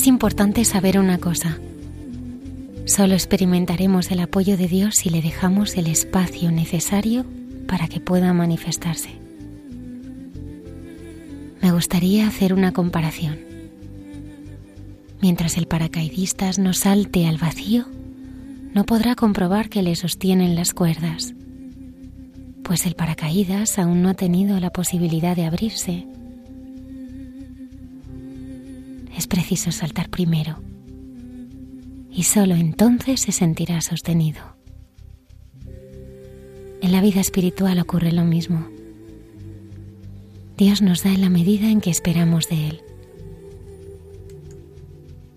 Es importante saber una cosa. Solo experimentaremos el apoyo de Dios si le dejamos el espacio necesario para que pueda manifestarse. Me gustaría hacer una comparación. Mientras el paracaidista no salte al vacío, no podrá comprobar que le sostienen las cuerdas, pues el paracaídas aún no ha tenido la posibilidad de abrirse es preciso saltar primero y solo entonces se sentirá sostenido. En la vida espiritual ocurre lo mismo. Dios nos da en la medida en que esperamos de Él.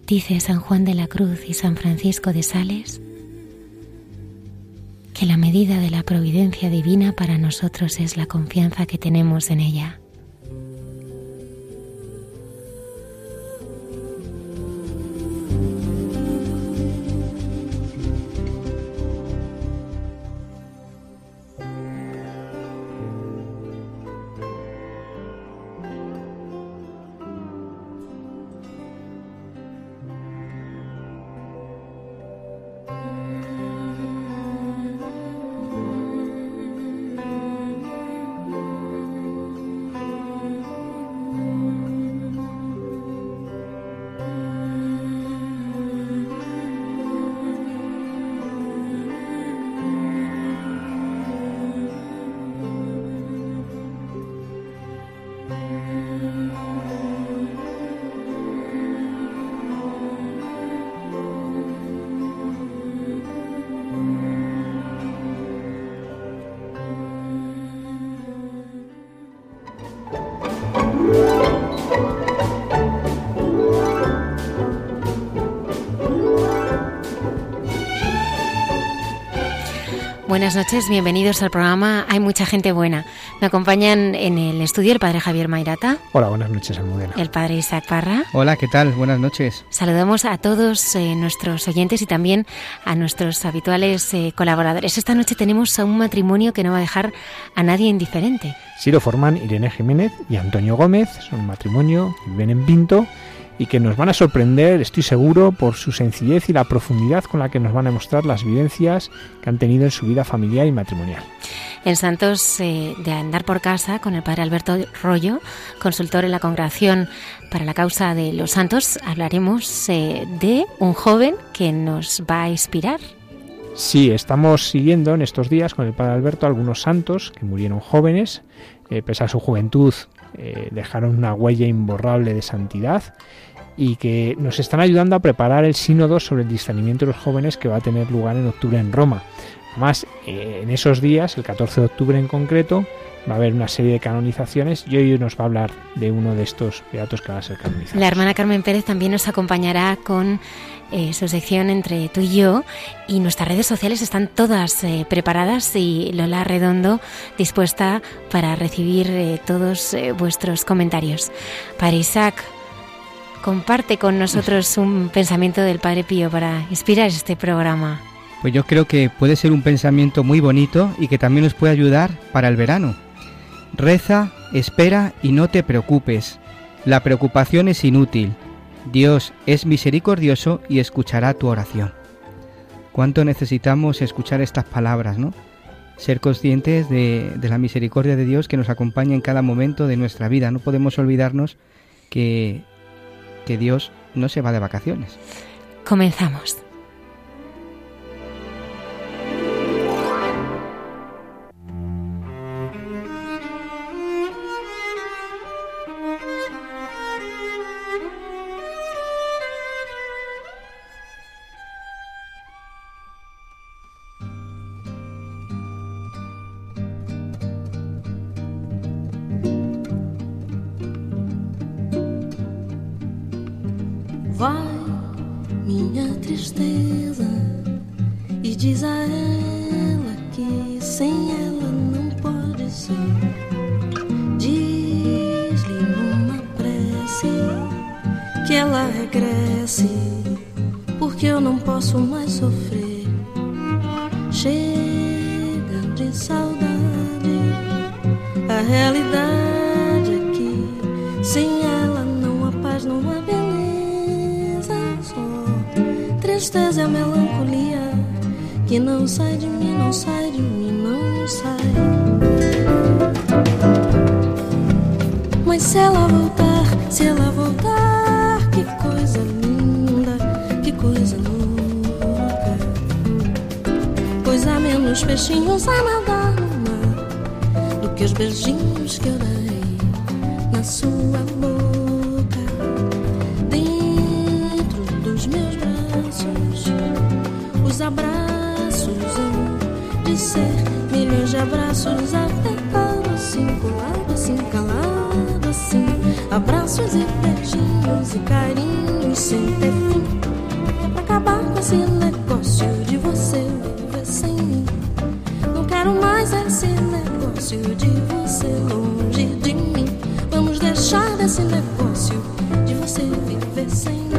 Dice San Juan de la Cruz y San Francisco de Sales que la medida de la providencia divina para nosotros es la confianza que tenemos en ella. Buenas noches, bienvenidos al programa Hay mucha gente buena. Me acompañan en el estudio el padre Javier Mairata. Hola, buenas noches, Almudena. El padre Isaac Parra. Hola, ¿qué tal? Buenas noches. Saludamos a todos eh, nuestros oyentes y también a nuestros habituales eh, colaboradores. Esta noche tenemos a un matrimonio que no va a dejar a nadie indiferente. Sí lo forman Irene Jiménez y Antonio Gómez, son un matrimonio viven en Pinto y que nos van a sorprender, estoy seguro, por su sencillez y la profundidad con la que nos van a mostrar las vivencias que han tenido en su vida familiar y matrimonial. En Santos eh, de Andar por Casa, con el padre Alberto Rollo, consultor en la Congregación para la Causa de los Santos, hablaremos eh, de un joven que nos va a inspirar. Sí, estamos siguiendo en estos días con el padre Alberto algunos santos que murieron jóvenes, eh, pese a su juventud, dejaron una huella imborrable de santidad y que nos están ayudando a preparar el sínodo sobre el discernimiento de los jóvenes que va a tener lugar en octubre en Roma. Además, eh, en esos días, el 14 de octubre en concreto, va a haber una serie de canonizaciones y hoy nos va a hablar de uno de estos beatos que va a ser canonizado. La hermana Carmen Pérez también nos acompañará con eh, su sección entre tú y yo y nuestras redes sociales están todas eh, preparadas y Lola Redondo dispuesta para recibir todos vuestros comentarios. Para Isaac, comparte con nosotros un pensamiento del Padre Pío para inspirar este programa. Pues yo creo que puede ser un pensamiento muy bonito y que también nos puede ayudar para el verano. Reza, espera y no te preocupes. La preocupación es inútil. Dios es misericordioso y escuchará tu oración. cuánto necesitamos escuchar estas palabras, ¿no? Ser conscientes de, de la misericordia de Dios que nos acompaña en cada momento de nuestra vida. No podemos olvidarnos que, que Dios no se va de vacaciones. Comenzamos. Carinhos sem ter fim. É acabar com esse negócio de você viver sem mim. Não quero mais esse negócio de você longe de mim. Vamos deixar esse negócio de você viver sem mim.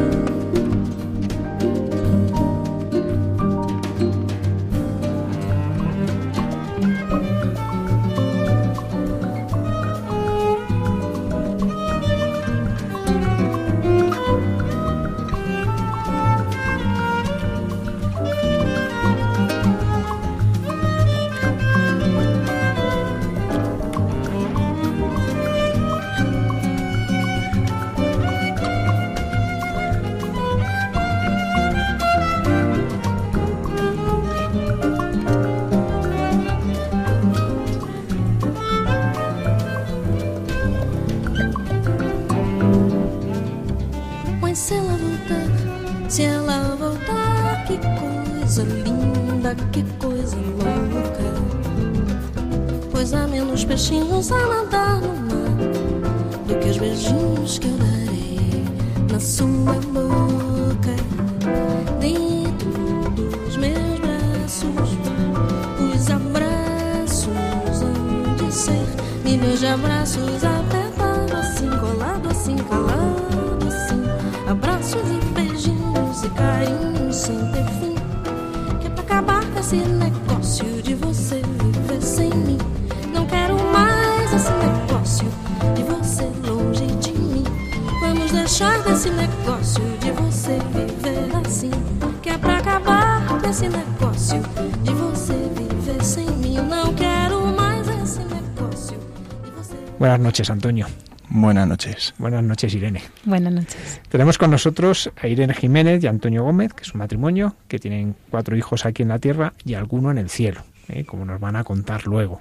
Noches, Antonio. Buenas noches. Buenas noches, Irene. Buenas noches. Tenemos con nosotros a Irene Jiménez y Antonio Gómez, que es un matrimonio, que tienen cuatro hijos aquí en la tierra y alguno en el cielo, ¿eh? como nos van a contar luego.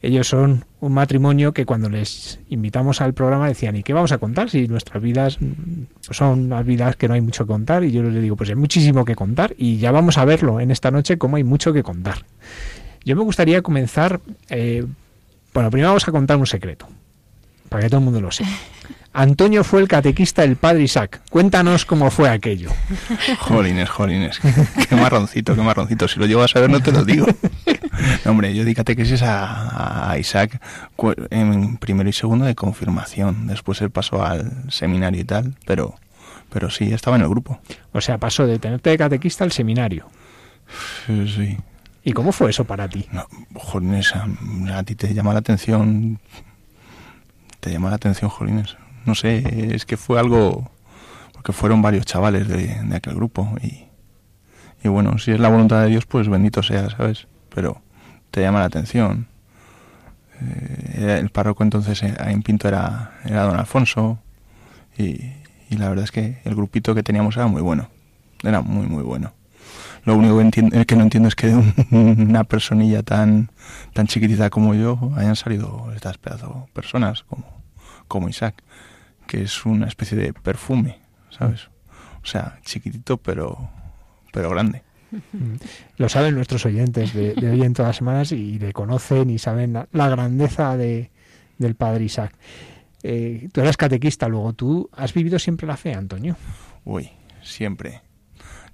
Ellos son un matrimonio que cuando les invitamos al programa decían, ¿y qué vamos a contar? Si nuestras vidas pues son unas vidas que no hay mucho que contar. Y yo les digo, pues hay muchísimo que contar y ya vamos a verlo en esta noche cómo hay mucho que contar. Yo me gustaría comenzar, eh, bueno, primero vamos a contar un secreto, para que todo el mundo lo sepa. Antonio fue el catequista del padre Isaac. Cuéntanos cómo fue aquello. Jolines, jolines. Qué marroncito, qué marroncito. Si lo llego a saber, no te lo digo. No, hombre, yo di catequesis a, a Isaac en primero y segundo de confirmación. Después él pasó al seminario y tal, pero, pero sí, estaba en el grupo. O sea, pasó de tenerte de catequista al seminario. Sí, sí. ¿Y cómo fue eso para ti? No, jolines, a, a ti te llama la atención. Te llama la atención, jolines. No sé, es que fue algo. Porque fueron varios chavales de, aquel grupo y, bueno, si es la voluntad de Dios, pues bendito sea, ¿sabes? Pero te llama la atención. Eh, el párroco entonces eh, en Pinto era, era don Alfonso y la verdad es que el grupito que teníamos era muy bueno, era muy muy bueno. Lo único que, entiendo, que no entiendo es que de un- una personilla tan tan chiquitita como yo hayan salido estas pedazos personas como, como Isaac, que es una especie de perfume, ¿sabes? O sea, chiquitito pero pero grande. Lo saben nuestros oyentes de, de hoy en todas las semanas y le conocen y saben la, la grandeza de, del padre Isaac. Eh, tú eras catequista, luego tú has vivido siempre la fe, Antonio. Uy, siempre.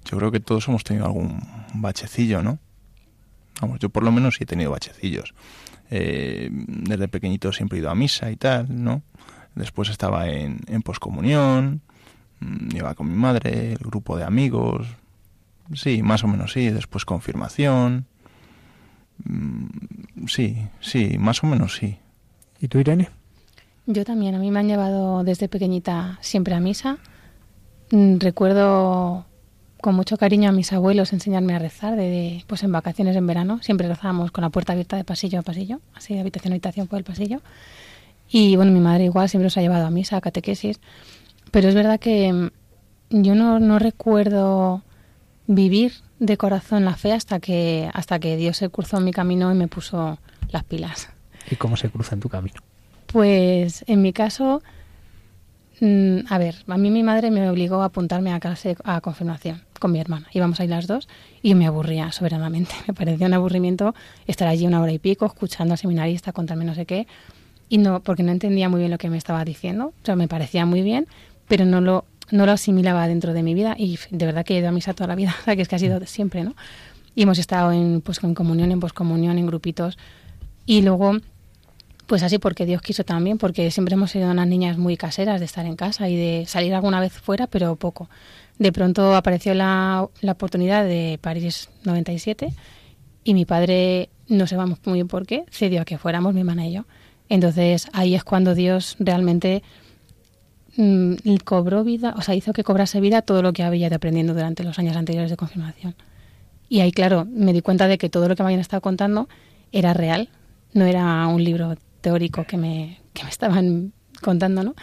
Yo creo que todos hemos tenido algún bachecillo, ¿no? Vamos, yo por lo menos sí he tenido bachecillos. Eh, desde pequeñito siempre he ido a misa y tal, ¿no? Después estaba en, en poscomunión, mm, iba con mi madre, el grupo de amigos. Sí, más o menos sí. Después confirmación. Mm, Sí, sí, más o menos sí. ¿Y tú, Irene? Yo también, a mí me han llevado desde pequeñita siempre a misa. Mm, Recuerdo con mucho cariño a mis abuelos enseñarme a rezar, de, pues en vacaciones en verano. Siempre rezábamos con la puerta abierta de pasillo a pasillo, así de habitación a habitación por el pasillo. Y bueno, mi madre igual siempre nos ha llevado a misa, a catequesis. Pero es verdad que mm, yo no, no recuerdo vivir de corazón la fe hasta que, hasta que Dios se cruzó en mi camino y me puso las pilas. ¿Y cómo se cruza en tu camino? Pues en mi caso, mm, a ver, a mí mi madre me obligó a apuntarme a clase a confirmación con mi hermana. Íbamos ahí las dos y me aburría soberanamente. Me parecía un aburrimiento estar allí una hora y pico escuchando al seminarista contarme no sé qué y no porque no entendía muy bien lo que me estaba diciendo. O sea, me parecía muy bien, pero no lo no lo asimilaba dentro de mi vida y de verdad que he ido a misa toda la vida, o sea, que es que ha sido siempre, ¿no? Y hemos estado en pues en comunión, en poscomunión, en grupitos y luego pues así porque Dios quiso también, porque siempre hemos sido unas niñas muy caseras de estar en casa y de salir alguna vez fuera, pero poco. De pronto apareció la, la oportunidad de París 97 y mi padre, no sabemos muy bien por qué, cedió a que fuéramos mi hermana y yo. Entonces ahí es cuando Dios realmente mm, cobró vida, o sea, hizo que cobrase vida todo lo que había ido aprendiendo durante los años anteriores de confirmación. Y ahí, claro, me di cuenta de que todo lo que me habían estado contando era real, no era un libro teórico que me, que me estaban contando, ¿no?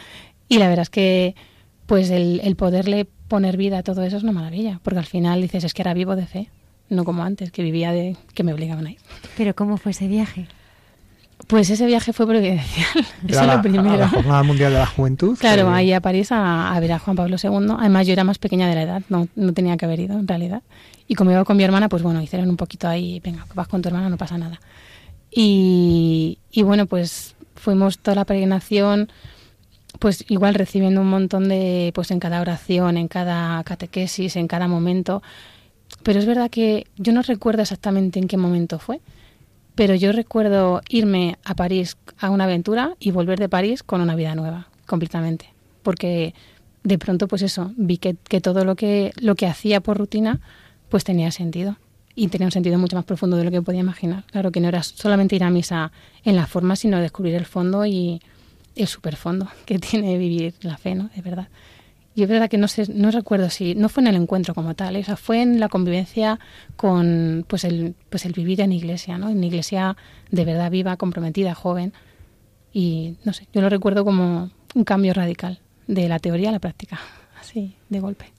Y la verdad es que, pues, el, el poderle poner vida a todo eso es una maravilla, porque al final dices, es que ahora vivo de fe, no como antes, que vivía de que me obligaban a ir. Pero ¿cómo fue ese viaje? Pues ese viaje fue providencial, eso Era es la, lo primero. a la Jornada Mundial de la Juventud. Claro, que- ahí a París a, a ver a Juan Pablo II. Además, yo era más pequeña de la edad, no, no tenía que haber ido en realidad. Y como iba con mi hermana, pues bueno, hicieron un poquito ahí, venga, vas con tu hermana, no pasa nada. Y, bueno, pues fuimos toda la peregrinación, pues igual recibiendo un montón de, pues en cada oración, en cada catequesis, en cada momento. Pero es verdad que yo no recuerdo exactamente en qué momento fue, pero yo recuerdo irme a París a una aventura y volver de París con una vida nueva, completamente. Porque de pronto, pues eso, vi que, que todo lo que, lo que hacía por rutina, pues tenía sentido. Y tenía un sentido mucho más profundo de lo que podía imaginar. Claro que no era solamente ir a misa en la forma, sino descubrir el fondo y el superfondo que tiene vivir la fe, ¿no? De verdad. Y es verdad que no sé, no recuerdo si, no fue en el encuentro como tal, ¿eh? o sea, fue en la convivencia con, pues el, pues el vivir en iglesia, ¿no? En iglesia de verdad viva, comprometida, joven. Y no sé, yo lo recuerdo como un cambio radical de la teoría a la práctica, así, de golpe.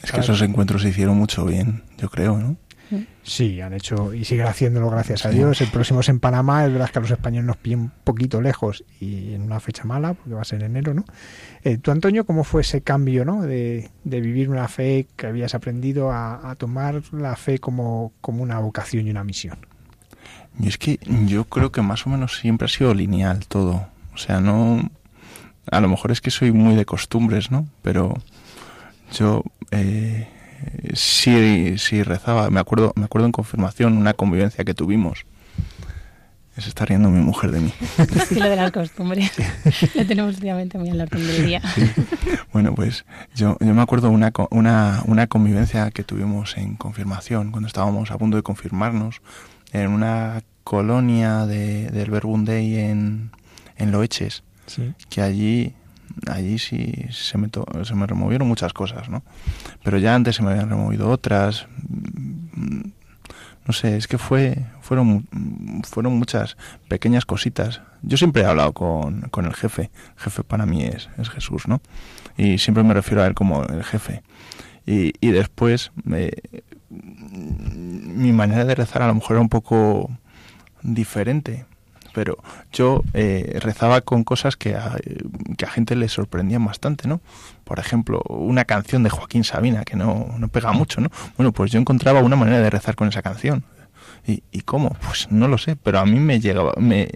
Es que esos encuentros se hicieron mucho bien, yo creo, ¿no? Sí, han hecho y siguen haciéndolo gracias a. Dios. El próximo es en Panamá. Es verdad que a los españoles nos pillen un poquito lejos y en una fecha mala, porque va a ser en enero, ¿no? Eh, tú, Antonio, ¿cómo fue ese cambio, ¿no? De, de vivir una fe que habías aprendido a, a tomar la fe como, como una vocación y una misión. Y es que yo creo que más o menos siempre ha sido lineal todo. O sea, no... A lo mejor es que soy muy de costumbres, ¿no? Pero yo eh, sí, sí rezaba. Me acuerdo, me acuerdo en confirmación una convivencia que tuvimos. Se está riendo mi mujer de mí. Y lo de las costumbres, lo tenemos últimamente muy del día. Bueno, pues yo, yo me acuerdo una, co- una, una convivencia que tuvimos en confirmación, cuando estábamos a punto de confirmarnos, en una colonia de, del Verbum Dei en, en Loeches, Sí. que allí allí sí se me, to- se me removieron muchas cosas, ¿no? Pero ya antes se me habían removido otras. mm, No sé, es que fue fueron fueron muchas pequeñas cositas. Yo siempre he hablado con, con el jefe. El jefe para mí es, es Jesús, ¿no? Y siempre me refiero a él como el jefe. Y, y después eh, mi manera de rezar a lo mejor era un poco diferente pero yo eh, rezaba con cosas que a, que a gente le sorprendían bastante, ¿no? Por ejemplo, una canción de Joaquín Sabina que no, no pega mucho, ¿no? Bueno, pues yo encontraba una manera de rezar con esa canción. ¿Y, y cómo? Pues no lo sé, pero a mí me llegaba, me,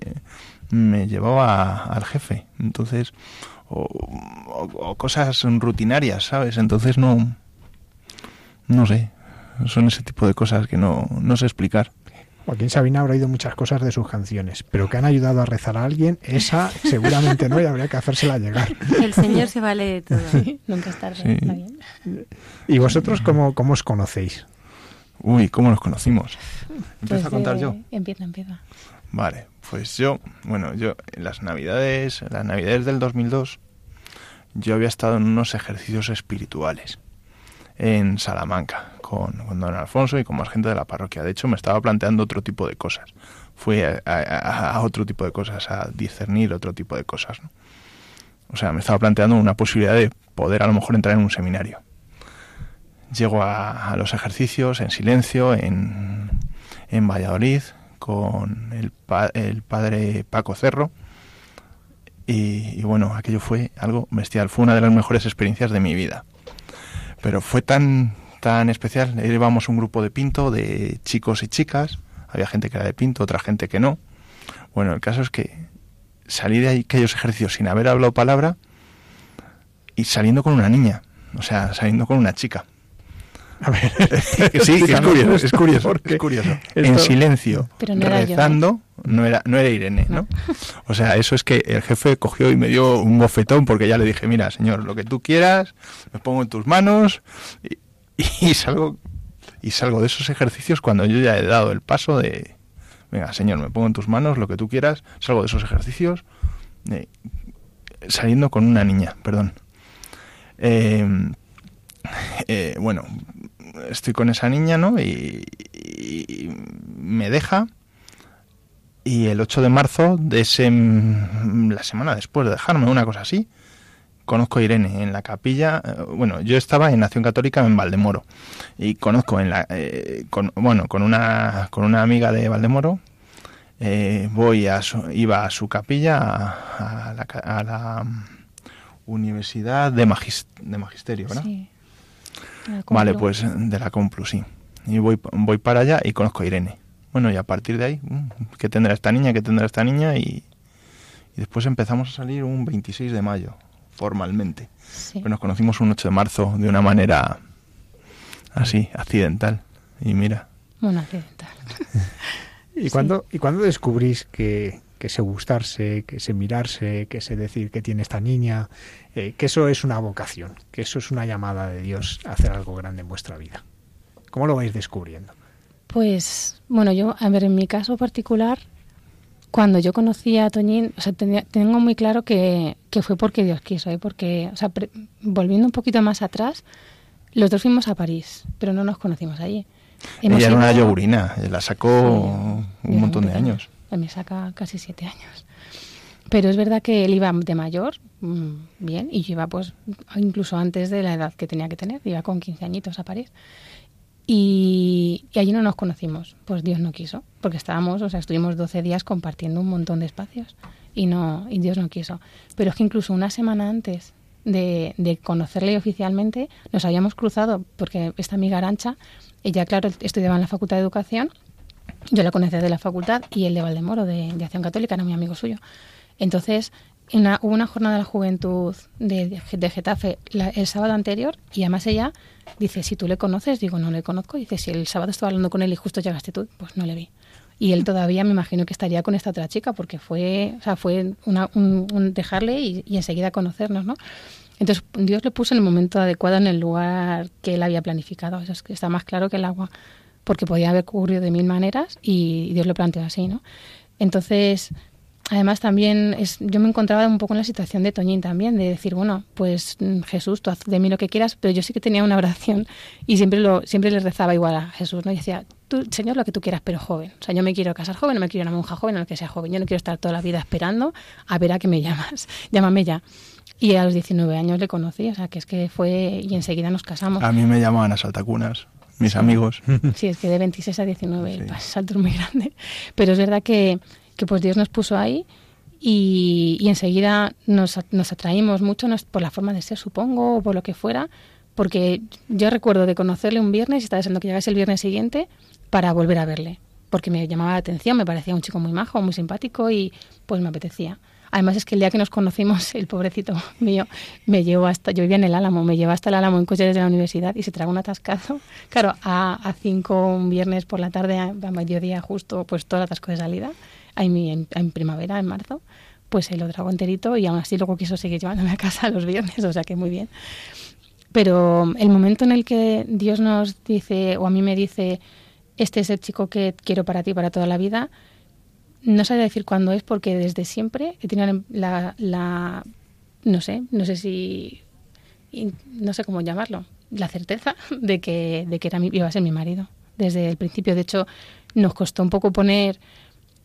me llevaba al jefe. Entonces, o, o- cosas rutinarias, ¿sabes? Entonces no, no sé, son ese tipo de cosas que no, no sé explicar. Joaquín Sabina habrá oído muchas cosas de sus canciones, pero que han ayudado a rezar a alguien, esa seguramente no y habría que hacérsela llegar. El Señor se vale de todo. Nunca es tarde, Sí. está bien. ¿Y vosotros cómo, cómo os conocéis? Uy, ¿cómo nos conocimos? ¿Empiezo Pues, a contar eh, yo? Empieza, empieza. Vale, pues yo, bueno, yo en las navidades, en las navidades del 2002, yo había estado en unos ejercicios espirituales en Salamanca con, don Alfonso y con más gente de la parroquia. De hecho, me estaba planteando otro tipo de cosas. Fui a, otro tipo de cosas, a discernir otro tipo de cosas. O sea, me estaba planteando una posibilidad de poder a lo mejor entrar en un seminario. Llego a, los ejercicios en silencio, en, en Valladolid, con el, pa- el padre Paco Cerro. Y bueno, aquello fue algo bestial. Fue una de las mejores experiencias de mi vida. Pero fue tan, tan especial. Íbamos un grupo de pinto, de chicos y chicas. Había gente que era de pinto, otra gente que no. Bueno, el caso es que salí de ahí aquellos ejercicios sin haber hablado palabra y saliendo con una niña. O sea, saliendo con una chica. A ver, sí, es curioso, es curioso, porque es curioso. esto- En silencio, Pero no era no era, no era Irene, ¿no? O sea, eso es que el jefe cogió y me dio un bofetón porque ya le dije, mira, señor, lo que tú quieras, me pongo en tus manos y, y salgo y salgo de esos ejercicios cuando yo ya he dado el paso de, venga, señor, me pongo en tus manos, lo que tú quieras, salgo de esos ejercicios eh, saliendo con una niña, perdón. Eh, eh, bueno, estoy con esa niña, ¿no? Y, me deja. Y el 8 de marzo de ese la semana después de dejarme, una cosa así, conozco a Irene en la capilla. eh, Bueno, yo estaba en Nación Católica en Valdemoro y conozco en la, eh, con, bueno, con una con una amiga de Valdemoro. eh, voy a su- iba a su capilla a, a la, ca- a la, mm, Universidad de, Magis- de Magisterio, ¿verdad? Sí. Vale, pues de la Complu, sí. Y voy, voy para allá y conozco a Irene. Bueno, y a partir de ahí, mm, ¿qué tendrá esta niña? ¿Qué tendrá esta niña? Y, y después empezamos a salir un 26 de mayo, formalmente. Sí. Pero nos conocimos un 8 de marzo de una manera así, accidental. Y mira, Bueno, accidental. ¿Y cuándo, ¿Y cuándo descubrís que, que ese gustarse, que ese mirarse, que ese decir que tiene esta niña, eh, que eso es una vocación, que eso es una llamada de Dios a hacer algo grande en vuestra vida? ¿Cómo lo vais descubriendo? Pues, bueno, yo, a ver, en mi caso particular, cuando yo conocí a Toñín, o sea, tenía- tengo muy claro que, que fue porque Dios quiso, ¿eh? porque, o sea, pre- volviendo un poquito más atrás, los dos fuimos a París, pero no nos conocimos allí. Hemos ella era una yogurina, la sacó Sí, un montón de pequeña. años. A mí saca casi siete años. Pero es verdad que él iba de mayor, mm, bien, y yo iba pues incluso antes de la edad que tenía que tener, iba con 15 añitos a París. Y, y allí no nos conocimos, pues Dios no quiso, porque estábamos, o sea, estuvimos 12 días compartiendo un montón de espacios y no y Dios no quiso. Pero es que incluso una semana antes de, de conocerle oficialmente nos habíamos cruzado, porque esta amiga Arancha, ella, claro, estudiaba en la Facultad de Educación yo la conocía de la facultad y el de Valdemoro, de, de Acción Católica, era muy amigo suyo. Entonces, en una- hubo una jornada de la juventud de, de Getafe el sábado anterior y además ella dice, si tú le conoces, digo, no le conozco. Dice, si el sábado estaba hablando con él y justo llegaste tú, pues no le vi. Y él todavía me imagino que estaría con esta otra chica porque fue, o sea, fue una- un, dejarle y, y enseguida conocernos, ¿no? Entonces Dios le puso en el momento adecuado en el lugar que él había planificado. Eso está más claro que el agua porque podía haber ocurrido de mil maneras y Dios lo planteó así, ¿no? Entonces, además también es, yo me encontraba un poco en la situación de Toñín también, de decir, bueno, pues mm, Jesús, tú haz de mí lo que quieras, pero yo sí que tenía una oración y siempre lo siempre le rezaba igual a Jesús, ¿no? Y decía, tú, Señor, lo que tú quieras, pero joven. O sea, yo me quiero casar joven, no me quiero una monja joven, no que sea joven. Yo no quiero estar toda la vida esperando a ver a qué me llamas. Llámame ya. Y a los 19 años le conocí, o sea, que es que fue y enseguida nos casamos. A mí me llamaban a saltacunas, mis amigos. Sí, es que de 26 a 19 el salto es muy grande. Pero es verdad que, que pues Dios nos puso ahí y, y enseguida nos, nos atraímos mucho nos- por la forma de ser, supongo, o por lo que fuera, porque yo recuerdo de conocerle un viernes y estaba deseando que llegase el viernes siguiente para volver a verle, porque me llamaba la atención, me parecía un chico muy majo, muy simpático y pues me apetecía. Además es que el día que nos conocimos, el pobrecito mío me llevó hasta, yo vivía en el Álamo, me llevó hasta el Álamo en coche desde la universidad y se tragó un atascado. Claro, a, a cinco viernes por la tarde, a, mediodía justo, pues todo el atasco de salida, mi- en, en primavera, en marzo, pues se lo tragó enterito y aún así luego quiso seguir llevándome a casa los viernes, o sea que muy bien. Pero el momento en el que Dios nos dice, o a mí me dice, este es el chico que quiero para ti para toda la vida, no sabría decir cuándo es porque desde siempre he tenido la, la no sé, no sé si, no sé cómo llamarlo, la certeza de que, de que era mi, iba a ser mi marido. Desde el principio, de hecho, nos costó un poco poner,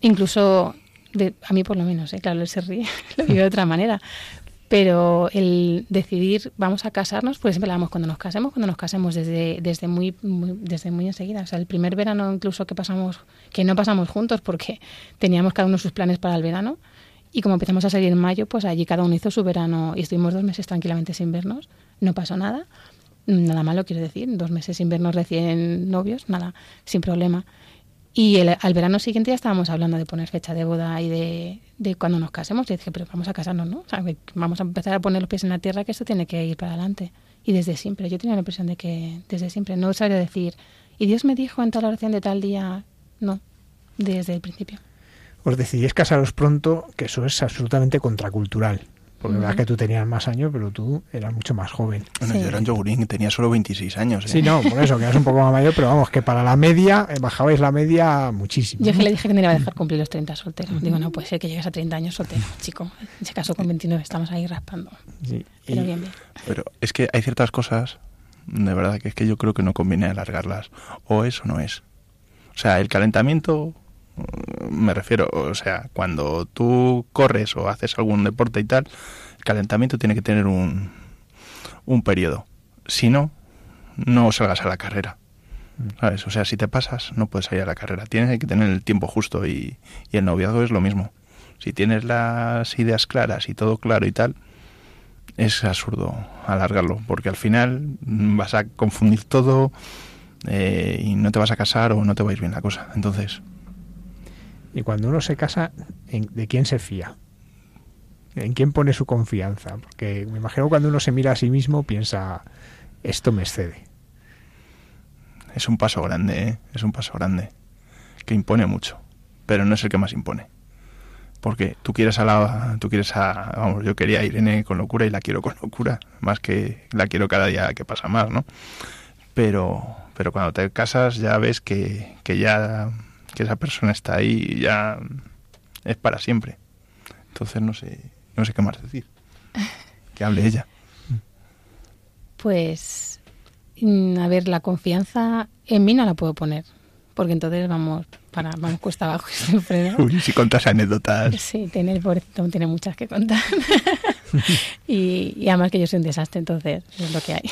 incluso, de, a mí por lo menos, ¿eh? claro, él se ríe, lo vive de otra manera, pero el decidir vamos a casarnos, pues hablamos cuando nos casemos, cuando nos casemos desde, desde muy, muy- desde muy enseguida. O sea, el primer verano incluso que pasamos, que no pasamos juntos porque teníamos cada uno sus planes para el verano. Y como empezamos a salir en mayo, pues allí cada uno hizo su verano y estuvimos dos meses tranquilamente sin vernos. No pasó nada. Nada malo, quiero decir. Dos meses sin vernos recién novios, nada, sin problema. Y el- al verano siguiente ya estábamos hablando de poner fecha de boda y de, de cuando nos casemos. Y dije, pero vamos a casarnos, ¿no? O sea, vamos a empezar a poner los pies en la tierra, que esto tiene que ir para adelante. Y desde siempre, yo tenía la impresión de que desde siempre, no sabría decir, y Dios me dijo en tal oración de tal día, no, desde el principio. Os decidís casaros pronto, que eso es absolutamente contracultural. Porque es verdad Ujú. que tú tenías más años, pero tú eras mucho más joven. Bueno, Sí. yo era un yogurín, tenía solo 26 años. ¿eh? Sí, no, por eso, que eras un poco más mayor, pero vamos, que para la media, eh, bajabais la media muchísimo. Yo es que le dije que no iba a dejar cumplir los 30 soltero. Digo, no puede ser que llegues a 30 años soltero, chico. Se casó con 29, estamos ahí raspando. Sí, Pero y- bien, bien. Pero es que hay ciertas cosas, de verdad, que es que yo creo que no conviene alargarlas. O es o no es. O sea, el calentamiento, me refiero, o sea, cuando tú corres o haces algún deporte y tal, el calentamiento tiene que tener un, un periodo. Si no, no salgas a la carrera. ¿Sabes? O sea, si te pasas, no puedes salir a la carrera. Tienes que tener el tiempo justo y, y el noviazgo es lo mismo. Si tienes las ideas claras y todo claro y tal, es absurdo alargarlo, porque al final mm, vas a confundir todo eh, y no te vas a casar o no te va a ir bien la cosa. Entonces, Y cuando uno se casa, ¿en- ¿de quién se fía? ¿En quién pone su confianza? Porque me imagino cuando uno se mira a sí mismo, piensa, esto me excede. es un paso grande, ¿eh? es un paso grande, que impone mucho, pero no es el que más impone. Porque tú quieres a la, tú quieres a, vamos, yo quería a Irene con locura y la quiero con locura, más que la quiero cada día que pasa más, ¿no? Pero, pero cuando te casas ya ves que, que ya, que esa persona está ahí y ya es para siempre. Entonces no sé, no sé qué más decir. Que hable ella. Pues, mm, a ver, la confianza en mí no la puedo poner. Porque entonces vamos, para, vamos cuesta abajo y sin. Uy, si contas anécdotas. Sí, tiene, el pobrecito tiene muchas que contar. y, y además que yo soy un desastre, entonces es lo que hay.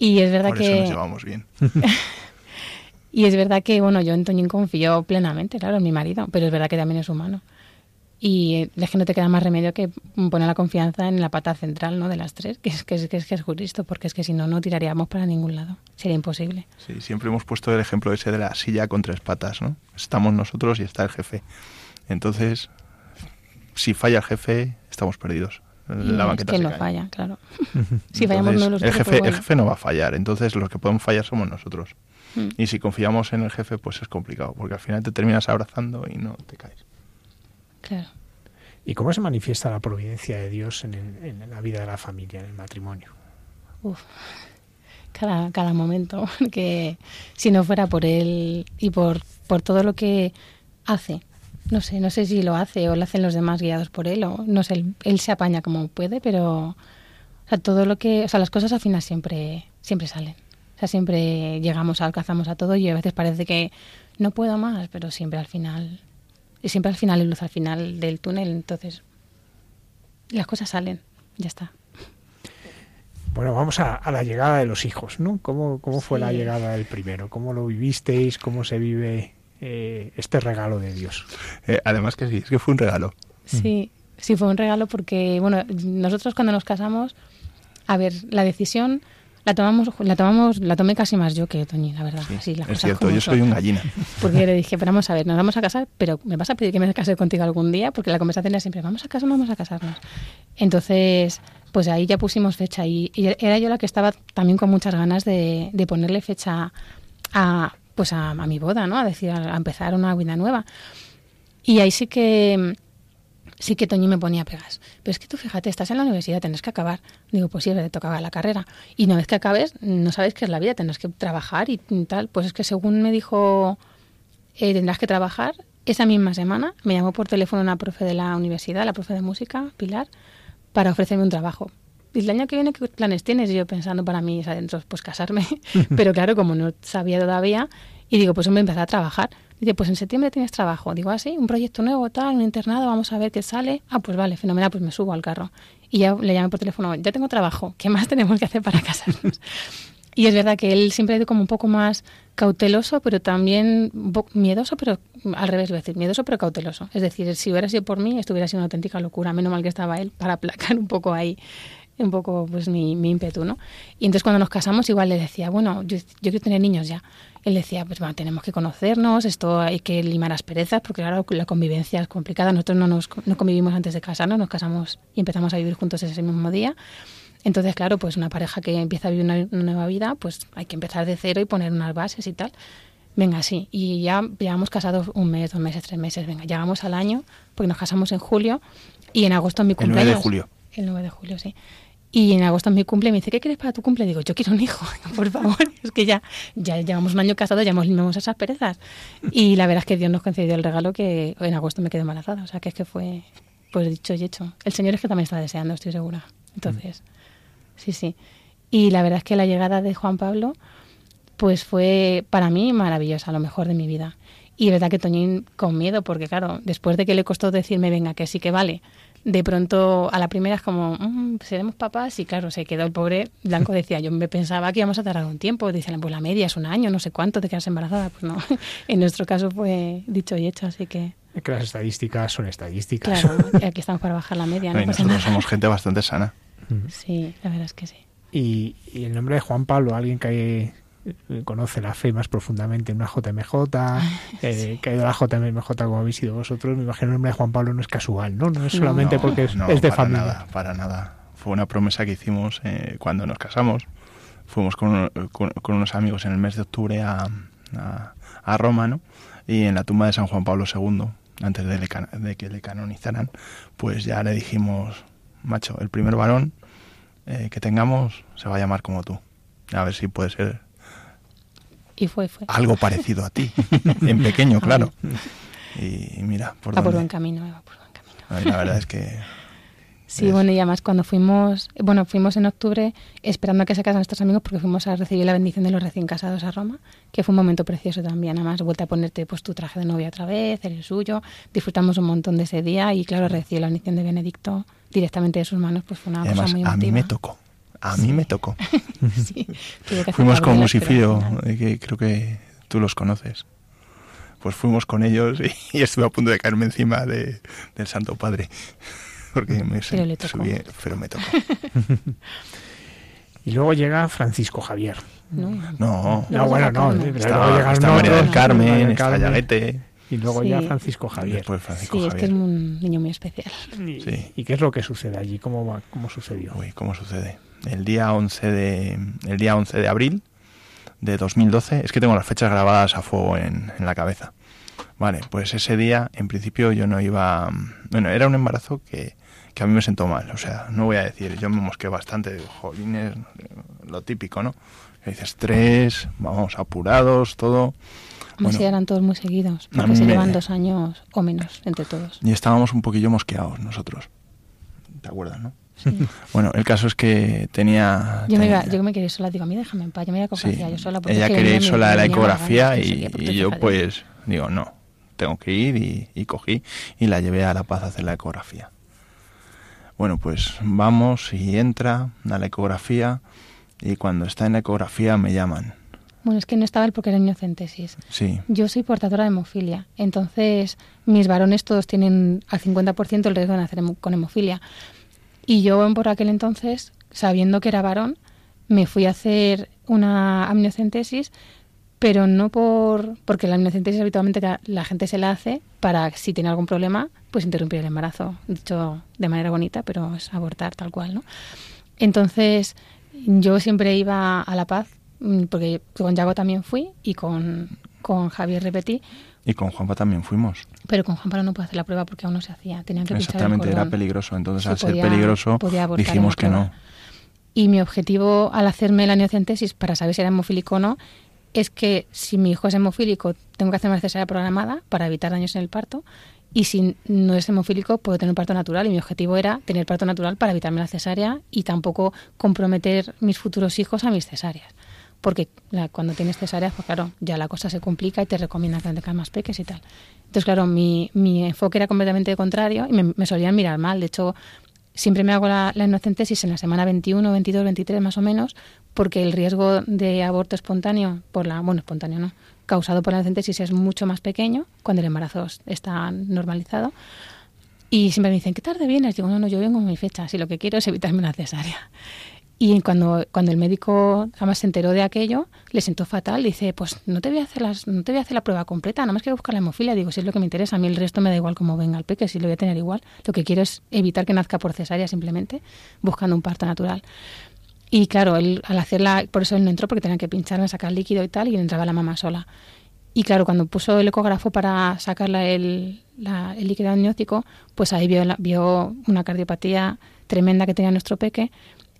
y es verdad Por que... eso nos llevamos bien. Y es verdad que, bueno, yo en Toñín confío plenamente, claro, en mi marido, pero es verdad que también es humano. Y eh, es que no te queda más remedio que poner la confianza en la pata central, ¿no? De las tres, que es que es, que es, Jesucristo, porque es que si no, no tiraríamos para ningún lado. Sería imposible. Sí, siempre hemos puesto el ejemplo ese de la silla con tres patas, ¿no? Estamos nosotros y está el jefe. Entonces, si falla el jefe, estamos perdidos. La es banqueta que se no cae. falla, claro. si fallamos Entonces, uno de los el dos, jefe, pues bueno. el jefe no va a fallar, entonces los que podemos fallar somos nosotros. Mm. Y si confiamos en el jefe, pues es complicado, porque al final te terminas abrazando y no te caes. Claro. ¿Y cómo se manifiesta la providencia de Dios en, el- en la vida de la familia, en el matrimonio? Uf. Cada, cada momento, que si no fuera por él y por, por todo lo que hace no sé, no sé si lo hace o lo hacen los demás guiados por él o no sé, él, él se apaña como puede, pero o sea, todo lo que, o sea, las cosas al final siempre siempre salen. Sea, siempre llegamos, alcanzamos a todo y a veces parece que no puedo más, pero siempre al final y siempre al final hay luz al final del túnel, entonces las cosas salen, ya está. Bueno, vamos a, a la llegada de los hijos, ¿no? ¿Cómo, cómo fue la llegada del primero? ¿Cómo lo vivisteis? ¿Cómo se vive eh, este regalo de Dios? Eh, además que sí, es que fue un regalo. Sí, sí fue un regalo porque, bueno, nosotros cuando nos casamos, a ver, la decisión la tomamos, la tomamos, la tomé casi más yo que Toñi, la verdad. Sí, Así, las es cosas cierto, yo soy un gallina. Porque le dije, pero vamos a ver, nos vamos a casar, pero me vas a pedir que me case contigo algún día, porque la conversación era siempre, vamos a casarnos, vamos a casarnos. Entonces, pues ahí ya pusimos fecha y, y era yo la que estaba también con muchas ganas de, de ponerle fecha a, pues a, a mi boda, ¿no? A decir, a empezar una vida nueva. Y ahí sí que sí que Toñi me ponía pegas. Pero es que tú fíjate, estás en la universidad, tienes que acabar. Digo, pues sí, te tocaba la carrera. Y una vez que acabes, no sabes qué es la vida, tendrás que trabajar y tal. Pues es que según me dijo, eh, tendrás que trabajar, esa misma semana me llamó por teléfono una profe de la universidad, la profe de música, Pilar, para ofrecerme un trabajo. Y el año que viene, ¿qué planes tienes? Y yo pensando para mí, adentro, pues casarme. Pero claro, como no sabía todavía, y digo, pues me empecé a trabajar. Dice, pues en septiembre tienes trabajo. Digo, así, un proyecto nuevo, tal, un internado, vamos a ver qué sale. Ah, pues vale, fenomenal, pues me subo al carro. Y ya le llamé por teléfono, ya tengo trabajo, ¿qué más tenemos que hacer para casarnos? y es verdad que él siempre ha ido como un poco más cauteloso, pero también miedoso, pero al revés, voy a decir, miedoso pero cauteloso. Es decir, si hubiera sido por mí, esto hubiera sido una auténtica locura. Menos mal que estaba él para aplacar un poco ahí un poco pues mi, mi ímpetu, ¿no? Y entonces cuando nos casamos igual le decía, bueno, yo, yo quiero tener niños ya. Él decía, pues bueno, tenemos que conocernos, esto hay que limar asperezas, porque claro, la convivencia es complicada. Nosotros no nos no convivimos antes de casarnos, nos casamos y empezamos a vivir juntos ese mismo día. Entonces, claro, pues una pareja que empieza a vivir una, una nueva vida, pues hay que empezar de cero y poner unas bases y tal. Venga, sí. Y ya llevamos casados un mes, dos meses, tres meses. Venga, llegamos al año, porque nos casamos en julio y en agosto es mi El 9 cumpleaños. de julio. El 9 de julio, sí. Y en agosto es mi cumple me dice, ¿qué quieres para tu cumple? Digo, yo quiero un hijo, por favor. Es que ya, ya llevamos un año casados, ya hemos limamos esas perezas. Y la verdad es que Dios nos concedió el regalo que en agosto me quedé embarazada. O sea, que es que fue, pues dicho y hecho. El Señor es que también está deseando, estoy segura. Entonces, sí, sí. Y la verdad es que la llegada de Juan Pablo, pues fue para mí maravillosa, lo mejor de mi vida. Y verdad que Toñín con miedo, porque claro, después de que le costó decirme, venga, que sí que vale, de pronto a la primera es como, "Mm, seremos papás, y claro, se quedó el pobre Blanco, decía, yo me pensaba que íbamos a tardar un tiempo, dicen, pues la media es un año, no sé cuánto, te quedas embarazada, pues no, en nuestro caso fue dicho y hecho, así que, Es que las estadísticas son estadísticas. claro, aquí estamos para bajar la media, No, pasa nosotros nada. somos gente bastante sana. Sí, la verdad es que sí. Y, y el nombre de Juan Pablo, alguien que conoce la fe más profundamente en una JMJ, eh, que ha ido a la JMJ como habéis sido vosotros, me imagino el nombre de Juan Pablo no es casual, ¿no? No es solamente No, porque es, no, es de para familia. Nada, para nada. Fue una promesa que hicimos eh, cuando nos casamos. Fuimos con, con- con unos amigos en el mes de octubre a, a, a Roma, ¿no? Y en la tumba de San Juan Pablo II, antes de, le can- de que le canonizaran, pues ya le dijimos, macho, el primer varón eh, que tengamos se va a llamar como tú. A ver si puede ser Y fue, fue. algo parecido a ti, en pequeño, claro. Y mira, por va por buen camino, va por buen camino. Ay, La verdad es que Sí, Es- bueno, y además cuando fuimos, bueno, fuimos en octubre esperando a que se casaran nuestros amigos porque fuimos a recibir la bendición de los recién casados a Roma, que fue un momento precioso también. Además, vuelta a ponerte pues tu traje de novia otra vez, el suyo. Disfrutamos un montón de ese día y claro, recibir la bendición de Benedicto directamente de sus manos, pues fue una además cosa muy a mí emotiva. me tocó. A mí me tocó. Sí, Fuimos con Musifío, eh, que creo que tú los conoces. Pues fuimos con ellos y, y estuve a punto de caerme encima de, del Santo Padre. Porque me Pero le tocó. subí, pero me tocó. Y luego llega Francisco Javier. No, No, No, bueno, no. Pero luego está María del Carmen, está. Y luego Sí. ya Francisco Javier. Después Francisco Sí, es que es Javier. un niño muy especial. ¿Y, Sí. ¿Y qué es lo que sucede allí? ¿Cómo, va- cómo sucedió? Uy, ¿cómo sucede? El día 11 de, el día 11 de abril de 2012, es que tengo las fechas grabadas a fuego en, en la cabeza. Vale, pues ese día, en principio, yo no iba... Bueno, era un embarazo que, que a mí me sentó mal. O sea, no voy a decir, yo me mosqué bastante. Digo, Jolines, lo típico, ¿no? Que dices tres, vamos apurados, todo. No Bueno. eran todos muy seguidos, porque se me- llevan dos años o menos entre todos. Y estábamos un poquillo mosqueados nosotros. ¿Te acuerdas, no? Sí. Bueno, el caso es que tenía... Yo me, iba, yo me quería ir sola, digo, a mí déjame en paz, yo me iba a Sí, ecografía yo sola. porque ella quería ir sola a la ganas, ecografía no sé y, yo pues digo, no, tengo que ir y, y cogí y la llevé a La Paz a hacer la ecografía. Bueno, pues vamos y entra a la ecografía y cuando está en la ecografía me llaman. Bueno, es que no estaba él porque era niñocentesis. Sí, Yo soy portadora de hemofilia, entonces mis varones todos tienen al 50% el riesgo de nacer con hemofilia. Y yo por aquel entonces, sabiendo que era varón, me fui a hacer una amniocentesis, pero no por porque la amniocentesis habitualmente la, gente se la hace para si tiene algún problema, pues interrumpir el embarazo, dicho de manera bonita, pero es abortar tal cual, ¿no? Entonces, yo siempre iba a La Paz, porque con Yago también fui y con, con Javier repetí, y con Juanpa también fuimos. pero con Juan Pablo no pude hacer la prueba porque aún no se hacía. Tenían que pinchar el Exactamente, era peligroso. Entonces, Sí, al ser podía- peligroso, abortar en dijimos que no. Y mi objetivo al hacerme la neocentesis para saber si era hemofílico o no es que si mi hijo es hemofílico tengo que hacer una cesárea programada para evitar daños en el parto y si no es hemofílico puedo tener un parto natural y mi objetivo era tener parto natural para evitarme la cesárea y tampoco comprometer mis futuros hijos a mis cesáreas. Porque la- cuando tienes cesáreas, pues claro, ya la cosa se complica y te recomiendan que tengas más peques y tal. Entonces, claro, mi, mi enfoque era completamente contrario y me, me solían mirar mal. De hecho, siempre me hago la, la inocentesis en la semana 21, 22, 23 más o menos, porque el riesgo de aborto espontáneo, por la bueno, espontáneo no, causado por la inocentesis es mucho más pequeño cuando el embarazo está normalizado. Y siempre me dicen, ¿qué tarde vienes? Digo, no, no, yo vengo en mi fecha, si lo que quiero es evitarme una cesárea. Y cuando, cuando el médico además se enteró de aquello, le sentó fatal. Dice, pues no te voy a hacer las, no te voy a hacer la prueba completa, nada más que buscar la hemofilia. Digo, si es lo que me interesa, a mí el resto me da igual cómo venga el peque, si lo voy a tener igual. Lo que quiero es evitar que nazca por cesárea simplemente, buscando un parto natural. Y claro, al hacerla, por eso él no entró, porque tenía que pincharme, sacar líquido y tal, y entraba la mamá sola. Y claro, cuando puso el ecógrafo para sacarla el, el líquido amniótico, pues ahí vio, vio una cardiopatía tremenda que tenía nuestro peque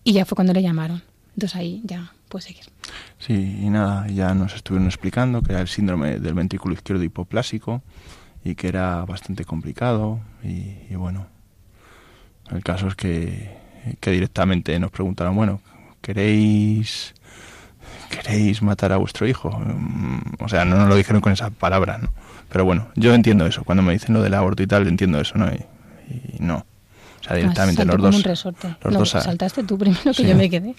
y ya fue cuando le llamaron. Entonces ahí ya puede seguir. Sí, y nada, ya nos estuvieron explicando que era el síndrome del ventrículo izquierdo hipoplásico y que era bastante complicado y, bueno, el caso es que, que directamente nos preguntaron, bueno, ¿queréis, ¿queréis matar a vuestro hijo? Mm, O sea, no nos lo dijeron con esas palabras, ¿no? Pero bueno, yo entiendo eso, cuando me dicen lo del aborto y tal, entiendo eso, ¿no? Y, y no. O sea, directamente Saltó los dos... un resorte. los No, dos saltaste tú primero que Sí. yo me quedé.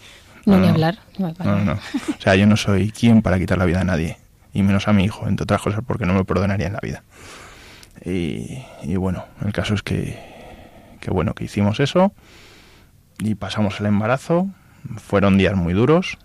No, No, ni no. hablar. No. No. O sea, yo no soy quien para quitar la vida a nadie. Y menos a mi hijo, entre otras cosas, porque no me perdonaría en la vida. Y, y bueno, el caso es que, que bueno, que hicimos eso y pasamos el embarazo. Fueron días muy duros.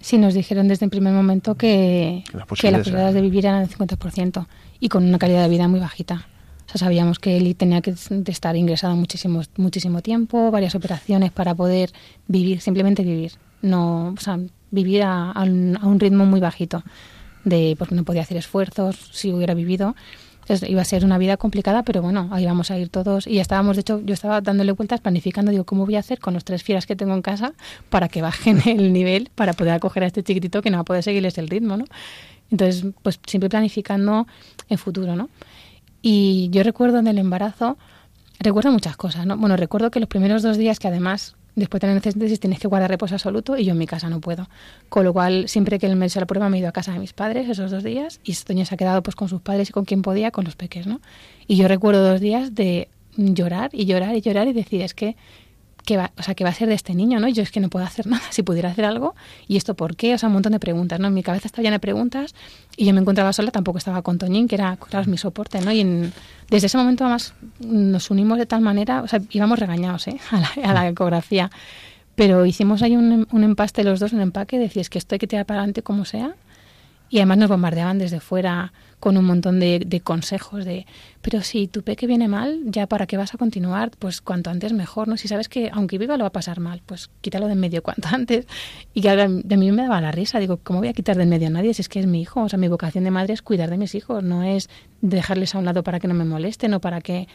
Sí, nos dijeron desde el primer momento que, Que las que las posibilidades de vivir eran del 50% y con una calidad de vida muy bajita. Sea, sabíamos que él tenía que estar ingresado muchísimo, muchísimo tiempo, varias operaciones para poder vivir, simplemente vivir. No, o sea, vivir a, a un, a un ritmo muy bajito, de porque no podía hacer esfuerzos si hubiera vivido. Entonces, iba a ser una vida complicada, pero bueno, ahí vamos a ir todos. Y ya estábamos, de hecho, yo estaba dándole vueltas, planificando, digo, ¿cómo voy a hacer con los tres fieras que tengo en casa para que bajen el nivel, para poder acoger a este chiquitito que no va a poder seguirles el ritmo, ¿no? Entonces, pues siempre planificando en futuro, ¿no? Y yo recuerdo en el embarazo, recuerdo muchas cosas, ¿no? Bueno, recuerdo que los primeros dos días que además, después de tener necesidades, tienes que guardar reposo absoluto y yo en mi casa no puedo. Con lo cual, siempre que él me hizo la prueba me he ido a casa de mis padres esos dos días y Toño se ha quedado pues con sus padres y con quien podía, con los peques, ¿no? Y yo recuerdo dos días de llorar y llorar y llorar y decir, es que ¿qué va, o sea, ¿qué va a ser de este niño? ¿no? Yo es que no puedo hacer nada. Si pudiera hacer algo, ¿y esto por qué? O sea, un montón de preguntas, ¿no? Mi cabeza estaba llena de preguntas y yo me encontraba sola, tampoco estaba con Toñín, que era, claro, mi soporte, ¿no? Y en- desde ese momento, además, nos unimos de tal manera, o sea, íbamos regañados, ¿eh? A la, a la ecografía. Pero hicimos ahí un, un empaste los dos, un empaque, decía, es que esto hay que tirar para adelante como sea. Y además nos bombardeaban desde fuera con un montón de, de consejos de, pero si tu peque viene mal, ya para qué vas a continuar, pues cuanto antes mejor, ¿no? Si sabes que aunque viva lo va a pasar mal, pues quítalo de en medio cuanto antes. Y que de mí me daba la risa, digo, ¿cómo voy a quitar de en medio a nadie si es que es mi hijo? O sea, mi vocación de madre es cuidar de mis hijos, no es dejarles a un lado para que no me molesten o para que,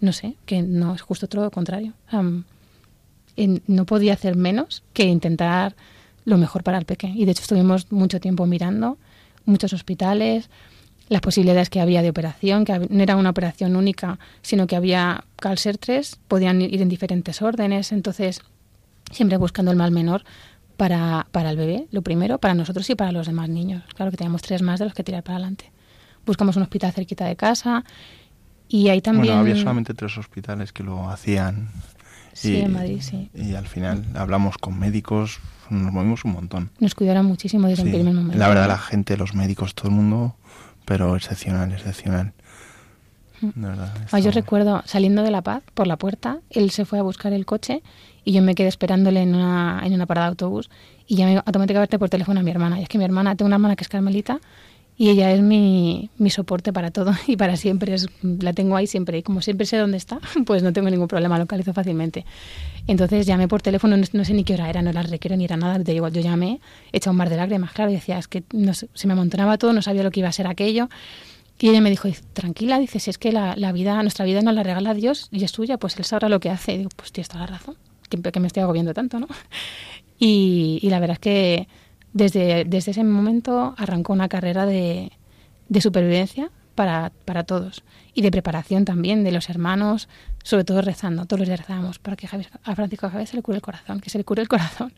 no sé, que no, es justo todo lo contrario. En- no podía hacer menos que intentar lo mejor para el pequeño. Y de hecho estuvimos mucho tiempo mirando muchos hospitales, las posibilidades que había de operación, que no era una operación única, sino que había, al ser tres, podían ir en diferentes órdenes, entonces siempre buscando el mal menor para, para el bebé, lo primero, para nosotros y para los demás niños. Claro que teníamos tres más de los que tirar para adelante. Buscamos un hospital cerquita de casa y ahí también... Bueno, había solamente tres hospitales que lo hacían. Sí, en Madrid, sí. Y al final hablamos con médicos, nos movimos un montón. Nos cuidaron muchísimo desde el primer momento. La verdad, la gente, los médicos, todo el mundo pero excepcional, excepcional. De verdad, ah, yo recuerdo saliendo de La Paz por la puerta, él se fue a buscar el coche y yo me quedé esperándole en una, en una parada de autobús y llamé automáticamente por teléfono a mi hermana. Y es que mi hermana, tengo una hermana que es Carmelita y ella es mi, mi soporte para todo y para siempre. Es, la tengo ahí siempre y como siempre sé dónde está, pues no tengo ningún problema, localizo fácilmente. Entonces llamé por teléfono, no, sé ni qué hora era, no la requiero ni era nada. De igual, yo llamé, hecha un mar de lágrimas, claro, y decía, es que se me amontonaba todo, no sabía lo que iba a ser aquello. Y ella me dijo, tranquila, dice, si es que la, la, vida, nuestra vida nos la regala Dios y es suya, pues Él sabrá lo que hace. Y digo, pues tienes toda la razón, que, que me estoy agobiando tanto, ¿no? Y, y, la verdad es que desde, desde ese momento arrancó una carrera de, de supervivencia para, para todos y de preparación también de los hermanos, sobre todo rezando, todos los días rezábamos para que a Francisco Javier se le cure el corazón, que se le cure el corazón.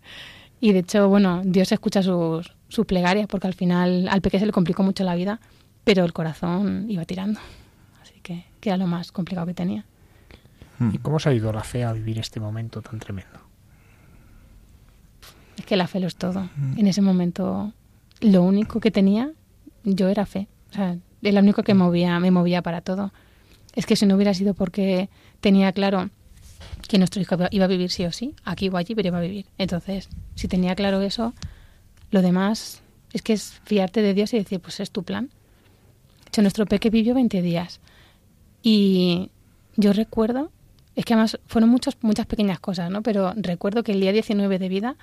Y de hecho, bueno, Dios escucha sus, sus plegarias porque al final al pequeño se le complicó mucho la vida, pero el corazón iba tirando. Así que, que era lo más complicado que tenía. ¿Y cómo se ha ido la fe a vivir este momento tan tremendo? Es que la fe lo es todo. En ese momento, lo único que tenía yo era fe. O sea, el único que movía, me movía para todo. Es que si no hubiera sido porque tenía claro que nuestro hijo iba a vivir sí o sí, aquí o allí, pero iba a vivir. Entonces, si tenía claro eso, lo demás es que es fiarte de Dios y decir, pues es tu plan. Hecho, nuestro peque vivió 20 días. Y yo recuerdo, es que además fueron muchas muchas pequeñas cosas, ¿no? Pero recuerdo que el día 19 de vida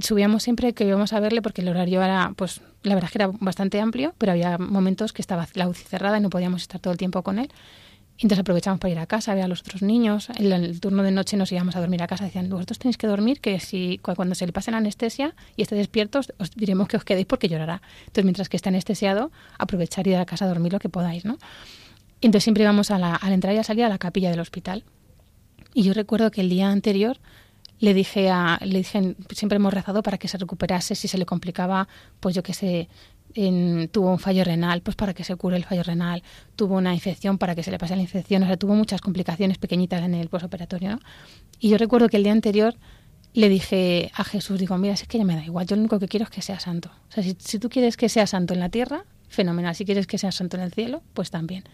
subíamos siempre que íbamos a verle porque el horario era, pues la verdad es que era bastante amplio, pero había momentos que estaba la UCI cerrada y no podíamos estar todo el tiempo con él. Entonces aprovechamos para ir a casa, ver a los otros niños. En el turno de noche nos íbamos a dormir a casa. Decían, vosotros tenéis que dormir, que si cuando se le pase la anestesia y esté despierto, os diremos que os quedéis porque llorará. Entonces, mientras que esté anestesiado, aprovechar y ir a casa a dormir lo que podáis, ¿no? Entonces siempre íbamos a la, al entrar y a salir a la capilla del hospital. Y yo recuerdo que el día anterior le dije a, le dije, siempre hemos rezado para que se recuperase si se le complicaba, pues yo que sé, en, tuvo un fallo renal, pues para que se cure el fallo renal, tuvo una infección para que se le pase la infección, o sea, tuvo muchas complicaciones pequeñitas en el posoperatorio, ¿no? Y yo recuerdo que el día anterior le dije a Jesús, digo, mira, es que ya me da igual, yo lo único que quiero es que sea santo. O sea, si, si tú quieres que sea santo en la tierra, fenomenal, si quieres que sea santo en el cielo, pues también.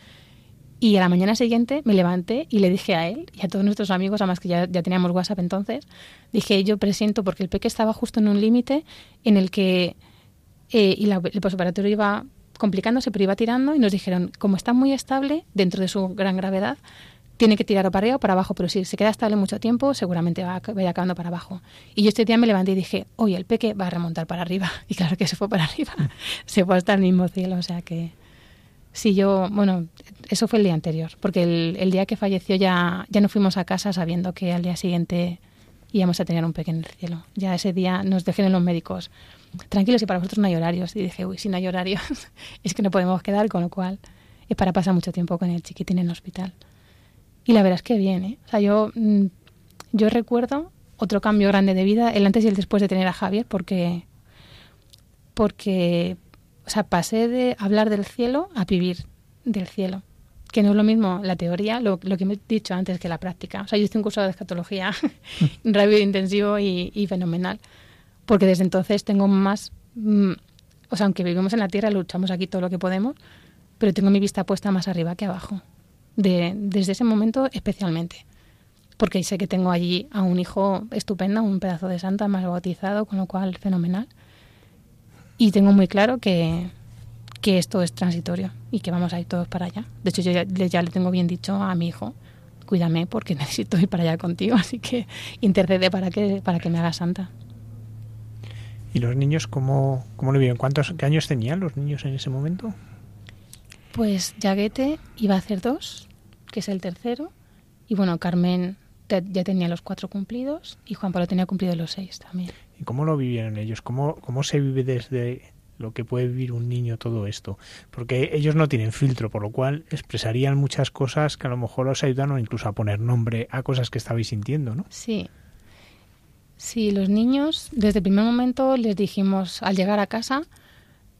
Y a la mañana siguiente me levanté y le dije a él y a todos nuestros amigos, además que ya, ya teníamos WhatsApp entonces, dije, yo presiento, porque el peque estaba justo en un límite en el que eh, y la, el posoperatorio iba complicándose, pero iba tirando y nos dijeron, como está muy estable dentro de su gran gravedad, tiene que tirar o para arriba o para abajo, pero si se queda estable mucho tiempo, seguramente va, vaya acabando para abajo. Y yo este día me levanté y dije, oye, el peque va a remontar para arriba. Y claro que se fue para arriba, se fue hasta el mismo cielo, o sea que... Sí, yo, bueno, eso fue el día anterior, porque el, día que falleció ya, ya no fuimos a casa sabiendo que al día siguiente íbamos a tener un pequeño el cielo. Ya ese día nos dijeron los médicos, tranquilos, y para vosotros no hay horarios. Y dije, uy, si no hay horarios, es que no podemos quedar, con lo cual es para pasar mucho tiempo con el chiquitín en el hospital. Y la verdad es que bien, ¿eh? O sea, yo, mm, yo recuerdo otro cambio grande de vida, el antes y el después de tener a Javier, porque, porque o sea, pasé de hablar del cielo a vivir del cielo. Que no es lo mismo la teoría, lo, que me he dicho antes, que la práctica. O sea, yo hice un curso de escatología rápido, intensivo y, fenomenal. Porque desde entonces tengo más. Mm, o sea, aunque vivimos en la tierra, luchamos aquí todo lo que podemos, pero tengo mi vista puesta más arriba que abajo. De, desde ese momento especialmente. Porque sé que tengo allí a un hijo estupendo, un pedazo de santa más bautizado, con lo cual fenomenal y tengo muy claro que, que esto es transitorio y que vamos a ir todos para allá. De hecho, yo ya, ya, le tengo bien dicho a mi hijo, cuídame porque necesito ir para allá contigo, así que intercede para que, para que me haga santa. ¿Y los niños cómo, cómo lo viven? ¿Cuántos qué años tenían los niños en ese momento? Pues Yaguete iba a hacer dos, que es el tercero, y bueno, Carmen te- ya tenía los cuatro cumplidos y Juan Pablo tenía cumplido los seis también. ¿Y cómo lo vivieron ellos? ¿Cómo, ¿Cómo se vive desde lo que puede vivir un niño todo esto? Porque ellos no tienen filtro, por lo cual expresarían muchas cosas que a lo mejor os ayudan incluso a poner nombre a cosas que estabais sintiendo, ¿no? Sí. Sí, los niños, desde el primer momento les dijimos, al llegar a casa,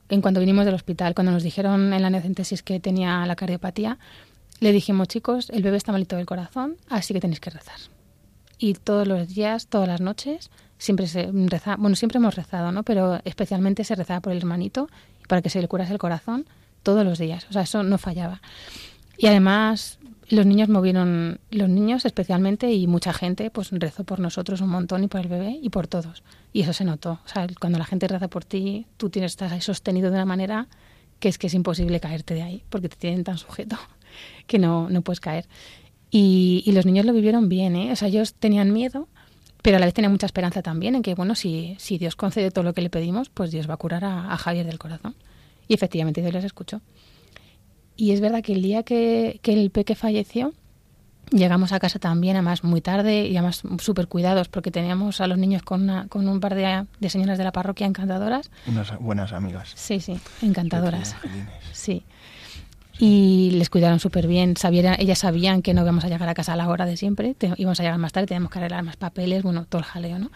en cuanto vinimos del hospital, cuando nos dijeron en la neocentesis que tenía la cardiopatía, le dijimos, chicos, el bebé está malito del corazón, así que tenéis que rezar. Y todos los días, todas las noches, siempre se reza, bueno, siempre hemos rezado, ¿no? Pero especialmente se rezaba por el hermanito para que se le curase el corazón todos los días. O sea, eso no fallaba. Y además los niños movieron, los niños especialmente y mucha gente, pues rezó por nosotros un montón y por el bebé y por todos. Y eso se notó. O sea, cuando la gente reza por ti, tú tienes, estás ahí sostenido de una manera que es que es imposible caerte de ahí, porque te tienen tan sujeto que no, no puedes caer. Y, y los niños lo vivieron bien, ¿eh? O sea, ellos tenían miedo, pero a la vez tenían mucha esperanza también en que, bueno, si, si Dios concede todo lo que le pedimos, pues Dios va a curar a, a Javier del corazón. Y efectivamente Dios les escuchó. Y es verdad que el día que, que el peque falleció, llegamos a casa también, además muy tarde y además súper cuidados, porque teníamos a los niños con, una, con un par de, de señoras de la parroquia encantadoras. Unas buenas amigas. Sí, sí, encantadoras. Sí. Y les cuidaron súper bien. Ellas sabían que no íbamos a llegar a casa a la hora de siempre, íbamos a llegar más tarde, teníamos que arreglar más papeles, bueno, todo el jaleo, ¿no?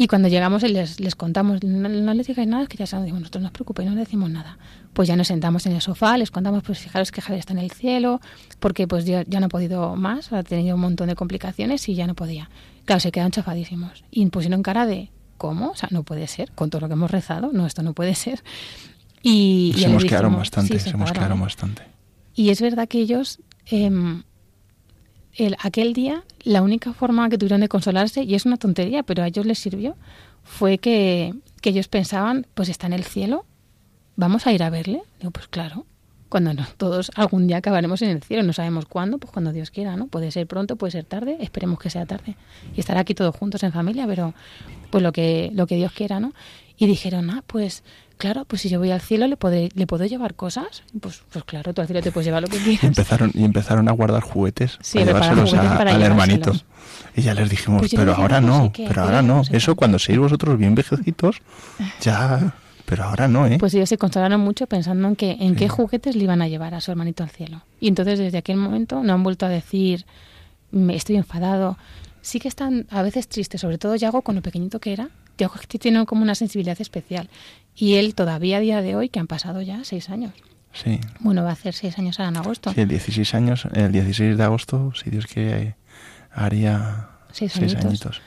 Y cuando llegamos les, les contamos, no, les digáis nada, es que ya digo, nosotros no os preocupéis, no les decimos nada. Pues ya nos sentamos en el sofá, les contamos, pues fijaros que Javier está en el cielo, porque pues ya, ya no ha podido más, ha tenido un montón de complicaciones y ya no podía. Claro, se quedan chafadísimos. Y pusieron cara de, ¿cómo? O sea, no puede ser, con todo lo que hemos rezado, no, esto no puede ser. Y, Se mosquearon bastante, sí, se ¿eh? bastante. Y es verdad que ellos, el, aquel día, la única forma que tuvieron de consolarse, y es una tontería, pero a ellos les sirvió, fue que, que ellos pensaban, pues está en el cielo, vamos a ir a verle. Digo, pues claro, cuando no, todos algún día acabaremos en el cielo, no sabemos cuándo, pues cuando Dios quiera, ¿no? Puede ser pronto, puede ser tarde, esperemos que sea tarde. Y estar aquí todos juntos en familia, pero pues lo que, lo que Dios quiera, ¿no? Y dijeron, ah, pues claro, pues si yo voy al cielo, ¿le, podré, ¿le puedo llevar cosas? Pues, pues claro, tú al cielo te puedes llevar lo que Y quieras. empezaron, y empezaron a guardar juguetes Sí, llevárselos juguetes a- para al hermanito. Y ya les dijimos, Pues pero ahora no pero ahora no. Eso cuando seáis vosotros bien vejecitos, ya, pero ahora no, ¿eh? Pues ellos se consolaron mucho pensando en, que, en Sí. qué juguetes le iban a llevar a su hermanito al cielo. Y entonces desde aquel momento no han vuelto a decir, "Me estoy enfadado. Sí que están a veces tristes, sobre todo Yago con lo pequeñito que era. Yago que tiene como una sensibilidad especial. Y él todavía a día de hoy, que han pasado ya seis años. sí. Bueno, va a hacer seis años ahora en agosto. Sí, el 16 años, el 16 de agosto, si Dios quiere, haría Seis seis añitos. añitos.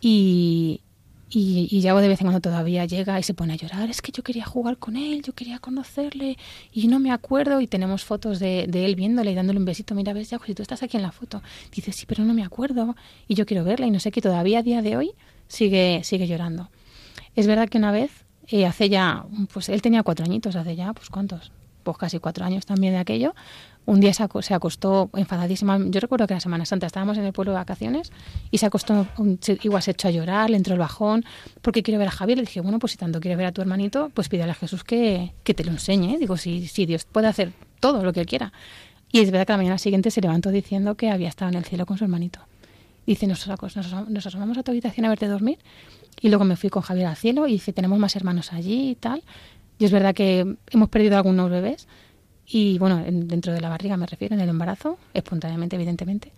Y, y, y Yago de vez en cuando todavía llega y se pone a llorar. Es que yo quería jugar con él, yo quería conocerle y no me acuerdo. Y tenemos fotos de, de él viéndole y dándole un besito. Mira, ves, Yago, si tú estás aquí en la foto. Dice, sí, pero no me acuerdo y yo quiero verla. Y no sé qué, todavía a día de hoy sigue, sigue llorando. Es verdad que una vez, eh, hace ya, pues él tenía cuatro añitos, hace ya, pues cuántos, pues casi cuatro años también de aquello. Un día se, aco- se acostó enfadadísima. Yo recuerdo que era Semana Santa, estábamos en el pueblo de vacaciones y se acostó, un- se- igual se echó a llorar, le entró el bajón, porque quiero ver a Javier. Le dije, bueno, pues si tanto quiere ver a tu hermanito, pues pídele a Jesús que, que te lo enseñe. Digo, si, si Dios puede hacer todo lo que él quiera. Y es verdad que la mañana siguiente se levantó diciendo que había estado en el cielo con su hermanito. Dice, nos, nos, nos asomamos a tu habitación a verte dormir y luego me fui con Javier al cielo y dice, tenemos más hermanos allí y tal. Y es verdad que hemos perdido algunos bebés y bueno, en- dentro de la barriga me refiero, en el embarazo, espontáneamente, evidentemente.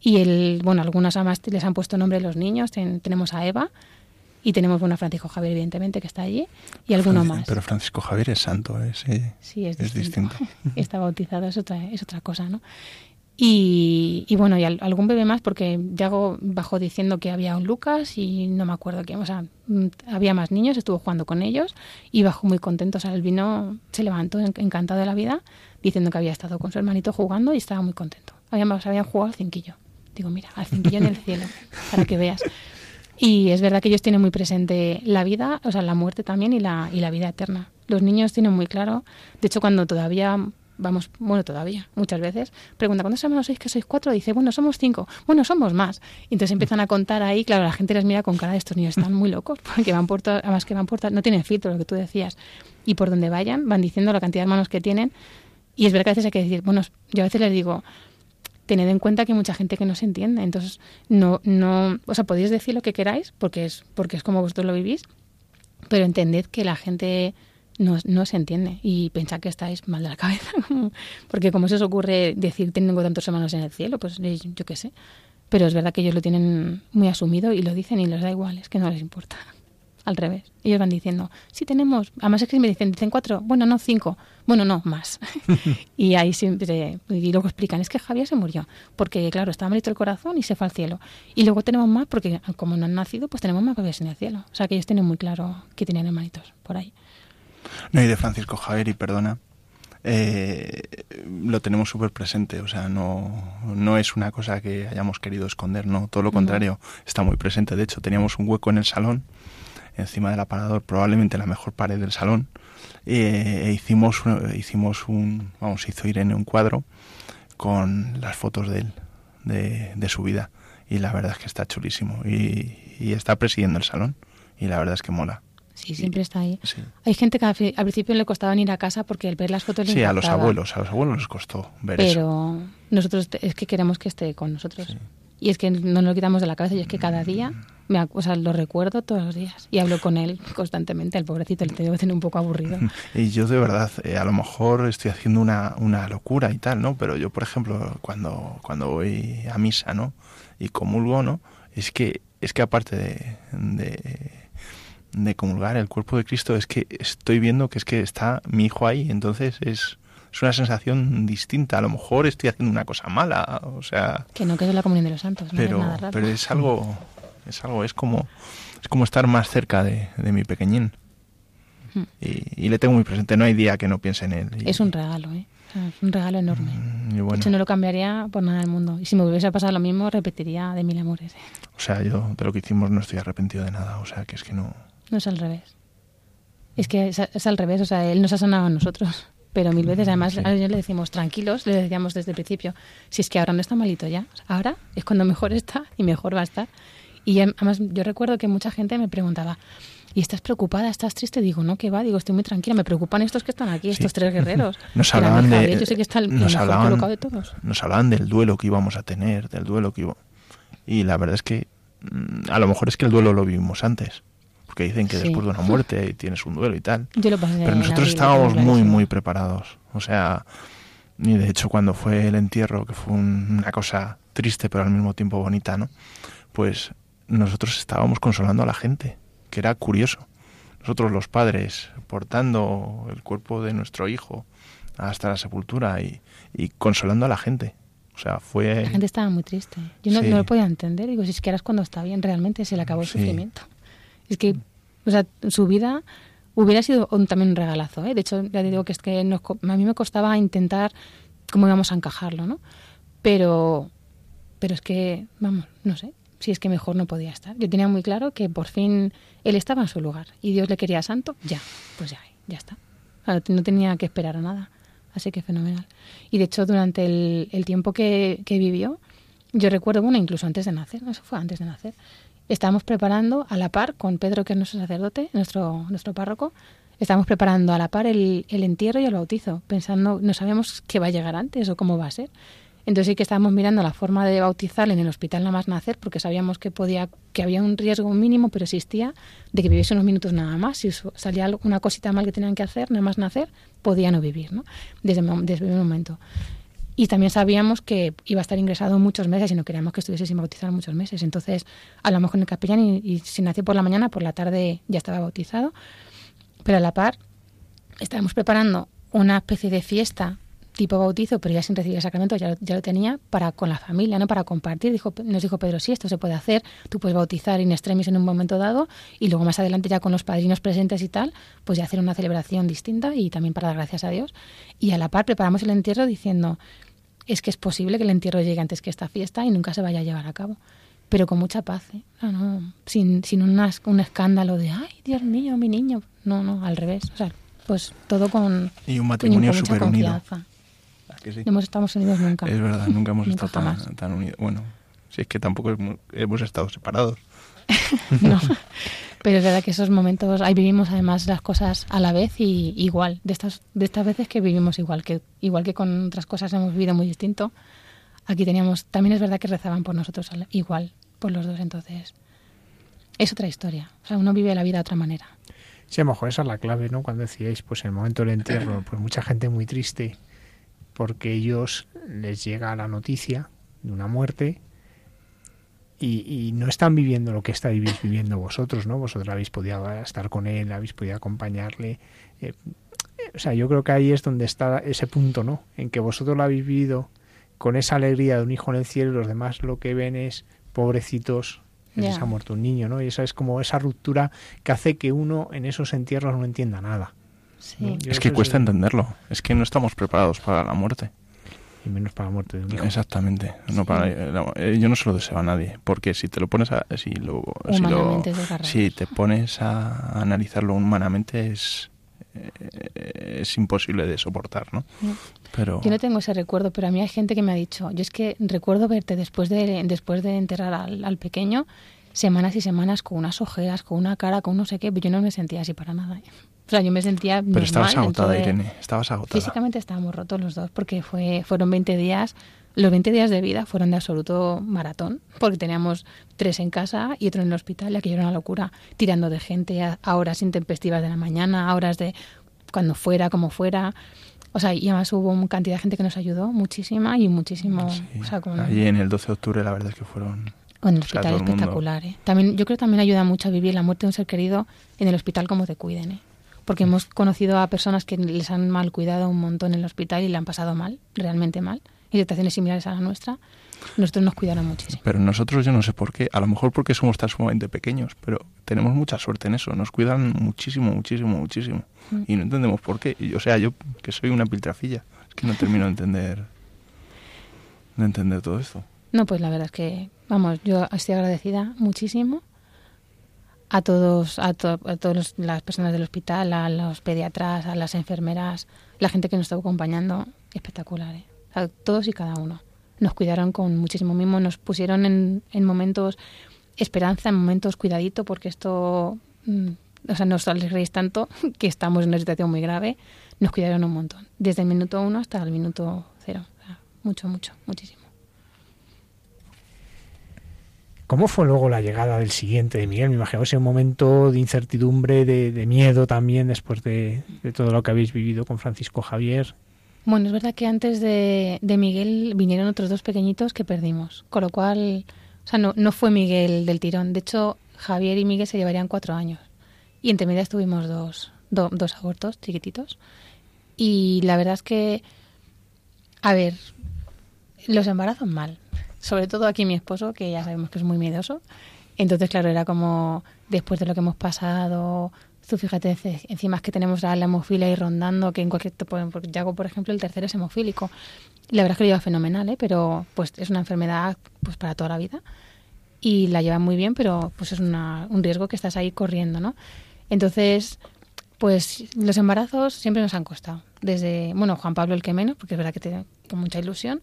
Y el, bueno, algunas además les han puesto nombre los niños, ten- tenemos a Eva y tenemos bueno, a Francisco Javier, evidentemente, que está allí, y alguno más. Pero Francisco Javier es santo, ¿eh? Sí, Sí, es, es distinto. distinto. Está bautizado, es otra, es otra cosa, ¿no? Y, y bueno, y al- algún bebé más, porque Yago bajó diciendo que había un Lucas y no me acuerdo quién, o sea, mm, había más niños, estuvo jugando con ellos y bajó muy contento, o sea, el vino se levantó en- encantado de la vida diciendo que había estado con su hermanito jugando y estaba muy contento. Habían, o sea, habían jugado al cinquillo. Digo, mira, al cinquillo en el cielo, para que veas. Y es verdad que ellos tienen muy presente la vida, o sea, la muerte también y la, y la vida eterna. Los niños tienen muy claro, de hecho, cuando todavía vamos, bueno, todavía, muchas veces, pregunta, ¿cuántos hermanos sois? Que sois cuatro, dice, bueno, somos cinco, bueno, somos más. Y entonces empiezan a contar ahí, claro, la gente les mira con cara de estos niños, están muy locos, porque van por todas, además que van por, todas- no tienen filtro, lo que tú decías, y por donde vayan, van diciendo la cantidad de hermanos que tienen, y es verdad que a veces hay que decir, bueno, yo a veces les digo, tened en cuenta que hay mucha gente que no se entiende. Entonces, no, no, o sea, podéis decir lo que queráis, porque es, porque es como vosotros lo vivís, pero entended que la gente no, no se entiende y pensad que estáis mal de la cabeza. porque como se os ocurre decir tengo tantos hermanos en el cielo, pues eh, yo qué sé. Pero es verdad que ellos lo tienen muy asumido y lo dicen y les da igual, es que no les importa. Al revés. Ellos van diciendo, sí tenemos, además es que me dicen, dicen cuatro, bueno, no cinco, bueno, no, más. y ahí siempre, y luego explican, es que Javier se murió, porque claro, estaba malito el corazón y se fue al cielo. Y luego tenemos más, porque como no han nacido, pues tenemos más bebés en el cielo. O sea que ellos tienen muy claro que tienen hermanitos por ahí. No, y de Francisco Javier, y perdona, eh, lo tenemos súper presente, o sea, no, no es una cosa que hayamos querido esconder, no, todo lo contrario, está muy presente. De hecho, teníamos un hueco en el salón, encima del aparador, probablemente la mejor pared del salón, eh, e hicimos, hicimos un, vamos, hizo Irene un cuadro con las fotos de él, de, de su vida, y la verdad es que está chulísimo, y, y está presidiendo el salón, y la verdad es que mola. Sí, siempre está ahí. Hay gente que al principio le costaba ir a casa porque el ver las fotos le Sí, a los abuelos, a los abuelos les costó ver Pero eso. Pero nosotros es que queremos que esté con nosotros. Y es que no nos lo quitamos de la cabeza y es que cada día, me, o sea, lo recuerdo todos los días y hablo con él constantemente. El pobrecito le tengo que tener un poco aburrido. Y yo de verdad, eh, a lo mejor estoy haciendo una, una locura y tal, ¿no? Pero yo, por ejemplo, cuando, cuando voy a misa, ¿no? Y comulgo, ¿no? Es que, es que aparte de, de de comulgar el cuerpo de Cristo es que estoy viendo que es que está mi hijo ahí, entonces es, es una sensación distinta. A lo mejor estoy haciendo una cosa mala, o sea... Que no, que es la comunión de los santos, no pero, es nada raro. Pero es algo, es algo, es como, es como estar más cerca de, de mi pequeñín. Hmm. Y, y, le tengo muy presente, no hay día que no piense en él. Y, es un regalo, ¿eh? O sea, es un regalo enorme. Mm, bueno. De hecho, no lo cambiaría por nada del mundo. Y si me hubiese pasado lo mismo, repetiría de mil amores. ¿eh? O sea, yo de lo que hicimos no estoy arrepentido de nada, o sea, que es que no... No es al revés. Es que es, es, al revés, o sea, él nos ha sanado a nosotros. Pero mil veces, además, sí. a ellos le decimos tranquilos, le decíamos desde el principio, si es que ahora no está malito ya, ahora es cuando mejor está y mejor va a estar. Y además, yo recuerdo que mucha gente me preguntaba, ¿y estás preocupada? ¿Estás triste? Digo, no, que va, digo, estoy muy tranquila, me preocupan estos que están aquí, estos sí. tres guerreros. Nos hablaban de. Yo sé que está el, nos mejor hablaban, colocado de todos. Nos hablaban del duelo que íbamos a tener, del duelo que íbamos. Y la verdad es que mm, a lo mejor es que el duelo lo vivimos antes que dicen que Sí. después de una muerte tienes un duelo y tal. Yo lo pasé Pero nosotros estábamos muy, muy preparados. O sea, y de hecho cuando fue el entierro, que fue un- una cosa triste pero al mismo tiempo bonita, ¿no? Pues nosotros estábamos consolando a la gente, que era curioso. Nosotros los padres portando el cuerpo de nuestro hijo hasta la sepultura y, y consolando a la gente. O sea, fue... La gente estaba muy triste. Yo no, Sí. no lo podía entender. Digo, si es que es cuando está bien, realmente se le acabó el Sí. sufrimiento. Es que, o sea, su vida hubiera sido un- también un regalazo. ¿eh? De hecho, ya te digo que es que nos a mí me costaba intentar cómo íbamos a encajarlo, ¿no? Pero, pero es que, vamos, no sé, si es que mejor no podía estar. Yo tenía muy claro que por fin él estaba en su lugar y Dios le quería santo, ya, pues ya, ya está. O sea, no tenía que esperar a nada. Así que fenomenal. Y de hecho, durante el, el tiempo que, que vivió, yo recuerdo, bueno, incluso antes de nacer, eso fue antes de nacer, estábamos preparando a la par con Pedro, que es nuestro sacerdote, nuestro, nuestro párroco, estábamos preparando a la par el, el entierro y el bautizo, pensando, no sabíamos qué va a llegar antes o cómo va a ser. Entonces sí que estábamos mirando la forma de bautizarle en el hospital nada más nacer, porque sabíamos que podía, que había un riesgo mínimo, pero existía, de que viviese unos minutos nada más. Si salía una cosita mal que tenían que hacer, nada más nacer, podía no vivir, ¿no? Desde, desde el momento. Y también sabíamos que iba a estar ingresado muchos meses y no queríamos que estuviese sin bautizar muchos meses. Entonces hablamos con el capellán y, y si nació por la mañana, por la tarde ya estaba bautizado. Pero a la par estábamos preparando una especie de fiesta tipo bautizo, pero ya sin recibir el sacramento, ya lo, ya lo tenía para con la familia, ¿no? Para compartir. Dijo, nos dijo Pedro, sí, esto se puede hacer, tú puedes bautizar in extremis en un momento dado y luego más adelante ya con los padrinos presentes y tal, pues ya hacer una celebración distinta y también para dar gracias a Dios. Y a la par preparamos el entierro diciendo, es que es posible que el entierro llegue antes que esta fiesta y nunca se vaya a llevar a cabo. Pero con mucha paz, ¿eh? No, no, sin, sin unas- un escándalo de, ay, Dios mío, mi niño. No, no, al revés. O sea, pues todo con, Y un matrimonio súper unido. No hemos estado unidos nunca. Es verdad, nunca hemos Nunca estado jamás. tan, tan unidos. Bueno, si es que tampoco hemos, hemos estado separados. No. Pero es verdad que esos momentos, ahí vivimos además las cosas a la vez y igual. De estas, de estas veces que vivimos igual, que igual que con otras cosas hemos vivido muy distinto, Aquí teníamos, también es verdad que rezaban por nosotros al- igual, por los dos, entonces es otra historia. O sea, uno vive la vida de otra manera. Sí, a lo mejor esa es la clave, ¿no? Cuando decíais, pues en el momento del entierro, pues mucha gente muy triste porque ellos les llega la noticia de una muerte y, y no están viviendo lo que estáis viviendo vosotros, ¿no? Vosotros habéis podido estar con él, habéis podido acompañarle. eh, o sea, yo creo que ahí es donde está ese punto, ¿no? En que vosotros lo habéis vivido con esa alegría de un hijo en el cielo y los demás lo que ven es pobrecitos, que Ya. les ha muerto un niño, ¿no? Y esa es como esa ruptura que hace que uno en esos entierros no entienda nada. Sí. ¿no? Yo Es que cuesta entenderlo. Es que no estamos preparados para la muerte. Y menos para la muerte de un hijo. Exactamente. No para, eh, eh, yo no se lo deseo a nadie. Porque si te lo pones a. Si lo, si, lo- te pones a analizarlo humanamente, es. eh, es imposible de soportar, ¿no? Pero. Yo no tengo ese recuerdo, pero a mí hay gente que me ha dicho, yo es que recuerdo verte después de, después de enterrar al, al pequeño semanas y semanas con unas ojeras, con una cara, con no sé qué, pero yo no me sentía así para nada. ¿eh? O sea, yo me sentía Pero normal estabas agotada, de- Irene. Estabas agotada. Físicamente estábamos rotos los dos porque fue fueron 20 días. Los 20 días de vida fueron de absoluto maratón porque teníamos tres en casa y otro en el hospital, que era una locura, tirando de gente a, a horas intempestivas de la mañana, a horas de cuando fuera, como fuera. O sea, y además hubo una cantidad de gente que nos ayudó, muchísima y muchísimo. Sí. O sea, con, Allí en el 12 de octubre, la verdad es que fueron. el o sea, hospital todo el mundo- espectacular. ¿eh? También, yo creo que también ayuda mucho a vivir la muerte de un ser querido en el hospital como te cuiden. ¿eh? Porque hemos conocido a personas que les han mal cuidado un montón en el hospital y le han pasado mal, realmente mal, en situaciones similares a la nuestra. Nosotros nos cuidaron muchísimo. Pero nosotros, yo no sé por qué. A lo mejor porque somos tan sumamente pequeños. Pero tenemos mucha suerte en eso. Nos cuidan muchísimo, muchísimo, muchísimo. Mm. Y no entendemos por qué. Y, o sea, yo que soy una piltrafilla. Es que no termino de entender. De entender todo esto. No, pues la verdad es que, vamos, yo estoy agradecida muchísimo a todos, a, to- a todas las personas del hospital, a los pediatras, a las enfermeras, la gente que nos estuvo acompañando, espectacular, ¿eh? A todos y cada uno. Nos cuidaron con muchísimo mimo, nos pusieron en, en momentos esperanza, en momentos cuidadito, porque esto, mm, o sea, nos alegréis tanto que estamos en una situación muy grave. Nos cuidaron un montón, desde el minuto uno hasta el minuto cero. O sea, mucho, mucho, muchísimo. ¿Cómo fue luego la llegada del siguiente de Miguel? Me imagino ese momento de incertidumbre, de, miedo también, después de, todo lo que habéis vivido con Francisco Javier. Bueno, es verdad que antes de, de Miguel vinieron otros dos pequeñitos que perdimos, con lo cual, o sea, no, fue Miguel del tirón. De hecho, Javier y Miguel se llevarían cuatro años. Y entre medias tuvimos dos, do- dos abortos chiquititos. Y la verdad es que, a ver, los embarazos mal. Sobre todo aquí mi esposo, que ya sabemos que es muy miedoso. Entonces, claro, era como después de lo que hemos pasado, tú fíjate, encima es que tenemos la, hemofilia ahí rondando, que en cualquier porque por ejemplo, el tercero es hemofílico. La verdad es que lo lleva fenomenal, ¿eh? pero pues es una enfermedad pues para toda la vida y la lleva muy bien, pero pues es un riesgo que estás ahí corriendo, ¿no? Entonces, pues los embarazos siempre nos han costado. Desde, bueno, Juan Pablo el que menos, porque es verdad que tiene con mucha ilusión,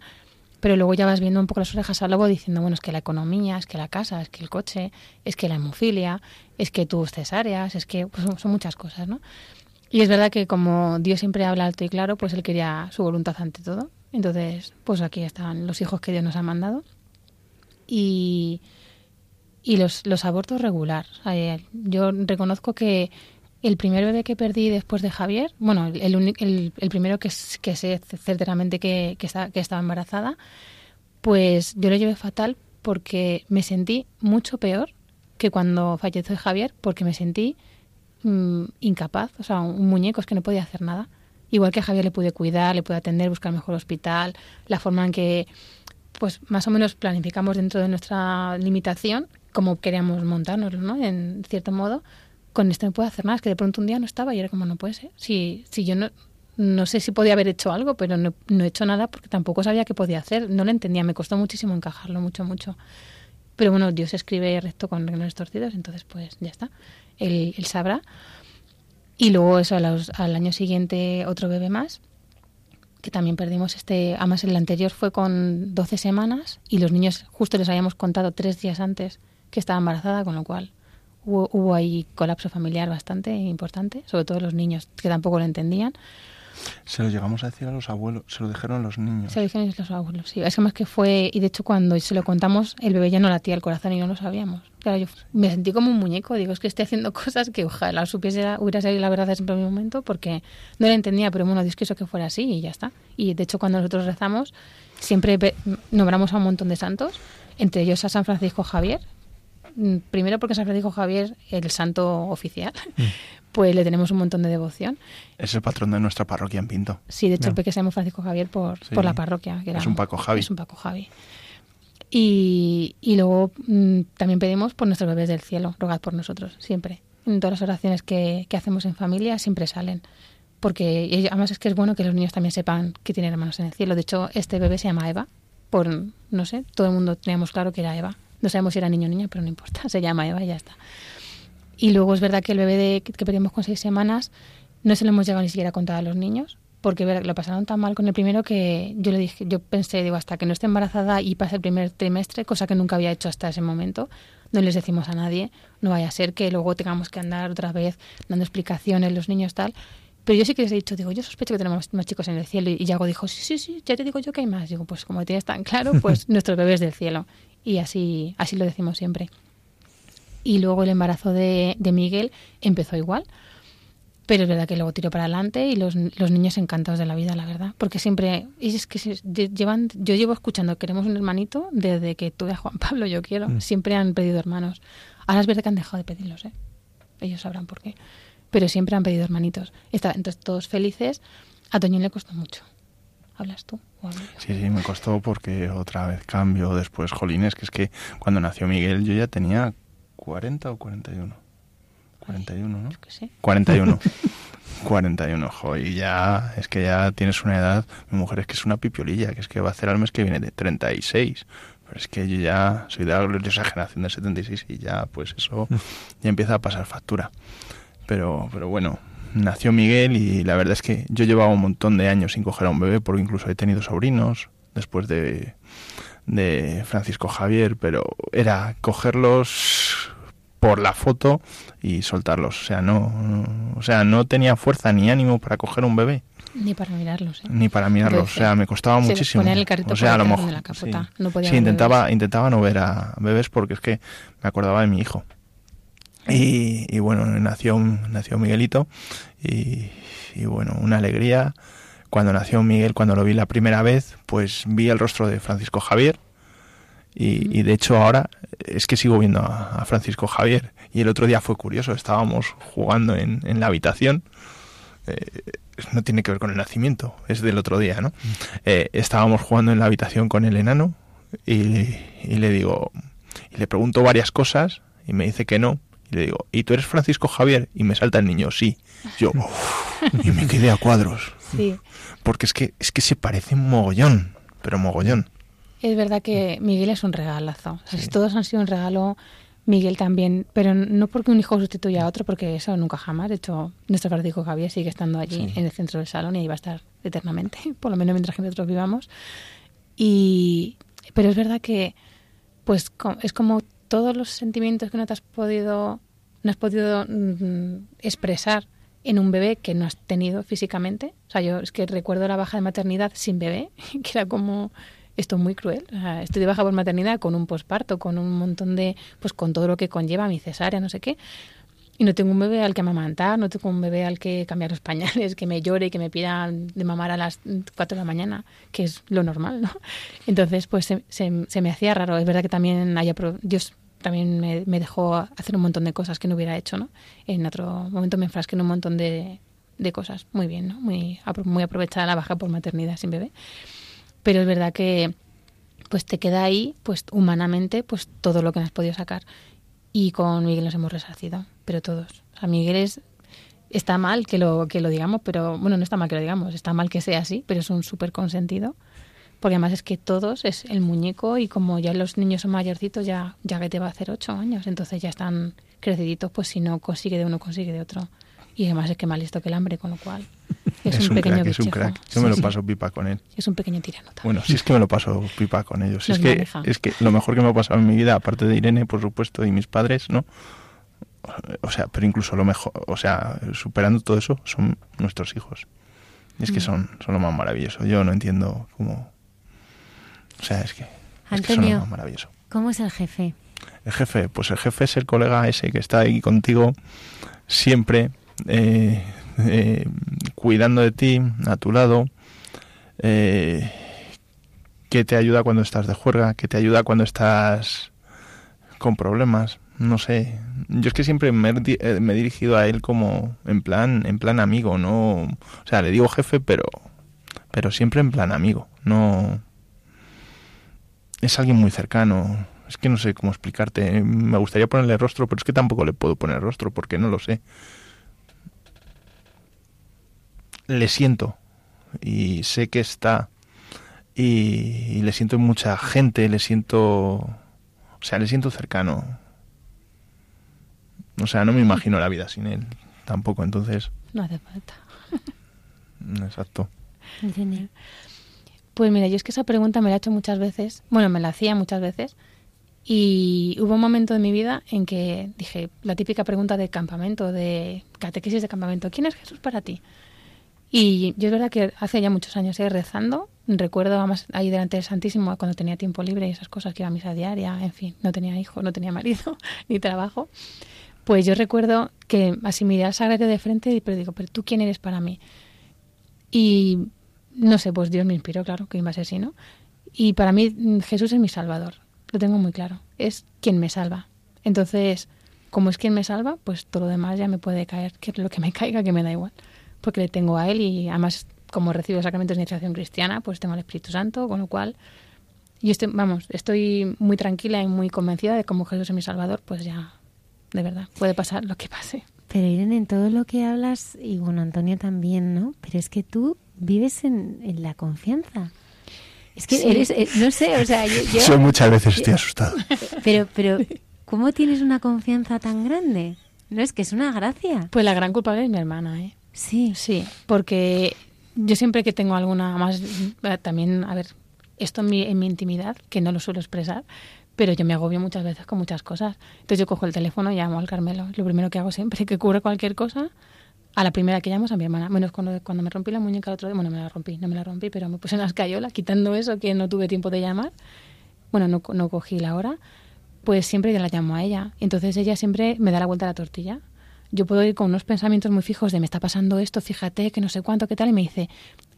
pero luego ya vas viendo un poco las orejas al lobo diciendo, bueno, es que la economía, es que la casa, es que el coche, es que la hemofilia, es que tus cesáreas, es que pues, son, muchas cosas, ¿no? Y es verdad que como Dios siempre habla alto y claro, pues él quería su voluntad ante todo. Entonces, pues aquí están los hijos que Dios nos ha mandado. Y, y los, los abortos regular. Eh, Yo reconozco que el primer bebé que perdí después de Javier, bueno, el, el, el primero que, sé certeramente que, que, estaba embarazada, pues yo lo llevé fatal porque me sentí mucho peor que cuando falleció Javier, porque me sentí mm, incapaz, o sea, un muñeco es que no podía hacer nada. Igual que a Javier le pude cuidar, le pude atender, buscar mejor hospital, la forma en que pues más o menos planificamos dentro de nuestra limitación como queríamos montárnoslo, ¿no? En cierto modo, con esto no puedo hacer nada, es que de pronto un día no estaba y era como no puede ser. Si, si yo no, no sé si podía haber hecho algo, pero no, he hecho nada porque tampoco sabía qué podía hacer, no lo entendía, me costó muchísimo encajarlo, mucho, mucho. Pero bueno, Dios escribe recto con renglones torcidos, entonces pues ya está, él, él sabrá. Y luego eso, al año siguiente otro bebé más, que también perdimos este, además el anterior fue con 12 semanas y los niños justo les habíamos contado tres días antes que estaba embarazada, con lo cual hubo, hubo ahí colapso familiar bastante importante, sobre todo los niños que tampoco lo entendían. Se lo llegamos a decir a los abuelos, se lo dijeron los niños. Se lo dijeron los abuelos, sí. Es que más que fue, y de hecho cuando se lo contamos, el bebé ya no latía el corazón y no lo sabíamos. Claro, yo me sentí como un muñeco, digo, es que estoy haciendo cosas que ojalá supiese, hubiera sido la verdad en primer momento, porque no la entendía, pero bueno, Dios quiso que fuera así y ya está. Y de hecho cuando nosotros rezamos, siempre nombramos a un montón de santos, entre ellos a San Francisco Javier, primero porque San Francisco Javier, el santo oficial, mm. pues le tenemos un montón de devoción. Es el patrón de nuestra parroquia en Pinto. Sí, de hecho el pequeño se llama Francisco Javier por, por la parroquia. Que era, es un Paco Javi. Es un Paco Javi. Y, y luego mm, también pedimos por nuestros bebés del cielo, rogad por nosotros, siempre. En todas las oraciones que, que hacemos en familia siempre salen. Porque además es que es bueno que los niños también sepan que tienen hermanos en el cielo. De hecho, este bebé se llama Eva, por, no sé, todo el mundo teníamos claro que era Eva. No sabemos si era niño o niña, pero no importa, se llama Eva y ya está. Y luego es verdad que el bebé de, que perdimos con seis semanas no se lo hemos llegado ni siquiera a contar a los niños, porque lo pasaron tan mal con el primero que yo le dije, yo pensé, digo, hasta que no esté embarazada y pase el primer trimestre, cosa que nunca había hecho hasta ese momento, no les decimos a nadie, no vaya a ser que luego tengamos que andar otra vez dando explicaciones los niños tal. Pero yo sí que les he dicho, digo, yo sospecho que tenemos más chicos en el cielo. Y Yago dijo, sí, sí, sí, ya te digo yo que hay más. Digo, pues como tienes tan claro, pues nuestros bebés del cielo. Y así, así lo decimos siempre. Y luego el embarazo de, de Miguel empezó igual. Pero es verdad que luego tiró para adelante y los, los niños encantados de la vida, la verdad. Porque siempre, es que llevan, yo llevo escuchando, queremos un hermanito desde que tuve a Juan Pablo, yo quiero. Mm. Siempre han pedido hermanos. Ahora es verdad que han dejado de pedirlos, ¿eh? Ellos sabrán por qué pero siempre han pedido hermanitos. Está, entonces, todos felices. A Toñín le costó mucho. ¿Hablas tú? sí, sí, me costó porque otra vez cambio después, jolines, que es que cuando nació Miguel yo ya tenía 40 o 41. 41, ¿no? Yo qué sé. 41. 41, jo, y ya, es que ya tienes una edad, mi mujer es que es una pipiolilla, que es que va a hacer al mes que viene de 36, pero es que yo ya soy de la gloriosa generación de 76 y ya, pues eso, ya empieza a pasar factura. Pero, pero bueno, nació Miguel y la verdad es que yo llevaba un montón de años sin coger a un bebé porque incluso he tenido sobrinos después de, de Francisco Javier, pero era cogerlos por la foto y soltarlos. O sea, no, o sea, no tenía fuerza ni ánimo para coger un bebé. Ni para mirarlos. ¿eh? Ni para mirarlos. o sea, me costaba muchísimo. o sea, a lo mejor. sí, intentaba, intentaba no ver a bebés porque es que me acordaba de mi hijo. Y, bueno, nació, nació Miguelito y, bueno, una alegría. Cuando nació Miguel, cuando lo vi la primera vez, pues vi el rostro de Francisco Javier y, de hecho ahora es que sigo viendo a, Francisco Javier. Y el otro día fue curioso, estábamos jugando en, en la habitación. Eh, no tiene que ver con el nacimiento, es del otro día, ¿no? Eh, estábamos jugando en la habitación con el enano y, y le digo, y le pregunto varias cosas y me dice que no, y le digo, ¿y tú eres Francisco Javier? Y me salta el niño, sí. Yo, y me quedé a cuadros. Sí. Porque es que, es que se parece mogollón, pero mogollón. Es verdad que Miguel es un regalazo. O sea, si todos han sido un regalo, Miguel también, pero no porque un hijo sustituya a otro, porque eso nunca jamás. De hecho, nuestro Francisco Javier sigue estando allí en el centro del salón y ahí va a estar eternamente, por lo menos mientras que nosotros vivamos. Y, pero es verdad que pues es como todos los sentimientos que no te has podido, no has podido mm, expresar en un bebé que no has tenido físicamente. O sea, yo es que recuerdo la baja de maternidad sin bebé, que era como esto muy cruel. estoy de baja por maternidad con un posparto, con un montón de, pues con todo lo que conlleva mi cesárea, no sé qué. Y no tengo un bebé al que amamantar, no tengo un bebé al que cambiar los pañales, que me llore, que me pida de mamar a las 4 de la mañana, que es lo normal, ¿no? Entonces, pues se, se, me hacía raro. Es verdad que también haya, Dios también me, dejó hacer un montón de cosas que no hubiera hecho, ¿no? En otro momento me enfrasqué en un montón de, de cosas. Muy bien, ¿no? Muy, muy aprovechada la baja por maternidad sin bebé. Pero es verdad que pues te queda ahí, pues humanamente, pues todo lo que me has podido sacar. Y con Miguel nos hemos resarcido, pero todos. O Miguel es, está mal que lo, que lo digamos, pero bueno, no está mal que lo digamos, está mal que sea así, pero es un súper consentido porque además es que todos es el muñeco y como ya los niños son mayorcitos, ya, ya que te va a hacer ocho años, entonces ya están creciditos, pues si no consigue de uno, consigue de otro. Y además es que más listo que el hambre, con lo cual es, un, pequeño crack, Es un crack, yo me lo paso pipa con él. Es un pequeño tirano Bueno, si es que me lo paso pipa con ellos. Es que, es que lo mejor que me ha pasado en mi vida, aparte de Irene, por supuesto, y mis padres, ¿no? O sea, pero incluso lo mejor, o sea, superando todo eso, son nuestros hijos. Y es que Mm. son, son lo más maravilloso. Yo no entiendo cómo... O sea, es que, es que son Antonio. más maravilloso. ¿Cómo es el jefe? El jefe, pues el jefe es el colega ese que está ahí contigo siempre, eh, eh, cuidando de ti, a tu lado, eh, que te ayuda cuando estás de juerga, que te ayuda cuando estás con problemas, no sé. Yo es que siempre me he, eh, me he dirigido a él como en plan, en plan amigo, no, o sea, le digo jefe, pero, pero siempre en plan amigo, no. Es alguien muy cercano. Es que no sé cómo explicarte. Me gustaría ponerle rostro, pero es que tampoco le puedo poner rostro porque no lo sé. Le siento y sé que está y, y le siento en mucha gente, le siento, o sea, le siento cercano. O sea, no me imagino la vida sin él tampoco, entonces, No hace falta. exacto. Pues mira, yo es que esa pregunta me la he hecho muchas veces, bueno, me la hacía muchas veces, y hubo un momento de mi vida en que dije la típica pregunta de campamento, de catequesis de campamento, ¿quién es Jesús para ti? Y yo es verdad que hace ya muchos años, ¿eh? rezando, recuerdo además ahí delante del Santísimo cuando tenía tiempo libre y esas cosas, que iba a misa diaria, en fin, no tenía hijo, no tenía marido ni trabajo, pues yo recuerdo que así miré al sagrario de frente y pero digo, pero tú quién eres para mí? Y no sé, pues Dios me inspiró, claro, que iba a ser así, ¿no? Y para mí mm, Jesús es mi salvador, lo tengo muy claro, es quien me salva. Entonces, como es quien me salva, pues todo lo demás ya me puede caer, que lo que me caiga, que me da igual, porque le tengo a Él y además como recibo sacramentos de iniciación cristiana, pues tengo al Espíritu Santo, con lo cual yo estoy, vamos, estoy muy tranquila y muy convencida de como Jesús es mi salvador, pues ya, de verdad, puede pasar lo que pase. Pero Irene, en todo lo que hablas, y bueno, Antonio también, ¿no? Pero es que tú vives en, en la confianza. Es que Sí. eres, eh, no sé, o sea, yo... yo- Yo muchas veces estoy asustado. pero, pero, ¿cómo tienes una confianza tan grande? No, es que es una gracia. Pues la gran culpable es mi hermana, ¿eh? Sí. Sí, porque yo siempre que tengo alguna más, eh, también, a ver, esto en mi, en mi intimidad, que no lo suelo expresar, pero yo me agobio muchas veces con muchas cosas. Entonces yo cojo el teléfono y llamo al Carmelo. Lo primero que hago siempre, que ocurre cualquier cosa, a la primera que llamo es a mi hermana. Menos cuando, cuando me rompí la muñeca el otro día, bueno, me la rompí, no me la rompí, pero me puse en la escayola, quitando eso que no tuve tiempo de llamar. Bueno, no, no cogí la hora, pues siempre la llamo a ella. Entonces ella siempre me da la vuelta a la tortilla. Yo puedo ir con unos pensamientos muy fijos de me está pasando esto, fíjate, que no sé cuánto, qué tal, y me dice,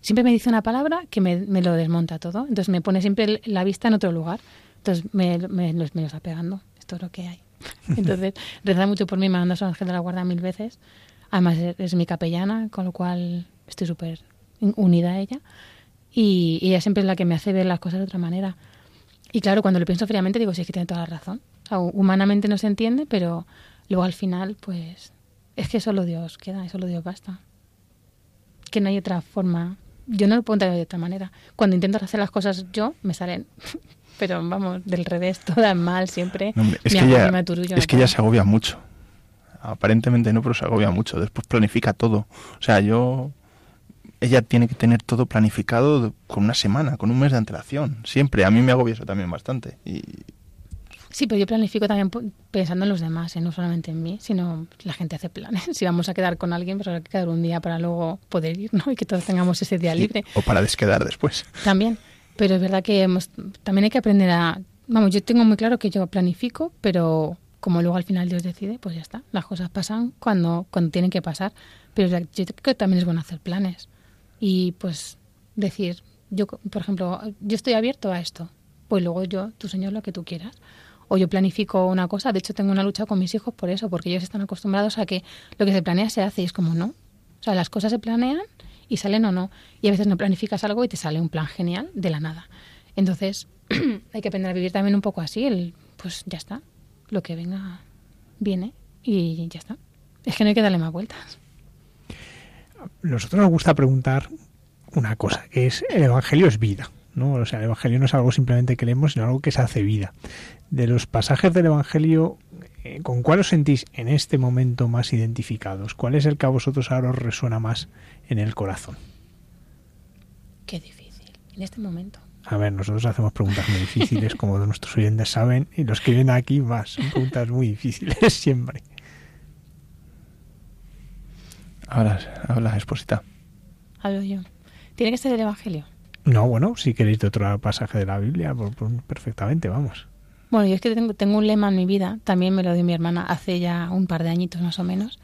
siempre me dice una palabra que me, me lo desmonta todo. Entonces me pone siempre la vista en otro lugar. Entonces me, me, me lo está pegando. Esto es lo que hay. Entonces, reza mucho por mí, me manda a San Ángel de la Guarda mil veces. Además, es, mi capellana, con lo cual estoy súper unida a ella. Y, y ella siempre es la que me hace ver las cosas de otra manera. Y claro, cuando lo pienso fríamente, digo, sí, es que tiene toda la razón. O sea, humanamente no se entiende, pero luego al final, pues, es que solo Dios queda y solo Dios basta. Que no hay otra forma. Yo no lo puedo entender de otra manera. Cuando intento hacer las cosas yo, me salen. Pero vamos, del revés, todas mal siempre. No, hombre, es Me que, aturullo, es que puedo. se agobia mucho. Aparentemente no, pero se agobia mucho. Después planifica todo. O sea, yo... Ella tiene que tener todo planificado con una semana, con un mes de antelación. Siempre. A mí me agobia eso también bastante. Y Sí, pero yo planifico también pensando en los demás, ¿eh? no solamente en mí, sino la gente hace planes. Si vamos a quedar con alguien, pues habrá que quedar un día para luego poder ir, ¿no? Y que todos tengamos ese día libre. o para desquedar después. También. Pero es verdad que hemos, también hay que aprender a... Vamos, yo tengo muy claro que yo planifico, pero como luego al final Dios decide, pues ya está. Las cosas pasan cuando, cuando tienen que pasar. Pero yo creo que también es bueno hacer planes. Y pues decir, yo, por ejemplo, yo estoy abierto a esto. Pues luego yo, tu Señor, lo que tú quieras. O yo planifico una cosa. De hecho, tengo una lucha con mis hijos por eso, porque ellos están acostumbrados a que lo que se planea se hace y es como no. O sea, las cosas se planean y salen o no. Y a veces no planificas algo y te sale un plan genial de la nada. Entonces, hay que aprender a vivir también un poco así. El, pues ya está. Lo que venga, viene y ya está. Es que no hay que darle más vueltas. nosotros nos gusta preguntar una cosa, que es el Evangelio es vida, ¿no? O sea, el Evangelio no es algo simplemente que leemos, sino algo que se hace vida. De los pasajes del Evangelio, eh, ¿con cuál os sentís en este momento más identificados? ¿Cuál es el que a vosotros ahora os resuena más en el corazón? Qué difícil. En este momento. A ver, nosotros hacemos preguntas muy difíciles, como nuestros oyentes saben, y los que vienen aquí más, son preguntas muy difíciles siempre. Habla, habla, Esposita. hablo yo. ¿Tiene que ser el Evangelio? No, bueno, si queréis de otro pasaje de la Biblia, perfectamente, vamos. Bueno, yo es que tengo, tengo un lema en mi vida, también me lo dio mi hermana hace ya un par de añitos más o menos,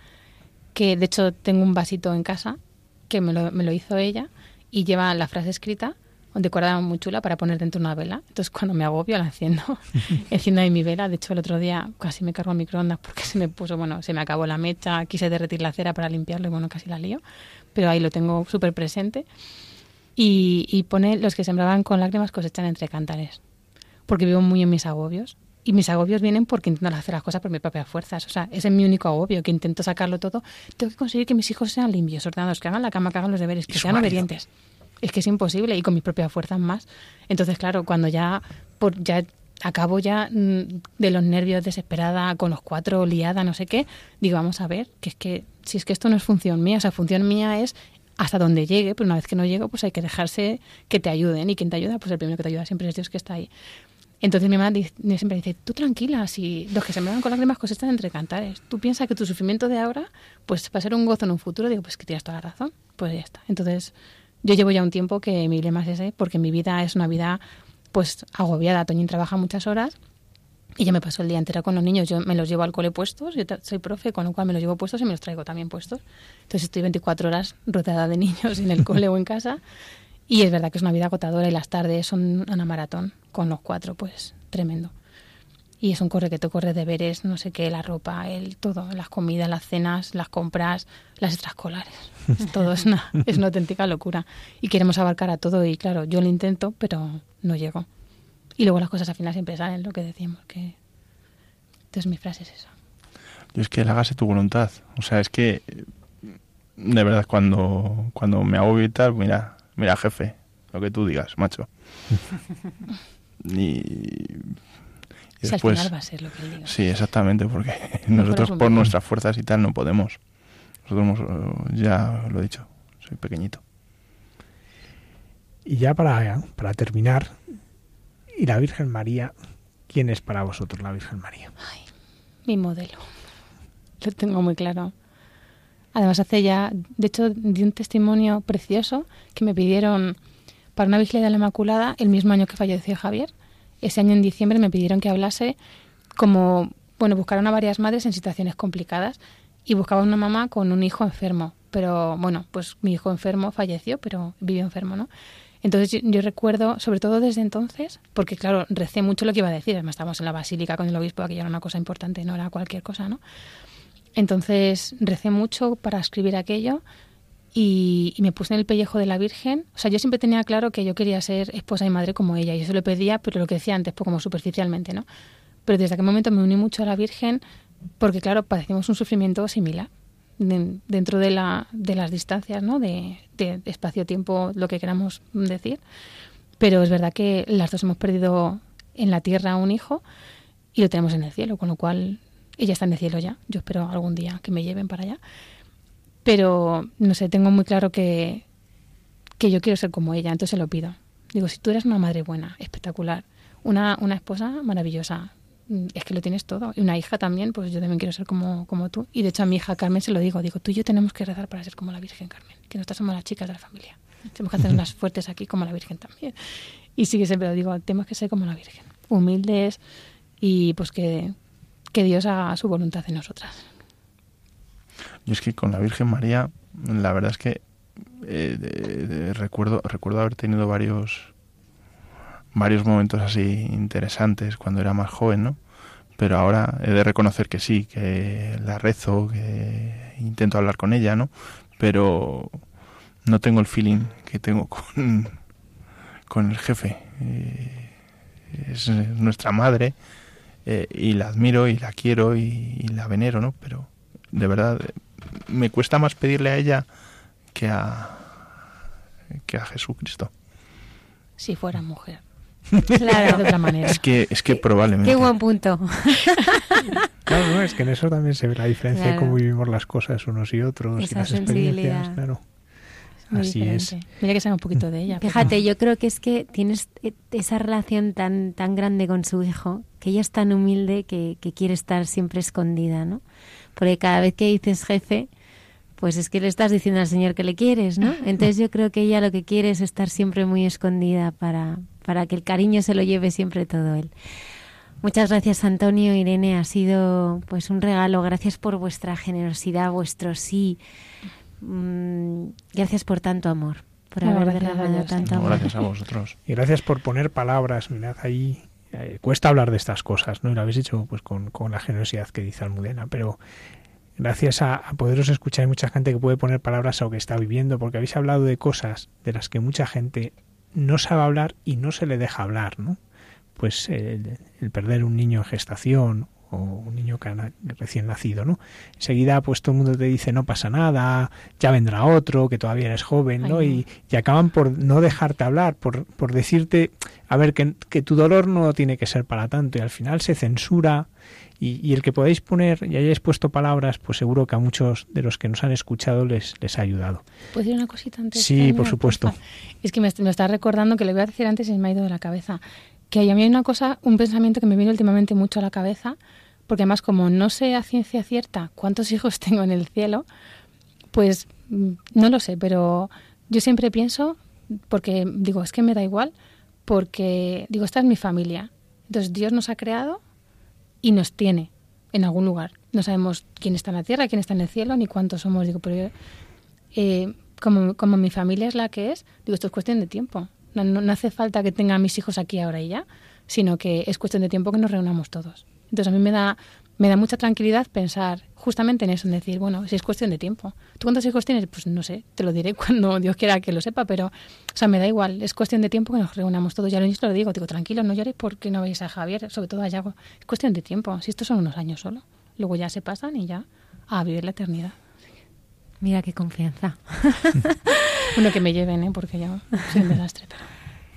que de hecho tengo un vasito en casa que me lo, me lo hizo ella y lleva la frase escrita decorada muy chula para poner dentro una vela. Entonces cuando me agobio la enciendo, enciendo ahí mi vela. De hecho el otro día casi me cargo el microondas porque se me puso, bueno, se me acabó la mecha, quise derretir la cera para limpiarlo y bueno, casi la lío. Pero ahí lo tengo súper presente. Y, y pone los que sembraban con lágrimas cosechan entre cantares. Porque vivo muy en mis agobios. Y mis agobios vienen porque intento hacer las cosas por mis propias fuerzas. O sea, ese es mi único agobio, que intento sacarlo todo. Tengo que conseguir que mis hijos sean limpios, ordenados, que hagan la cama, que hagan los deberes, que sean obedientes es que es imposible y con mis propias fuerzas más. Entonces, claro, cuando ya, por, ya acabo ya mm, de los nervios desesperada, con los cuatro liada, no sé qué, digo, vamos a ver, que es que si es que esto no es función mía, o sea, función mía es hasta donde llegue, pero una vez que no llego, pues hay que dejarse que te ayuden y quien te ayuda, pues el primero que te ayuda siempre es Dios que está ahí. Entonces mi mamá siempre dice, tú tranquila, si los que se me van con lágrimas están entre cantares, tú piensas que tu sufrimiento de ahora pues va a ser un gozo en un futuro, digo, pues que tienes toda la razón, pues ya está. Entonces yo llevo ya un tiempo que mi lema es ese, porque mi vida es una vida pues agobiada. Toñín trabaja muchas horas y yo me paso el día entero con los niños. Yo me los llevo al cole puestos, yo soy profe, con lo cual me los llevo puestos y me los traigo también puestos. Entonces estoy 24 horas rodeada de niños en el cole o en casa. Y es verdad que es una vida agotadora y las tardes son una maratón con los cuatro, pues tremendo y es un corre que te corre deberes, no sé qué, la ropa, el todo, las comidas, las cenas, las compras, las extraescolares. todo es una, es una auténtica locura. Y queremos abarcar a todo y claro, yo lo intento, pero no llego. Y luego las cosas al final siempre salen, lo que decimos, que... Entonces mi frase es eso. Yo es que hágase tu voluntad. O sea, es que de verdad cuando, cuando me hago tal, mira, mira jefe, lo que tú digas, macho. y al va a ser lo que él diga. Sí, exactamente, porque nosotros por nuestras fuerzas y tal no podemos. Nosotros eh, ya lo he dicho, soy pequeñito. Y ya para, para terminar, ¿y la Virgen María? ¿Quién es para vosotros la Virgen María? Ay, mi modelo. Lo tengo muy claro. Además, hace ya, de hecho, di un testimonio precioso que me pidieron para una Virgen de la Inmaculada el mismo año que falleció Javier ese año en diciembre me pidieron que hablase como, bueno, buscaron a varias madres en situaciones complicadas y buscaba una mamá con un hijo enfermo. Pero bueno, pues mi hijo enfermo falleció, pero vivió enfermo, ¿no? Entonces yo, recuerdo, sobre todo desde entonces, porque claro, recé mucho lo que iba a decir, además estábamos en la basílica con el obispo, aquello era una cosa importante, no era cualquier cosa, ¿no? Entonces recé mucho para escribir aquello y, me puse en el pellejo de la Virgen. O sea, yo siempre tenía claro que yo quería ser esposa y madre como ella, y eso lo pedía, pero lo que decía antes, pues como superficialmente, ¿no? Pero desde aquel momento me uní mucho a la Virgen porque, claro, padecimos un sufrimiento similar dentro de, la, de las distancias, ¿no? De, de espacio-tiempo, lo que queramos decir. Pero es verdad que las dos hemos perdido en la tierra un hijo y lo tenemos en el cielo, con lo cual ella está en el cielo ya. Yo espero algún día que me lleven para allá. Pero, no sé, tengo muy claro que, que yo quiero ser como ella, entonces lo pido. Digo, si tú eres una madre buena, espectacular, una, una esposa maravillosa, mm, es que lo tienes todo. Y una hija también, pues yo también quiero ser como, como tú. Y de hecho a mi hija Carmen se lo digo, digo, tú y yo tenemos que rezar para ser como la Virgen Carmen, que nosotras somos las chicas de la familia. Tenemos que hacer unas fuertes aquí como la Virgen también. Y sí que siempre lo digo, tenemos que ser como la Virgen, humildes y pues que, que Dios haga su voluntad en nosotras. Yo es que con la Virgen María, la verdad es que eh, recuerdo, recuerdo haber tenido varios, varios momentos así interesantes cuando era más joven, ¿no? Pero ahora he de reconocer que sí, que la rezo, que intento hablar con ella, ¿no? Pero no tengo el feeling que tengo con, con el jefe. Eh, es nuestra madre eh, y la admiro y la quiero y, y, la venero, ¿no? Pero de verdad me cuesta más pedirle a ella que a, que a Jesucristo. Si fuera mujer. Claro, de otra manera. Es que, es que probablemente. Qué buen punto. Claro, no, es que en eso también se ve la diferencia de cómo vivimos las cosas unos y otros y las experiencias, claro. Así es. Mira que sabe un poquito de ella. Fíjate, yo creo que es que tienes e, esa relación tan, tan grande con su hijo, que ella es tan humilde que, que quiere estar siempre escondida, ¿no? Porque cada vez que dices jefe, pues es que le estás diciendo al Señor que le quieres, ¿no? Entonces yo creo que ella lo que quiere es estar siempre muy escondida para, para que el cariño se lo lleve siempre todo él. Muchas gracias Antonio, Irene, ha sido pues un regalo. Gracias por vuestra generosidad, vuestro sí. Mm, gracias por tanto amor, por haber derramado tanto amor. Gracias a vosotros. Y gracias por poner palabras, mirad ahí. eh, cuesta hablar de estas cosas, ¿no? Y lo habéis hecho pues con, con la generosidad que dice Almudena, pero gracias a, a poderos escuchar hay mucha gente que puede poner palabras a lo que está viviendo, porque habéis hablado de cosas de las que mucha gente no sabe hablar y no se le deja hablar, ¿no? Pues el, el perder un niño en gestación o un niño que ha recién nacido, ¿no? Enseguida, pues todo el mundo te dice no pasa nada, ya vendrá otro, que todavía eres joven, ¿no? Ay, no. Y, y acaban por no dejarte hablar, por, por decirte, a ver, que, que tu dolor no tiene que ser para tanto, y al final se censura, y, y el que podáis poner y hayáis puesto palabras, pues seguro que a muchos de los que nos han escuchado les, les ha ayudado. ¿Puedo decir una cosita antes? Sí, por supuesto. Es que me, me está recordando que le voy a decir antes y me ha ido de la cabeza. Que a mí hay una cosa, un pensamiento que me viene últimamente mucho a la cabeza, porque además como no sé a ciencia cierta cuántos hijos tengo en el cielo, pues mm, no lo sé, pero yo siempre pienso, porque digo, es que me da igual, porque digo, esta es mi familia. Entonces Dios nos ha creado y nos tiene en algún lugar. No sabemos quién está en la tierra, quién está en el cielo, ni cuántos somos. Digo, pero eh, como, como mi familia es la que es, digo, esto es cuestión de tiempo. No, no, no hace falta que tenga a mis hijos aquí ahora y ya, sino que es cuestión de tiempo que nos reunamos todos. Entonces a mí me da, me da mucha tranquilidad pensar justamente en eso, en decir, bueno, si es cuestión de tiempo. ¿Tú cuántos hijos tienes? Pues no sé, te lo diré cuando Dios quiera que lo sepa, pero, o sea, me da igual, es cuestión de tiempo que nos reunamos todos. Ya lo, lo digo, digo, tranquilo, no lloréis porque no veis a Javier, sobre todo allá. Es cuestión de tiempo, si estos son unos años solo. Luego ya se pasan y ya a vivir la eternidad. Mira qué confianza. Bueno, que me lleven, ¿eh? porque ya soy un desastre. Pero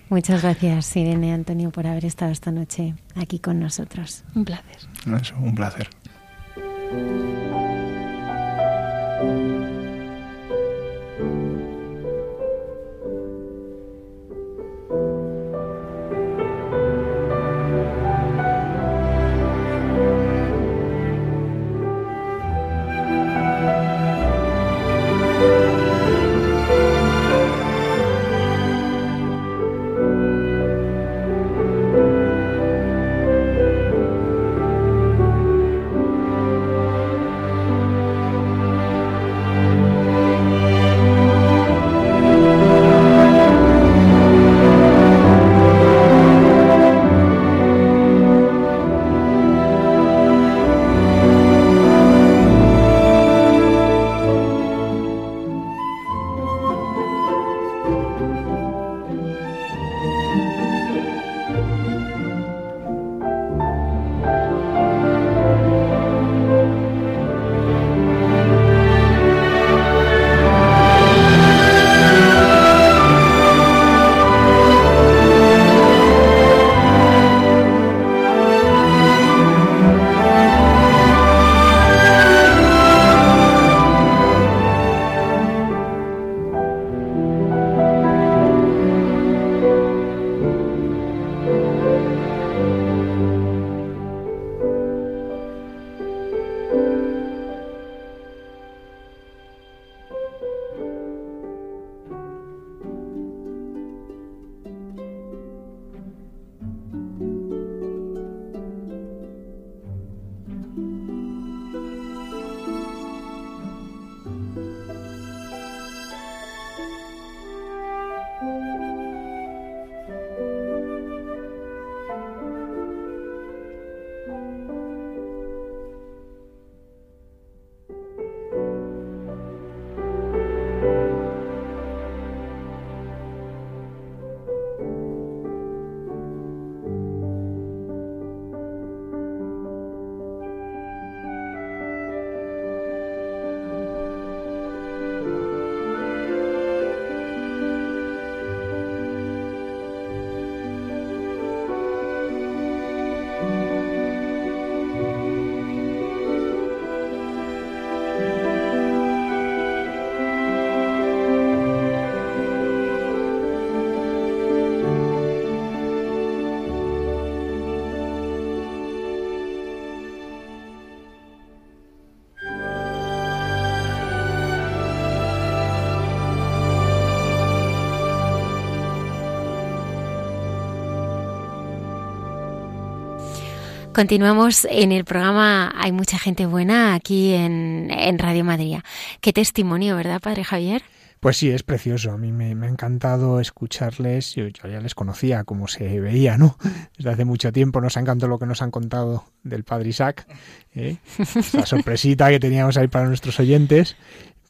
Muchas gracias, Irene Antonio, por haber estado esta noche aquí con nosotros. un placer. Eso, un placer. Continuamos en el programa Hay mucha gente buena aquí en, Radio Madrid. Qué testimonio, ¿verdad, Padre Javier? Pues sí, es precioso. A mí me, ha encantado escucharles. Yo, ya les conocía como se veía, ¿no? Desde hace mucho tiempo nos ha encantado lo que nos han contado del Padre Isaac. ¿eh? La sorpresita que teníamos ahí para nuestros oyentes.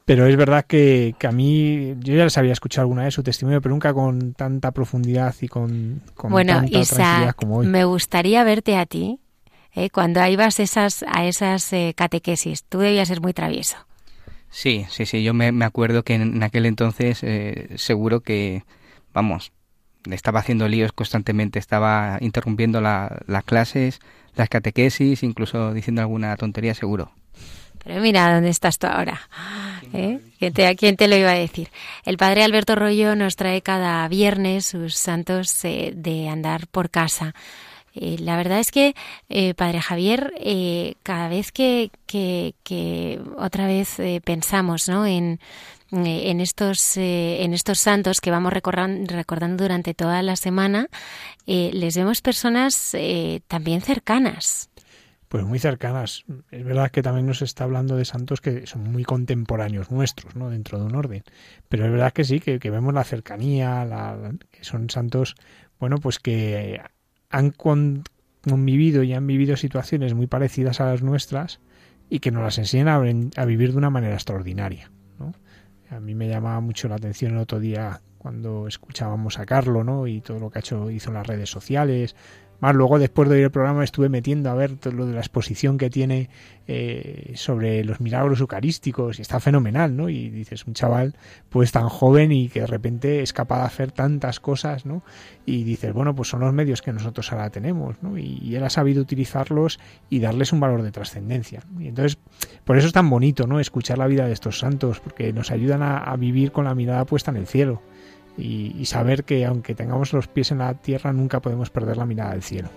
Pero es verdad que, a mí, yo ya les había escuchado alguna vez su testimonio, pero nunca con tanta profundidad y con, con bueno, tanta tranquilidad como hoy. Me gustaría verte a ti ¿eh? cuando ibas esas, a esas eh, catequesis. Tú debías ser muy travieso. Sí, sí, sí. Yo me, acuerdo que en, aquel entonces eh, seguro que, vamos, estaba haciendo líos constantemente. Estaba interrumpiendo las clases, las catequesis, incluso diciendo alguna tontería, seguro. Pero mira dónde estás tú ahora. ¿Eh? ¿A quién te lo iba a decir? El padre Alberto Rollo nos trae cada viernes sus santos de andar por casa. Eh, la verdad es que, eh, Padre Javier, eh, cada vez que, que, otra vez pensamos ¿no? en, en, estos, en estos santos que vamos recordando, durante toda la semana, les vemos personas también cercanas. Pues muy cercanas. Es verdad que también nos está hablando de santos que son muy contemporáneos nuestros, ¿no? Dentro de un orden. Pero es verdad que sí, que, vemos la cercanía, la, que son santos, bueno, pues que han convivido y han vivido situaciones muy parecidas a las nuestras y que nos las enseñan a, vivir de una manera extraordinaria. A mí me llamaba mucho la atención el otro día cuando escuchábamos a Carlo ¿no? y todo lo que ha hecho, hizo en las redes sociales, más luego, después de oír el programa, estuve metiendo a ver lo de la exposición que tiene eh, sobre los milagros eucarísticos y está fenomenal, ¿no? Y dices, un chaval pues tan joven y que de repente es capaz de hacer tantas cosas, ¿no? Y dices, bueno, pues son los medios que nosotros ahora tenemos, ¿no? Y, él ha sabido utilizarlos y darles un valor de trascendencia. Y entonces, por eso es tan bonito, ¿no? Escuchar la vida de estos santos, porque nos ayudan a vivir con la mirada puesta en el cielo y, saber que aunque tengamos los pies en la tierra nunca podemos perder la mirada del cielo.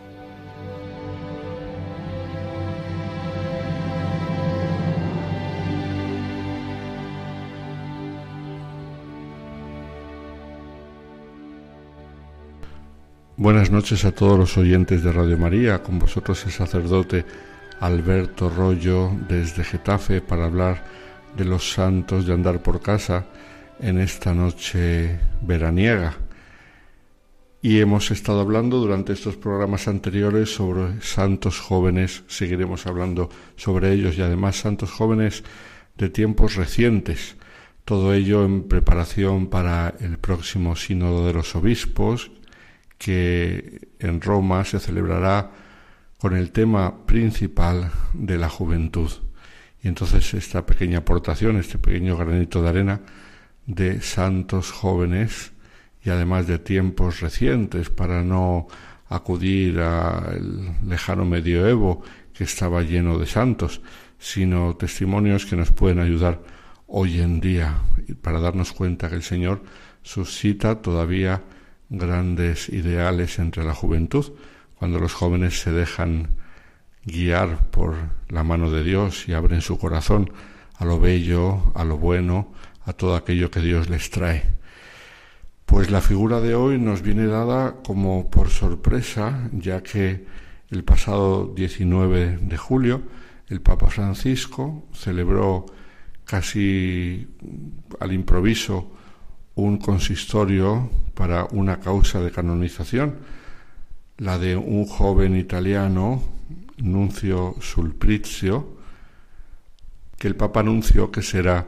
Buenas noches a todos los oyentes de Radio María, con vosotros el sacerdote Alberto Rollo desde Getafe para hablar de los santos de andar por casa en esta noche veraniega. Y hemos estado hablando durante estos programas anteriores sobre santos jóvenes, seguiremos hablando sobre ellos y además santos jóvenes de tiempos recientes. Todo ello en preparación para el próximo Sínodo de los Obispos, que en Roma se celebrará con el tema principal de la juventud. Y entonces esta pequeña aportación, este pequeño granito de arena, de santos jóvenes y además de tiempos recientes para no acudir al lejano medioevo que estaba lleno de santos, sino testimonios que nos pueden ayudar hoy en día. Para darnos cuenta que el Señor suscita todavía grandes ideales entre la juventud, cuando los jóvenes se dejan guiar por la mano de Dios y abren su corazón a lo bello, a lo bueno, a todo aquello que Dios les trae. Pues la figura de hoy nos viene dada como por sorpresa, ya que el pasado 19 de julio el Papa Francisco celebró casi al improviso un consistorio para una causa de canonización, la de un joven italiano, Nuncio Sulprizio, que el Papa anunció que será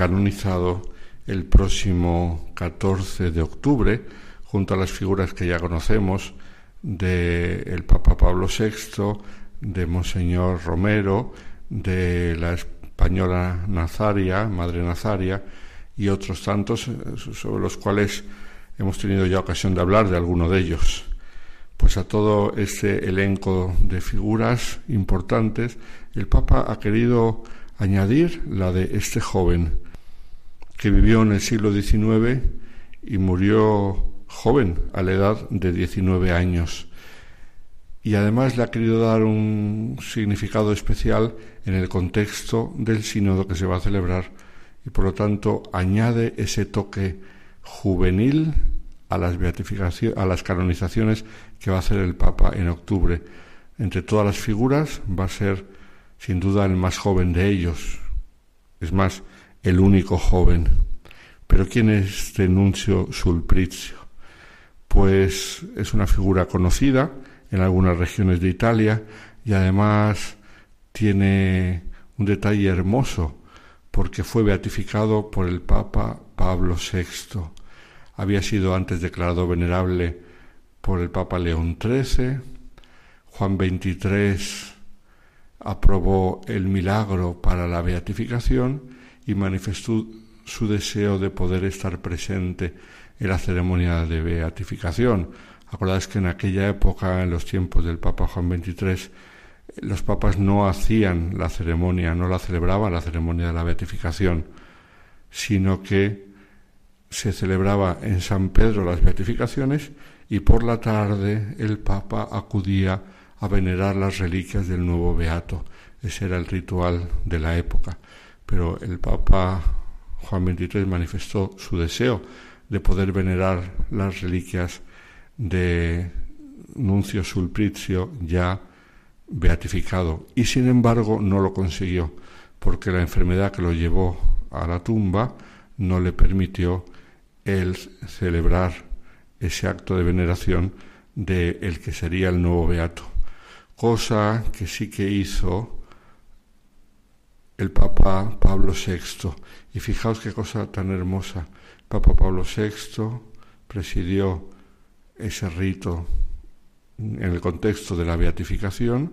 canonizado el próximo 14 de octubre, junto a las figuras que ya conocemos del el Papa Pablo VI, de Monseñor Romero, de la española Nazaria, Madre Nazaria, y otros tantos eh, sobre los cuales hemos tenido ya ocasión de hablar de alguno de ellos. Pues a todo este elenco de figuras importantes, el Papa ha querido añadir la de este joven que vivió en el siglo XIX y murió joven, a la edad de 19 años. Y además le ha querido dar un significado especial en el contexto del sínodo que se va a celebrar y por lo tanto añade ese toque juvenil a las beatificaciones, a las canonizaciones que va a hacer el Papa en octubre Entre todas las figuras va a ser sin duda el más joven de ellos, es más, el único joven. Pero ¿quién es este Nuncio Sulprizio? Pues es una figura conocida en algunas regiones de Italia y además tiene un detalle hermoso porque fue beatificado por el Papa Pablo VI. Había sido antes declarado venerable por el Papa León XIII. Juan XXIII aprobó el milagro para la beatificación y manifestó su deseo de poder estar presente en la ceremonia de beatificación. Acordáis que en aquella época, en los tiempos del Papa Juan XXIII, los papas no hacían la ceremonia, no la celebraban la ceremonia de la beatificación, sino que se celebraba en San Pedro las beatificaciones y por la tarde el Papa acudía a venerar las reliquias del nuevo beato. Ese era el ritual de la época. Pero el Papa Juan XXIII manifestó su deseo de poder venerar las reliquias de Nuncio Sulprizio ya beatificado. Y sin embargo no lo consiguió porque la enfermedad que lo llevó a la tumba no le permitió el celebrar ese acto de veneración de el que sería el nuevo beato. Cosa que sí que hizo el Papa Pablo VI. Y fijaos qué cosa tan hermosa. Papa Pablo VI presidió ese rito en el contexto de la beatificación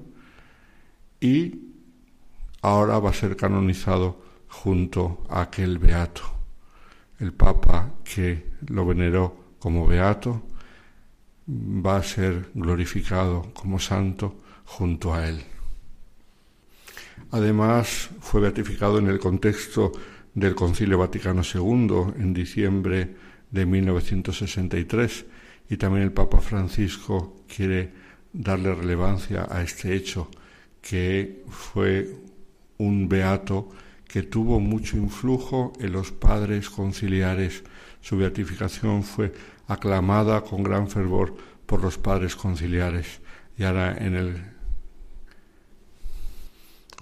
y ahora va a ser canonizado junto a aquel beato. El Papa que lo veneró como beato va a ser glorificado como santo junto a él. Además, fue beatificado en el contexto del Concilio Vaticano II en diciembre de 1963 y también el Papa Francisco quiere darle relevancia a este hecho, que fue un beato que tuvo mucho influjo en los padres conciliares. Su beatificación fue aclamada con gran fervor por los padres conciliares. Y ahora en el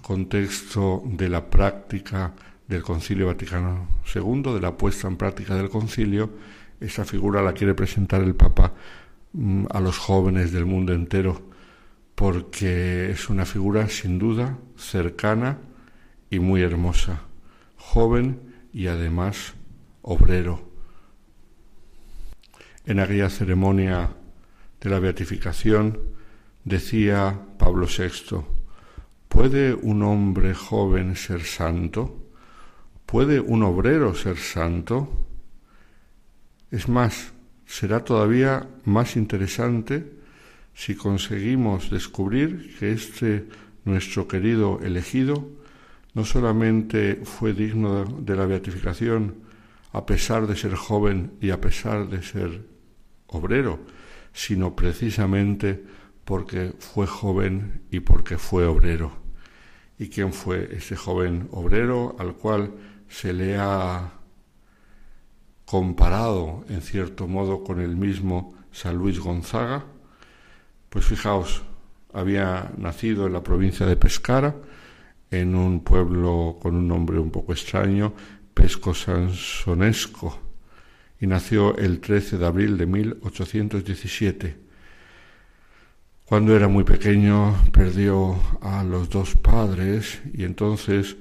contexto de la práctica del Concilio Vaticano II, de la puesta en práctica del concilio, esa figura la quiere presentar el Papa mm, a los jóvenes del mundo entero, porque es una figura sin duda cercana y muy hermosa, joven y además obrero. En aquella ceremonia de la beatificación decía Pablo VI, ¿Puede un hombre joven ser santo? ¿Puede un obrero ser santo? Es más, será todavía más interesante si conseguimos descubrir que este nuestro querido elegido no solamente fue digno de la beatificación a pesar de ser joven y a pesar de ser obrero, sino precisamente porque fue joven y porque fue obrero y quién fue ese joven obrero al cual se le ha comparado en cierto modo con el mismo San Luis Gonzaga. Pues fijaos, había nacido en la provincia de Pescara, en un pueblo con un nombre un poco extraño, Pesco Sansonesco, y nació el 13 de abril de 1817. Cuando era muy pequeño perdió a los dos padres y entonces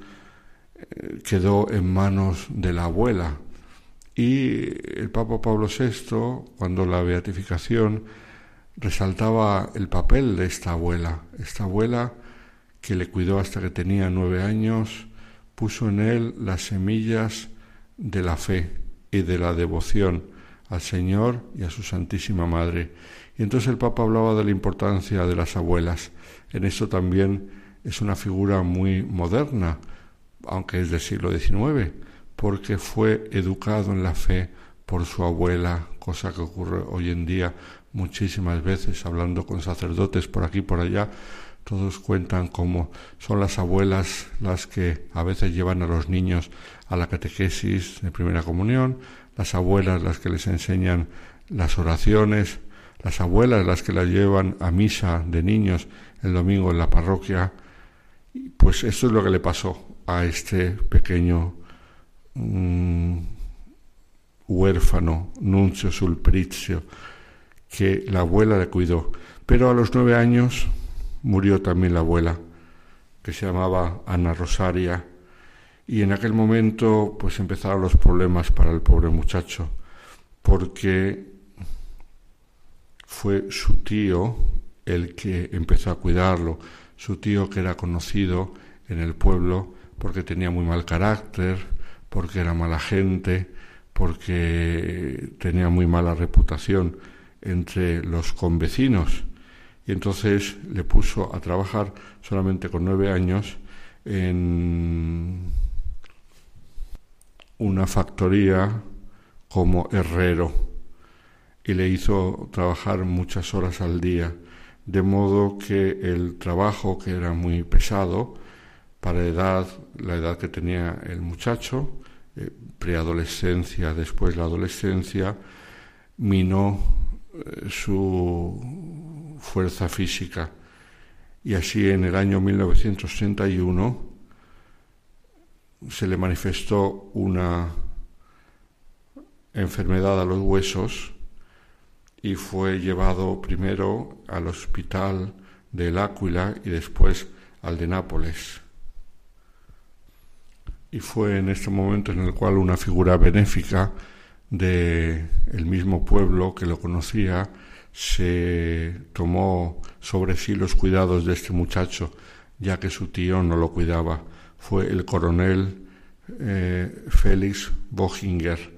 eh, quedó en manos de la abuela. Y el Papa Pablo VI, cuando la beatificación, resaltaba el papel de esta abuela, esta abuela que le cuidó hasta que tenía nueve años, puso en él las semillas de la fe y de la devoción al Señor y a su Santísima Madre. Y entonces el Papa hablaba de la importancia de las abuelas. En esto también es una figura muy moderna, aunque es del siglo XIX, porque fue educado en la fe por su abuela, cosa que ocurre hoy en día muchísimas veces, hablando con sacerdotes por aquí y por allá, todos cuentan cómo son las abuelas las que a veces llevan a los niños a la catequesis de primera comunión, las abuelas las que les enseñan las oraciones, las abuelas las que las llevan a misa de niños el domingo en la parroquia, pues esto es lo que le pasó a este pequeño mm, huérfano, Nuncio Sulprizio, que la abuela le cuidó. Pero a los nueve años murió también la abuela, que se llamaba Ana Rosaria, y en aquel momento pues empezaron los problemas para el pobre muchacho, porque fue su tío el que empezó a cuidarlo, su tío que era conocido en el pueblo porque tenía muy mal carácter, porque era mala gente, porque tenía muy mala reputación entre los convecinos. Y entonces le puso a trabajar solamente con nueve años en una factoría como herrero y le hizo trabajar muchas horas al día, de modo que el trabajo que era muy pesado para edad, la edad que tenía el muchacho, eh, preadolescencia, después la adolescencia, minó eh, su fuerza física. Y así en el año 1931 se le manifestó una enfermedad a los huesos y fue llevado primero al hospital del Áquila y después al de Nápoles. Y fue en este momento en el cual una figura benéfica de mismo pueblo que lo conocía se tomó sobre sí los cuidados de este muchacho, ya que su tío no lo cuidaba. Fue el coronel eh, Félix Bohinger,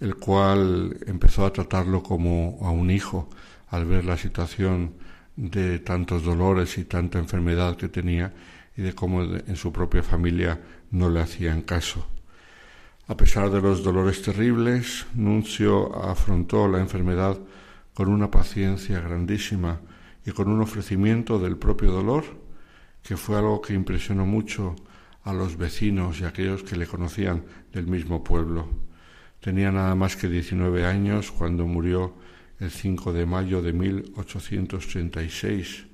el cual empezó a tratarlo como a un hijo al ver la situación de tantos dolores y tanta enfermedad que tenía y de cómo en su propia familia no le hacían caso. A pesar de los dolores terribles, Nuncio afrontó la enfermedad con una paciencia grandísima y con un ofrecimiento del propio dolor, que fue algo que impresionó mucho a los vecinos y a aquellos que le conocían del mismo pueblo. Tenía nada más que 19 años cuando murió el 5 de mayo de 1836.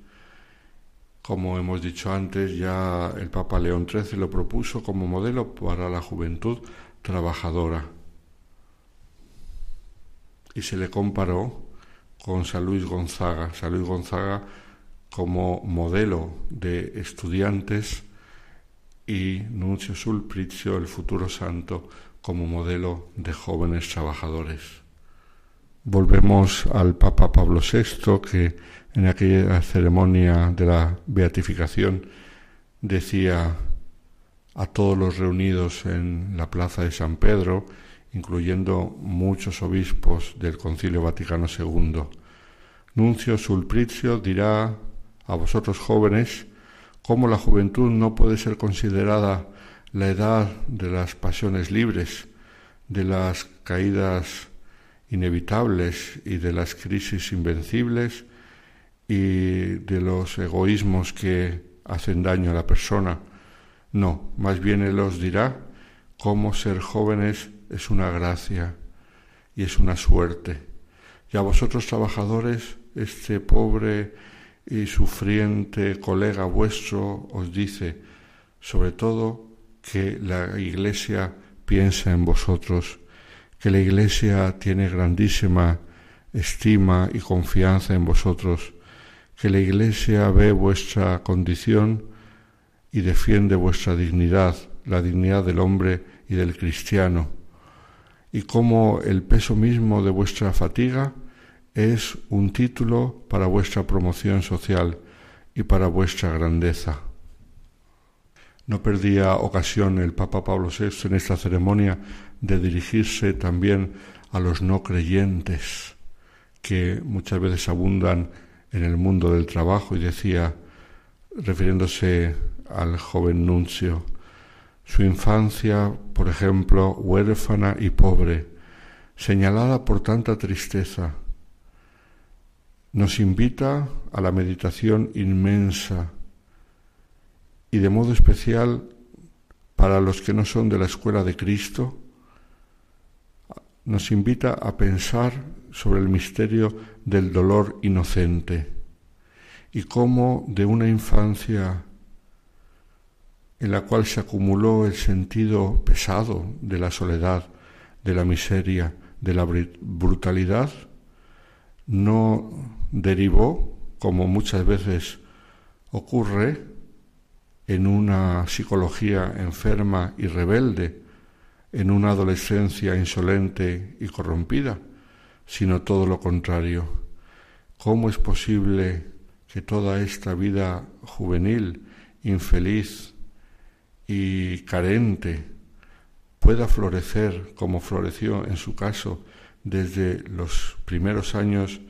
Como hemos dicho antes, ya el Papa León XIII lo propuso como modelo para la juventud trabajadora. Y se le comparó con San Luis Gonzaga. San Luis Gonzaga como modelo de estudiantes y Nuncio Sulprizio, el futuro santo, como modelo de jóvenes trabajadores. Volvemos al Papa Pablo VI, que en aquella ceremonia de la beatificación decía a todos los reunidos en la plaza de San Pedro, incluyendo muchos obispos del Concilio Vaticano II. Nuncio Sulprizio dirá a vosotros jóvenes cómo la juventud no puede ser considerada la edad de las pasiones libres, de las caídas inevitables y de las crisis invencibles y de los egoísmos que hacen daño a la persona. No, más bien Él os dirá cómo ser jóvenes es una gracia y es una suerte. Y a vosotros trabajadores, este pobre y sufriente colega vuestro os dice, sobre todo, que la Iglesia piensa en vosotros, que la Iglesia tiene grandísima estima y confianza en vosotros, que la Iglesia ve vuestra condición y defiende vuestra dignidad, la dignidad del hombre y del cristiano, y como el peso mismo de vuestra fatiga es un título para vuestra promoción social y para vuestra grandeza. No perdía ocasión el Papa Pablo VI en esta ceremonia de dirigirse también a los no creyentes que muchas veces abundan en el mundo del trabajo y decía, refiriéndose al joven nuncio, su infancia, por ejemplo, huérfana y pobre, señalada por tanta tristeza, nos invita a la meditación inmensa y de modo especial para los que no son de la escuela de Cristo, nos invita a pensar sobre el misterio del dolor inocente y cómo de una infancia en la cual se acumuló el sentido pesado de la soledad, de la miseria, de la brutalidad, no derivó, como muchas veces ocurre, en una psicología enferma y rebelde, en una adolescencia insolente y corrompida, sino todo lo contrario. ¿Cómo es posible que toda esta vida juvenil, infeliz y carente, pueda florecer como floreció en su caso desde los primeros años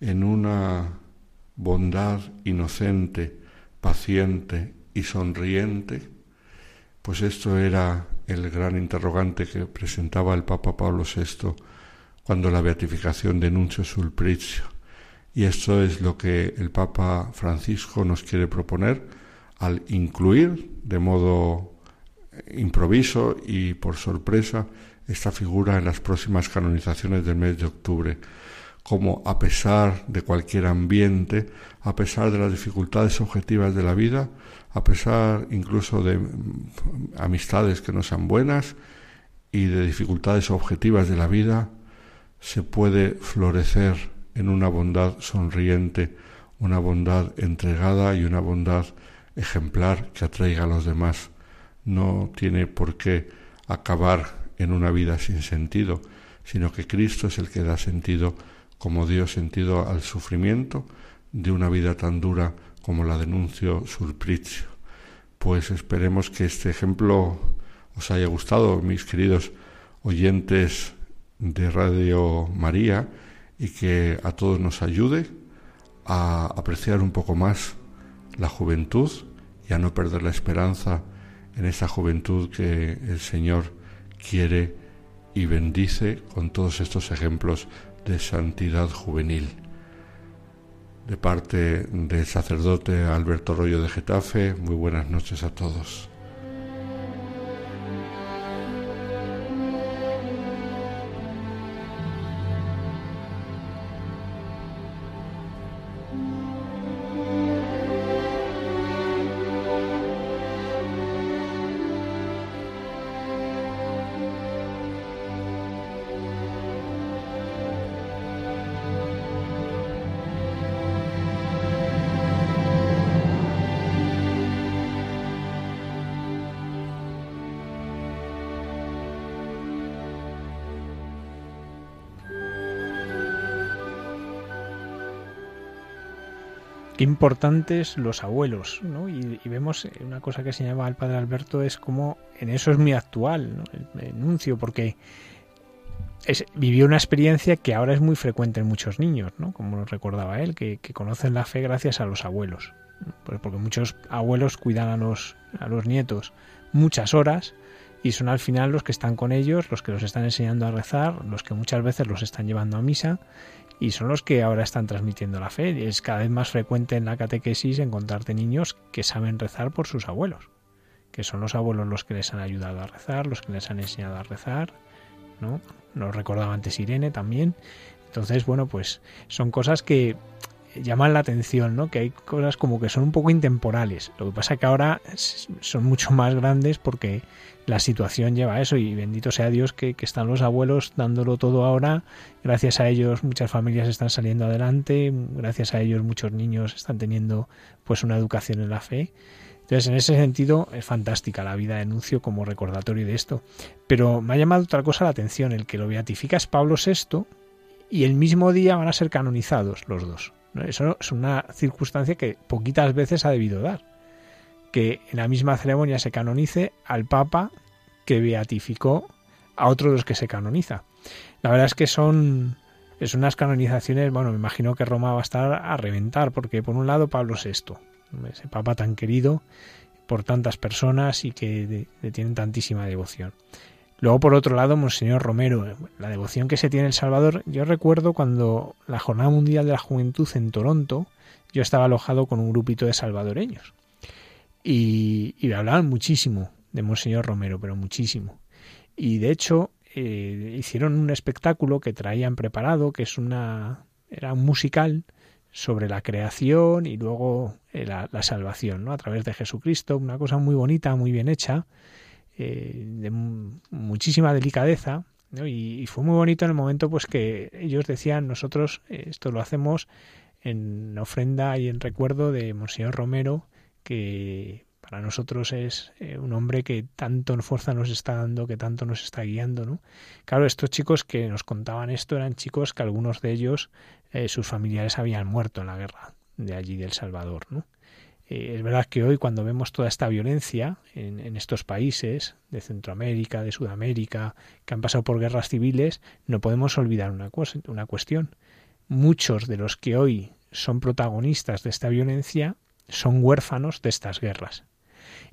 en una bondad inocente, paciente y sonriente? Pues esto era el gran interrogante que presentaba el Papa Pablo VI cuando la beatificación de Nuncio Sulpricio. Y esto es lo que el Papa Francisco nos quiere proponer al incluir de modo improviso y por sorpresa esta figura en las próximas canonizaciones del mes de octubre, como a pesar de cualquier ambiente, a pesar de las dificultades objetivas de la vida, a pesar incluso de amistades que no sean buenas y de dificultades objetivas de la vida, se puede florecer en una bondad sonriente, una bondad entregada y una bondad ejemplar que atraiga a los demás. No tiene por qué acabar en una vida sin sentido, sino que Cristo es el que da sentido, como dio sentido al sufrimiento de una vida tan dura como la denuncio Sulpricio. Pues esperemos que este ejemplo os haya gustado, mis queridos oyentes de Radio María, y que a todos nos ayude a apreciar un poco más la juventud y a no perder la esperanza en esa juventud que el Señor quiere y bendice con todos estos ejemplos de santidad juvenil de parte del sacerdote Alberto Rollo de Getafe. Muy buenas noches a todos. Importantes los abuelos, ¿no? Y, vemos eh, una cosa que señalaba el padre Alberto es como en eso es muy actual, el, enuncio, porque vivió una experiencia que ahora es muy frecuente en muchos niños, ¿no? Como recordaba él, que, conocen la fe gracias a los abuelos, porque muchos abuelos cuidan a los, a los nietos muchas horas y son al final los que están con ellos, los que los están enseñando a rezar, los que muchas veces los están llevando a misa y son los que ahora están transmitiendo la fe. Es cada vez más frecuente en la catequesis encontrarte niños que saben rezar por sus abuelos, que son los abuelos los que les han ayudado a rezar, los que les han enseñado a rezar, ¿no? Nos recordaba antes Irene también. Entonces, bueno, pues son cosas que llaman la atención, ¿no? Que hay cosas como que son un poco intemporales. Lo que pasa es que ahora son mucho más grandes porque la situación lleva a eso y bendito sea Dios que, están los abuelos dándolo todo ahora. Gracias a ellos muchas familias están saliendo adelante, gracias a ellos muchos niños están teniendo pues una educación en la fe. Entonces, en ese sentido, es fantástica la vida de Nuncio como recordatorio de esto. Pero me ha llamado otra cosa la atención, el que lo beatifica es Pablo VI y el mismo día van a ser canonizados los dos. Eso es una circunstancia que poquitas veces ha debido dar. Que en la misma ceremonia se canonice al Papa que beatificó a otro de los que se canoniza. La verdad es que son es unas canonizaciones, bueno, me imagino que Roma va a estar a reventar, porque por un lado Pablo VI, ese papa tan querido por tantas personas y que le tienen tantísima devoción. Luego, por otro lado, Monseñor Romero, la devoción que se tiene en El Salvador, yo recuerdo cuando la Jornada Mundial de la Juventud en Toronto, yo estaba alojado con un grupito de salvadoreños. Y, y hablaban muchísimo de Monseñor Romero, pero muchísimo. Y de hecho, eh, hicieron un espectáculo que traían preparado, que es una. era un musical sobre la creación y luego eh, la, salvación, ¿no? A través de Jesucristo, una cosa muy bonita, muy bien hecha, eh, de muchísima delicadeza, y, fue muy bonito en el momento pues que ellos decían nosotros esto lo hacemos en ofrenda y en recuerdo de Monseñor Romero que para nosotros es eh, un hombre que tanto fuerza nos está dando, que tanto nos está guiando, ¿no? Claro, estos chicos que nos contaban esto eran chicos que algunos de ellos, eh, sus familiares habían muerto en la guerra de allí del Salvador, ¿no? Eh, es verdad que hoy cuando vemos toda esta violencia en, estos países de Centroamérica, de Sudamérica, que han pasado por guerras civiles, no podemos olvidar una, una cuestión. Muchos de los que hoy son protagonistas de esta violencia son huérfanos de estas guerras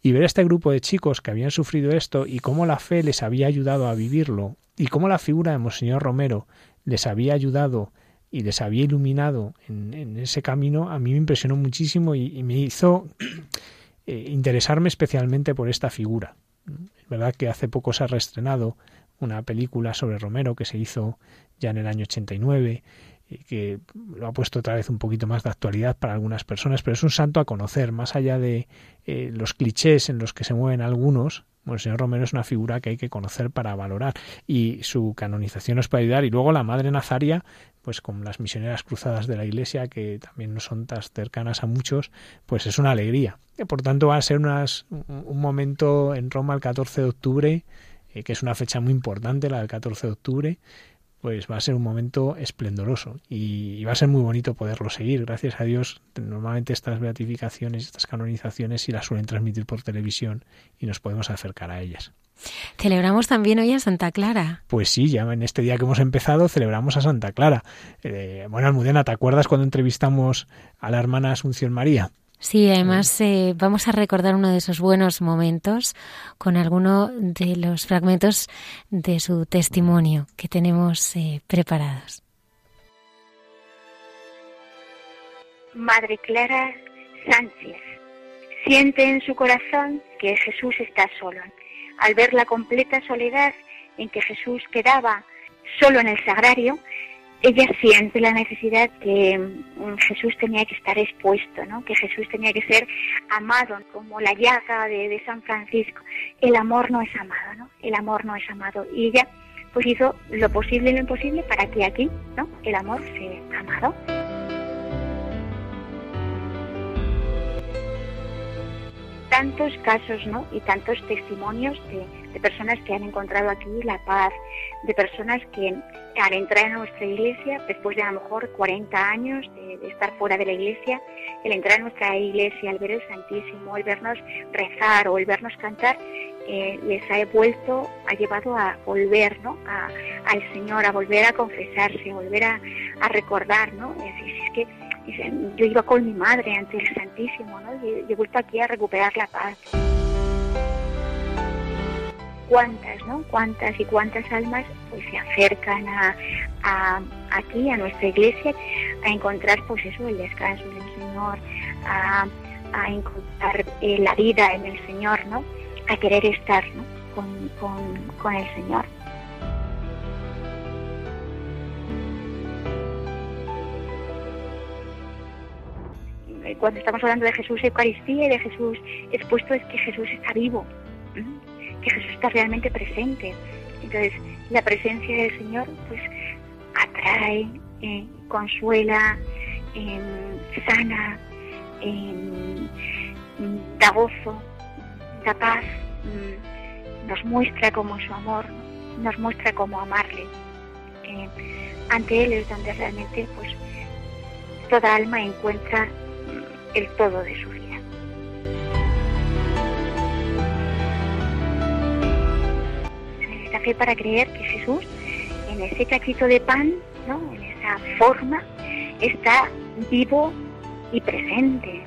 y ver a este grupo de chicos que habían sufrido esto y cómo la fe les había ayudado a vivirlo y cómo la figura de Monseñor Romero les había ayudado y les había iluminado en, ese camino, a mí me impresionó muchísimo y, me hizo eh, interesarme especialmente por esta figura. Es verdad que hace poco se ha reestrenado una película sobre Romero que se hizo ya en el año 89 que lo ha puesto otra vez un poquito más de actualidad para algunas personas, pero es un santo a conocer, más allá de eh, los clichés en los que se mueven algunos. Bueno, el señor Romero es una figura que hay que conocer para valorar y su canonización nos puede ayudar. Y luego la Madre Nazaria, pues con las misioneras cruzadas de la Iglesia, que también no son tan cercanas a muchos, pues es una alegría. Por tanto, va a ser unas, un momento en Roma el 14 de octubre, eh, que es una fecha muy importante, la del 14 de octubre, pues va a ser un momento esplendoroso y va a ser muy bonito poderlo seguir. Gracias a Dios, normalmente estas beatificaciones, estas canonizaciones, sí las suelen transmitir por televisión y nos podemos acercar a ellas. Celebramos también hoy a Santa Clara. Pues sí, ya en este día que hemos empezado celebramos a Santa Clara. Eh, bueno, Almudena, ¿te acuerdas cuando entrevistamos a la hermana Asunción María? Sí, además eh, vamos a recordar uno de esos buenos momentos con alguno de los fragmentos de su testimonio que tenemos eh, preparados. Madre Clara Sánchez siente en su corazón que Jesús está solo. Al ver la completa soledad en que Jesús quedaba solo en el sagrario, ella siente la necesidad que mm, Jesús tenía que estar expuesto, ¿no? que Jesús tenía que ser amado, como la llaga de, San Francisco. El amor no es amado, ¿no? El amor no es amado. Y ella pues hizo lo posible y lo imposible para que aquí ¿no? el amor sea amado. Tantos casos ¿no? y tantos testimonios de, de personas que han encontrado aquí la paz, de personas que al entrar en nuestra iglesia, después de a lo mejor 40 años de, estar fuera de la iglesia, el entrar en nuestra iglesia, al ver el Santísimo, el vernos rezar o el vernos cantar, eh, les ha vuelto, ha llevado a volver ¿no? al Señor, a volver a confesarse, a volver a, recordar, ¿no? Es que yo iba con mi madre ante el Santísimo, ¿no? Y he vuelto aquí a recuperar la paz cuántas, ¿no? Cuántas y cuántas almas pues se acercan a, aquí, a nuestra iglesia, a encontrar pues eso, el descanso del Señor, a, encontrar eh, la vida en el Señor, ¿no? A querer estar, ¿no? Con, con el Señor. Cuando estamos hablando de Jesús Eucaristía y de Jesús expuesto es que Jesús está vivo que Jesús está realmente presente. Entonces, la presencia del Señor, pues, atrae, eh, consuela, em, sana, em, da gozo, da paz, mm, nos muestra como su amor, nos muestra cómo amarle. Eh, ante Él es donde realmente, pues, toda alma encuentra el todo de su vida. fe para creer que Jesús, en ese cachito de pan, ¿no? en esa forma, está vivo y presente.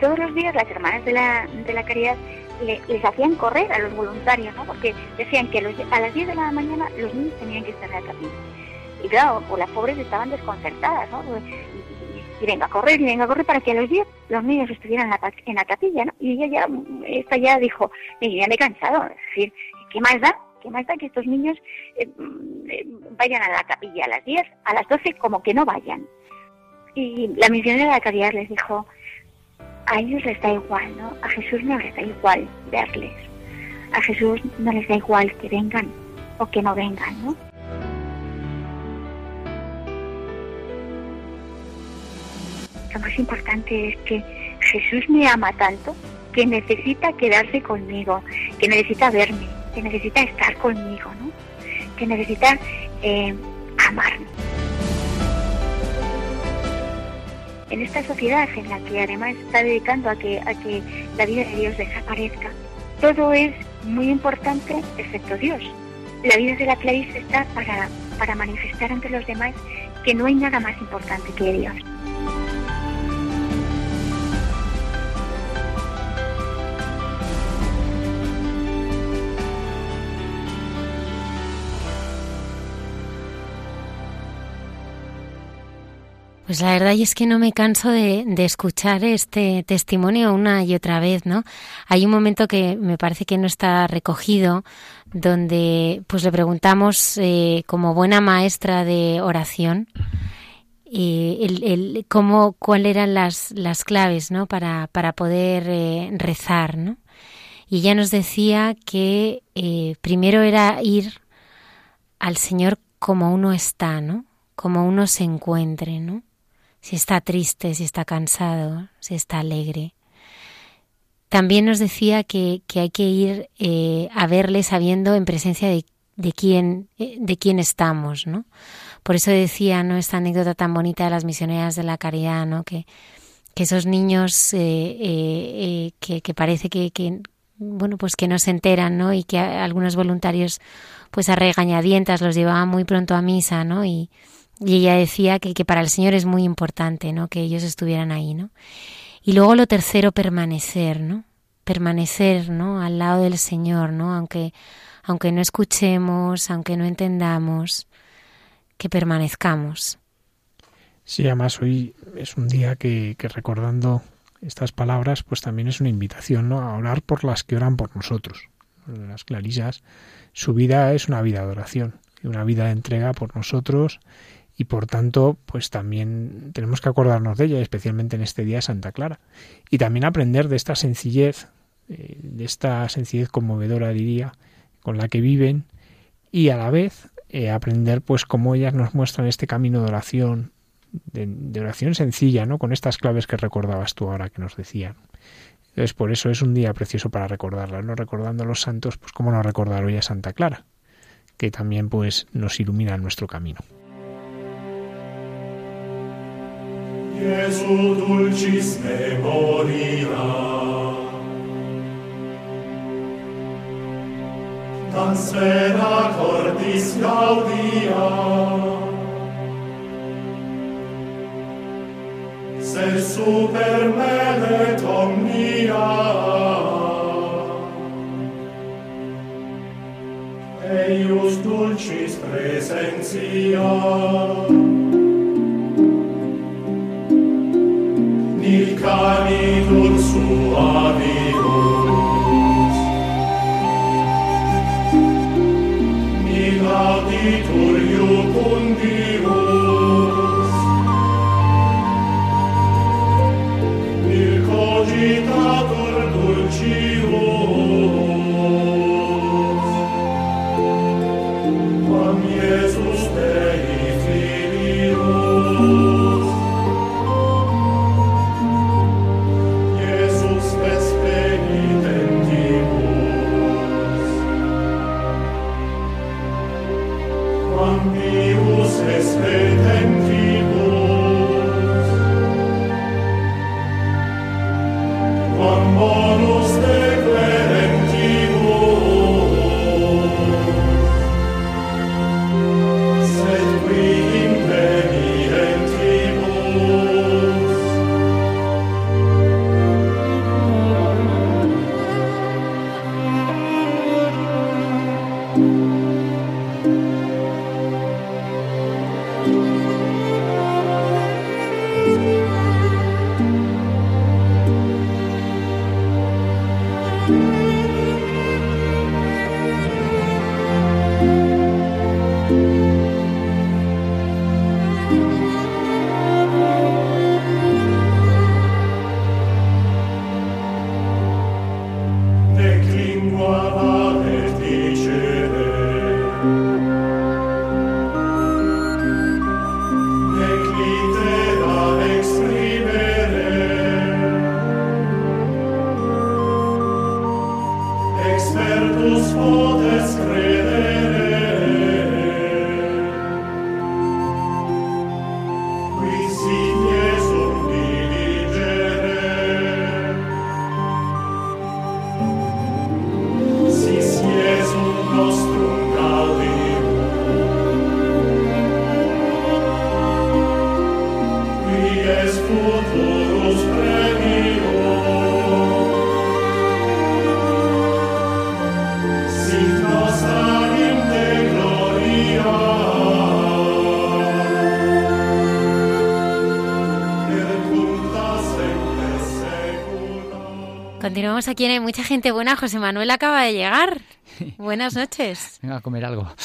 Todos los días las hermanas de la, de la caridad les hacían correr a los voluntarios, ¿no? porque decían que a las 10 de la mañana los niños tenían que estar en la capilla. Y claro, pues las pobres estaban desconcertadas, ¿no? y venga a correr, y venga a correr para que a los 10 los niños estuvieran en la, en la capilla, ¿no? Y ella ya, esta ya dijo, ya me he cansado, es decir, ¿qué más da? que más da que estos niños eh, mm, vayan a la capilla a las 10, a las 12 como que no vayan. Y la misionera de la les dijo, a ellos les da igual, ¿no? A Jesús no les da igual verles. A Jesús no les da igual que vengan o que no vengan, ¿no? Lo más importante es que Jesús me ama tanto que necesita quedarse conmigo, que necesita verme, que necesita estar conmigo, ¿no? Que necesita eh, amarme. En esta sociedad en la que además está dedicando a que, a que la vida de Dios desaparezca, todo es muy importante excepto Dios. La vida de la Clarice está para, para manifestar ante los demás que no hay nada más importante que Dios. Pues la verdad es que no me canso de, escuchar este testimonio una y otra vez, ¿no? Hay un momento que me parece que no está recogido, donde pues le preguntamos eh, como buena maestra de oración, eh, cómo, cuáles eran las, las claves, ¿no? Para, para poder eh, rezar, ¿no? Y ella nos decía que primero era ir al Señor como uno está, ¿no? Como uno se encuentre, ¿no? Si está triste, si está cansado, si está alegre. También nos decía que, hay que ir eh, a verle sabiendo en presencia de, de, quién, eh, de quién estamos, ¿no? Por eso decía, ¿no? Esta anécdota tan bonita de las misioneras de la caridad, ¿no? Que, que esos niños eh, que, que, parece que, que, bueno, pues que no se enteran, ¿no? Y que algunos voluntarios, pues a regañadientas los llevaban muy pronto a misa, ¿no? Y, y ella decía que, que para el Señor es muy importante, ¿no? Que ellos estuvieran ahí, ¿no? Y luego lo tercero, permanecer, ¿no? Permanecer, ¿no? Al lado del Señor, ¿no? Aunque, aunque no escuchemos, aunque no entendamos, que permanezcamos. Sí, además hoy es un día que, que recordando estas palabras, pues también es una invitación, ¿no? A orar por las que oran por nosotros. Las clarisas, su vida es una vida de oración, una vida de entrega por nosotros y por tanto, pues también tenemos que acordarnos de ella, especialmente en este día Santa Clara. Y también aprender de esta sencillez, eh, de esta sencillez conmovedora, diría, con la que viven, y a la vez eh, aprender, pues, cómo ellas nos muestran este camino de oración, de, oración sencilla, ¿no? Con estas claves que recordabas tú ahora que nos decían. Entonces, por eso es un día precioso para recordarlas, ¿no? Recordando a los santos, pues, cómo no recordar hoy a Santa Clara, que también, pues, nos ilumina nuestro camino. Jesu dulcis memoria. Transfera cordis gaudia. Se super menet omnia. Eius dulcis presentia. caminum suavius. In auditorium cum Continuamos aquí en Hay Mucha Gente Buena. José Manuel acaba de llegar. Buenas noches. Venga a comer algo.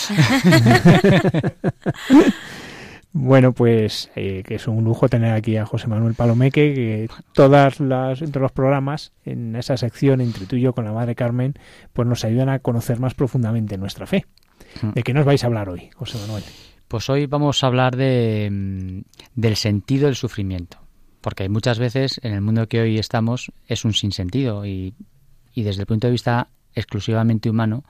Bueno, pues eh, que es un lujo tener aquí a José Manuel Palomeque, que todas las, entre los programas, en esa sección entre tú y yo con la Madre Carmen, pues nos ayudan a conocer más profundamente nuestra fe. ¿De qué nos vais a hablar hoy, José Manuel? Pues hoy vamos a hablar de, mm, del sentido del sufrimiento, porque muchas veces en el mundo que hoy estamos es un sinsentido y, y desde el punto de vista exclusivamente humano,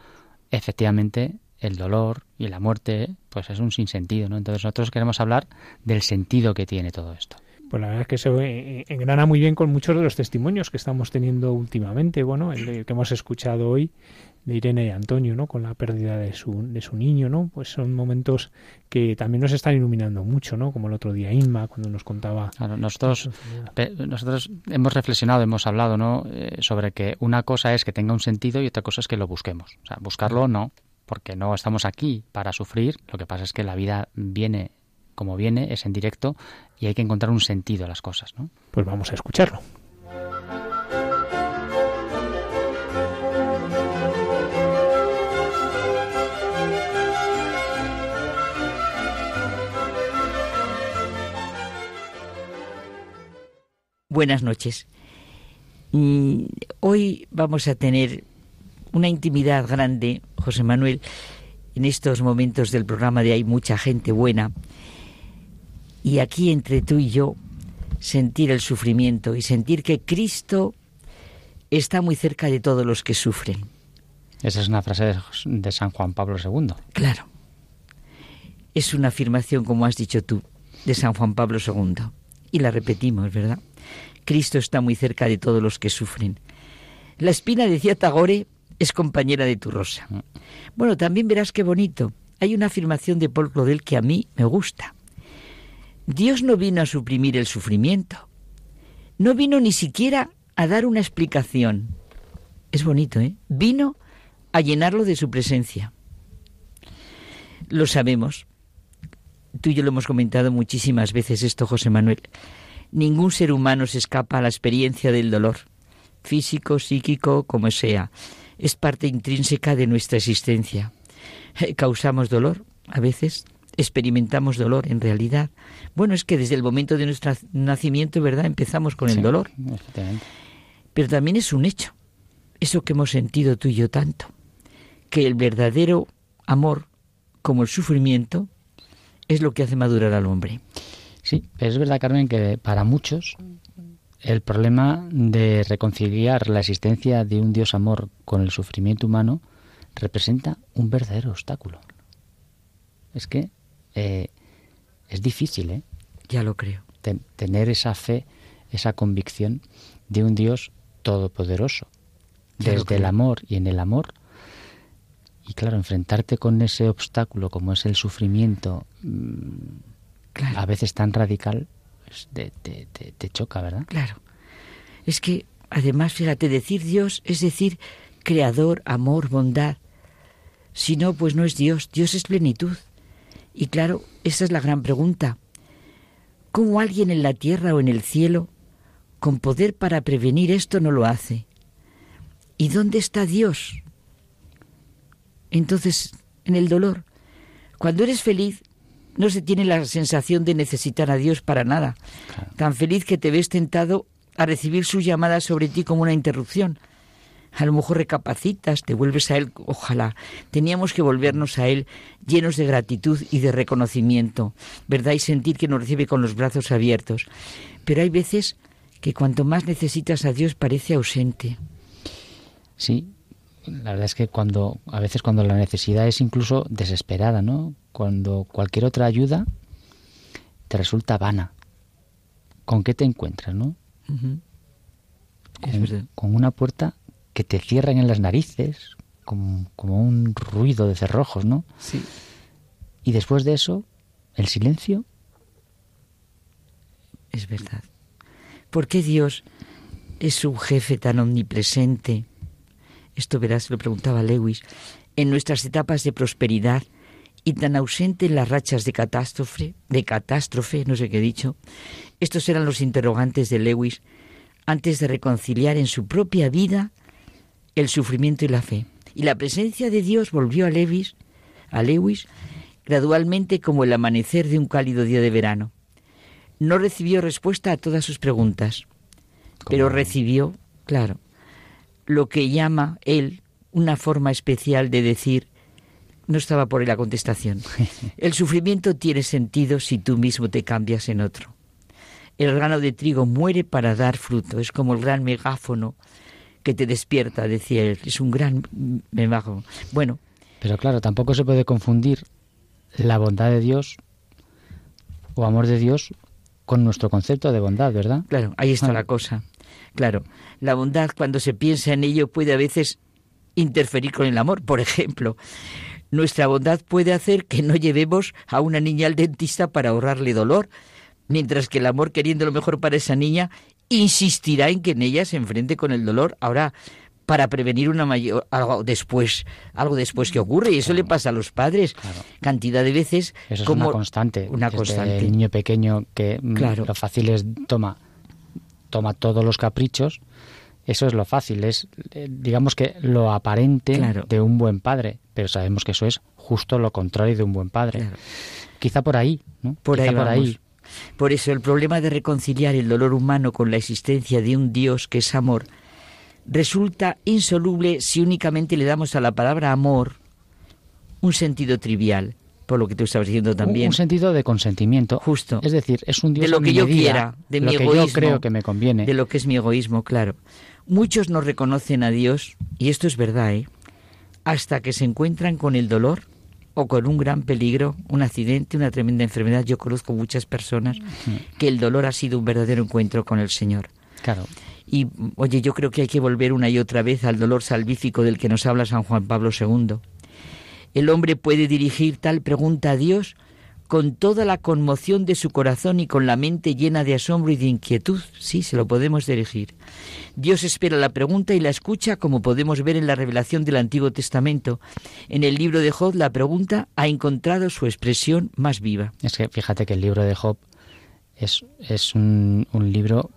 efectivamente el dolor y la muerte pues es un sinsentido, ¿no? Entonces nosotros queremos hablar del sentido que tiene todo esto. Pues la verdad es que se eh, engrana muy bien con muchos de los testimonios que estamos teniendo últimamente, bueno, el que hemos escuchado hoy de Irene y Antonio, ¿no? Con la pérdida de su, de su niño, ¿no? Pues son momentos que también nos están iluminando mucho, ¿no? Como el otro día Inma, cuando nos contaba... Claro, nosotros, nosotros hemos reflexionado, hemos hablado, ¿no? Eh, sobre que una cosa es que tenga un sentido y otra cosa es que lo busquemos. O sea, buscarlo no, porque no estamos aquí para sufrir, lo que pasa es que la vida viene como viene, es en directo y hay que encontrar un sentido a las cosas, ¿no? Pues vamos a escucharlo. Buenas noches. Mm, hoy vamos a tener una intimidad grande, José Manuel, en estos momentos del programa de Hay mucha gente buena. Y aquí entre tú y yo, sentir el sufrimiento y sentir que Cristo está muy cerca de todos los que sufren. Esa es una frase de San Juan Pablo II. Claro. Es una afirmación, como has dicho tú, de San Juan Pablo II. Y la repetimos, ¿verdad? Cristo está muy cerca de todos los que sufren. La espina, decía Tagore, es compañera de tu rosa. Bueno, también verás qué bonito. Hay una afirmación de Paul Claudel que a mí me gusta. Dios no vino a suprimir el sufrimiento. No vino ni siquiera a dar una explicación. Es bonito, ¿eh? Vino a llenarlo de su presencia. Lo sabemos. Tú y yo lo hemos comentado muchísimas veces esto, José Manuel. Ningún ser humano se escapa a la experiencia del dolor, físico, psíquico, como sea. Es parte intrínseca de nuestra existencia. Eh, causamos dolor, a veces experimentamos dolor en realidad. Bueno, es que desde el momento de nuestro nacimiento, ¿verdad? Empezamos con el dolor. Pero también es un hecho, eso que hemos sentido tú y yo tanto, que el verdadero amor, como el sufrimiento, es lo que hace madurar al hombre. Sí, pero es verdad, Carmen, que para muchos el problema de reconciliar la existencia de un Dios amor con el sufrimiento humano representa un verdadero obstáculo. Es que eh, es difícil, ¿eh? Ya lo creo. tener esa fe, esa convicción de un Dios todopoderoso, desde el amor y en el amor. Y claro, enfrentarte con ese obstáculo como es el sufrimiento, mm, a veces tan radical, pues, te, choca, ¿verdad? Claro. Es que, además, fíjate, decir Dios es decir creador, amor, bondad. Si no, pues no es Dios. Dios es plenitud. Y claro, esa es la gran pregunta. ¿Cómo alguien en la tierra o en el cielo, con poder para prevenir esto, no lo hace? ¿Y dónde está Dios? Entonces, en el dolor. Cuando eres feliz, no se tiene la sensación de necesitar a Dios para nada. Tan feliz que te ves tentado a recibir su llamada sobre ti como una interrupción. A lo mejor recapacitas, te vuelves a Él, ojalá. Teníamos que volvernos a Él llenos de gratitud y de reconocimiento, ¿verdad? Y sentir que nos recibe con los brazos abiertos. Pero hay veces que cuanto más necesitas a Dios parece ausente. Sí, la verdad es que cuando a veces cuando la necesidad es incluso desesperada, ¿no? Cuando cualquier otra ayuda te resulta vana. ¿Con qué te encuentras, no? con, una puerta que te cierran en las narices, como, como un ruido de cerrojos, ¿no? Sí. Y después de eso, el silencio. Es verdad. ¿Por qué Dios es un jefe tan omnipresente? esto verás, lo preguntaba Lewis, en nuestras etapas de prosperidad y tan ausente en las rachas de catástrofe, de catástrofe, no sé qué he dicho. Estos eran los interrogantes de Lewis antes de reconciliar en su propia vida el sufrimiento y la fe. Y la presencia de Dios volvió a Lewis, a Lewis gradualmente como el amanecer de un cálido día de verano. No recibió respuesta a todas sus preguntas, pero recibió, claro, lo que llama él una forma especial de decir, no estaba por ahí la contestación, el sufrimiento tiene sentido si tú mismo te cambias en otro. El grano de trigo muere para dar fruto, es como el gran megáfono que te despierta, decía él, es un gran megáfono. Bueno. Pero claro, tampoco se puede confundir la bondad de Dios o amor de Dios con nuestro concepto de bondad, ¿verdad? Claro, ahí está la cosa. Claro, la bondad cuando se piensa en ello puede a veces interferir con el amor. Por ejemplo, nuestra bondad puede hacer que no llevemos a una niña al dentista para ahorrarle dolor, mientras que el amor queriendo lo mejor para esa niña insistirá en que en ella se enfrente con el dolor. Ahora, para prevenir una mayor algo después algo después que ocurre y eso le pasa a los padres. Cantidad de veces eso como es una constante una constante. el niño pequeño que mm, Claro. lo fácil es toma toma todos los caprichos. Eso es lo fácil es eh, digamos que lo aparente de un buen padre pero sabemos que eso es justo lo contrario de un buen padre. Quizá por ahí ¿no? Por Quizá ahí por vamos. ahí Por eso el problema de reconciliar el dolor humano con la existencia de un Dios que es amor resulta insoluble si únicamente le damos a la palabra amor un sentido trivial, por lo que tú estabas diciendo también. un sentido de consentimiento Justo. es decir es un dios de lo que yo quiera, de lo mi que egoísmo. yo creo que me conviene De lo que es mi egoísmo, claro. Muchos no reconocen a Dios, y esto es verdad, ¿eh? hasta que se encuentran con el dolor o con un gran peligro, un accidente, una tremenda enfermedad. Yo conozco muchas personas que el dolor ha sido un verdadero encuentro con el Señor. claro Y oye, yo creo que hay que volver una y otra vez al dolor salvífico del que nos habla San Juan Pablo II. El hombre puede dirigir tal pregunta a Dios con toda la conmoción de su corazón y con la mente llena de asombro y de inquietud. Sí, se lo podemos dirigir. Dios espera la pregunta y la escucha como podemos ver en la revelación del Antiguo Testamento. En el libro de Job la pregunta ha encontrado su expresión más viva. Es que fíjate que el libro de Job es, es un, un libro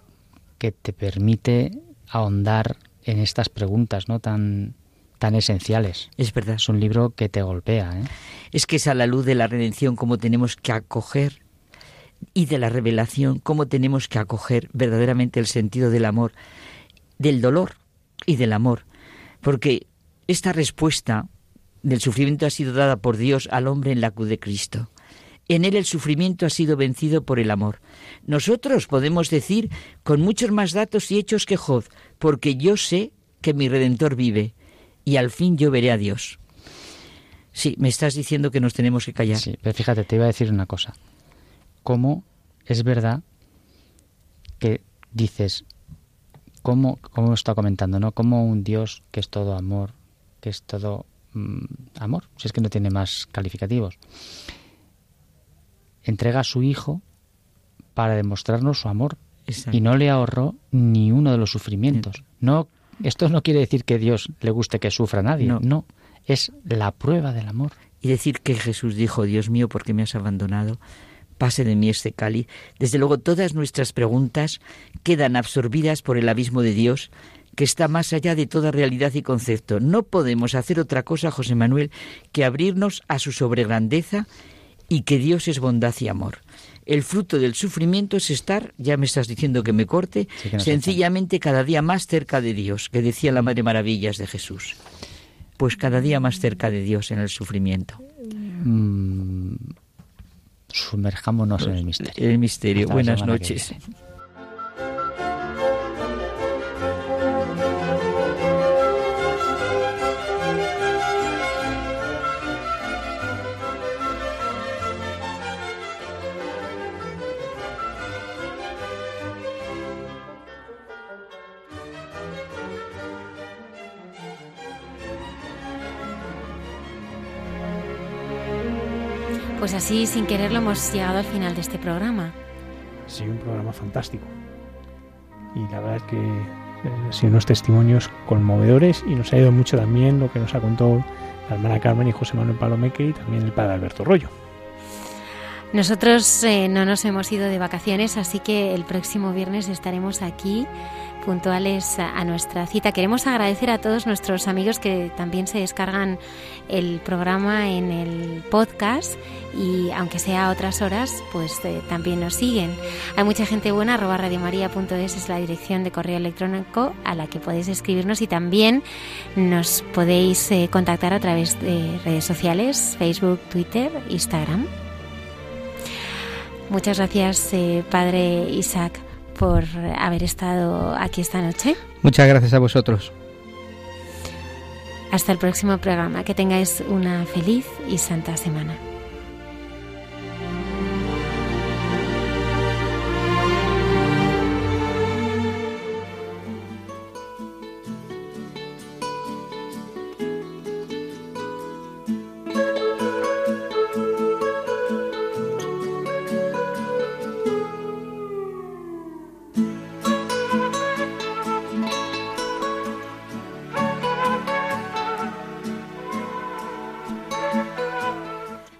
que te permite ahondar en estas preguntas no tan, tan esenciales. Es verdad. Es un libro que te golpea. ¿eh? Es que es a la luz de la redención como tenemos que acoger y de la revelación cómo tenemos que acoger verdaderamente el sentido del amor, del dolor y del amor. Porque esta respuesta del sufrimiento ha sido dada por Dios al hombre en la cruz de Cristo. En él el sufrimiento ha sido vencido por el amor. Nosotros podemos decir con muchos más datos y hechos que Job, porque yo sé que mi Redentor vive y al fin yo veré a Dios. Sí, me estás diciendo que nos tenemos que callar. Sí, pero fíjate, te iba a decir una cosa. ¿Cómo es verdad que dices, cómo, cómo está comentando, ¿no? Como un Dios que es todo amor, que es todo mm, amor, si es que no tiene más calificativos, entrega a su Hijo para demostrarnos su amor Exacto. y no le ahorró ni uno de los sufrimientos. No, esto no quiere decir que Dios le guste que sufra a nadie, No. no, es la prueba del amor. Y decir que Jesús dijo, Dios mío, ¿por qué me has abandonado? Pase de mí este cáliz. Desde luego, todas nuestras preguntas quedan absorbidas por el abismo de Dios, que está más allá de toda realidad y concepto. No podemos hacer otra cosa, José Manuel, que abrirnos a su sobregrandeza y que Dios es bondad y amor. El fruto del sufrimiento es estar, ya me estás diciendo que me corte, Sí, que nos sencillamente cada día más cerca de Dios, que decía la Madre Maravillas de Jesús. Pues cada día más cerca de Dios en el sufrimiento. Mm, sumerjámonos en el misterio. El misterio. Hasta la Buenas noches. Pues así, sin quererlo, hemos llegado al final de este programa. Sí, un programa fantástico. Y la verdad es que eh, han sido unos testimonios conmovedores y nos ha ido mucho también lo que nos ha contado la hermana Carmen y José Manuel Palomeque y también el padre Alberto Rollo. Nosotros eh, no nos hemos ido de vacaciones, así que el próximo viernes estaremos aquí puntuales a, nuestra cita. Queremos agradecer a todos nuestros amigos que también se descargan el programa en el podcast y aunque sea a otras horas, pues eh, también nos siguen. Hay mucha gente buena, arroba radiomaria.es es la dirección de correo electrónico a la que podéis escribirnos y también nos podéis eh, contactar a través de redes sociales, Facebook, Twitter, Instagram. Muchas gracias, eh, Padre Isaac, por haber estado aquí esta noche. Muchas gracias a vosotros. Hasta el próximo programa. Que tengáis una feliz y santa semana.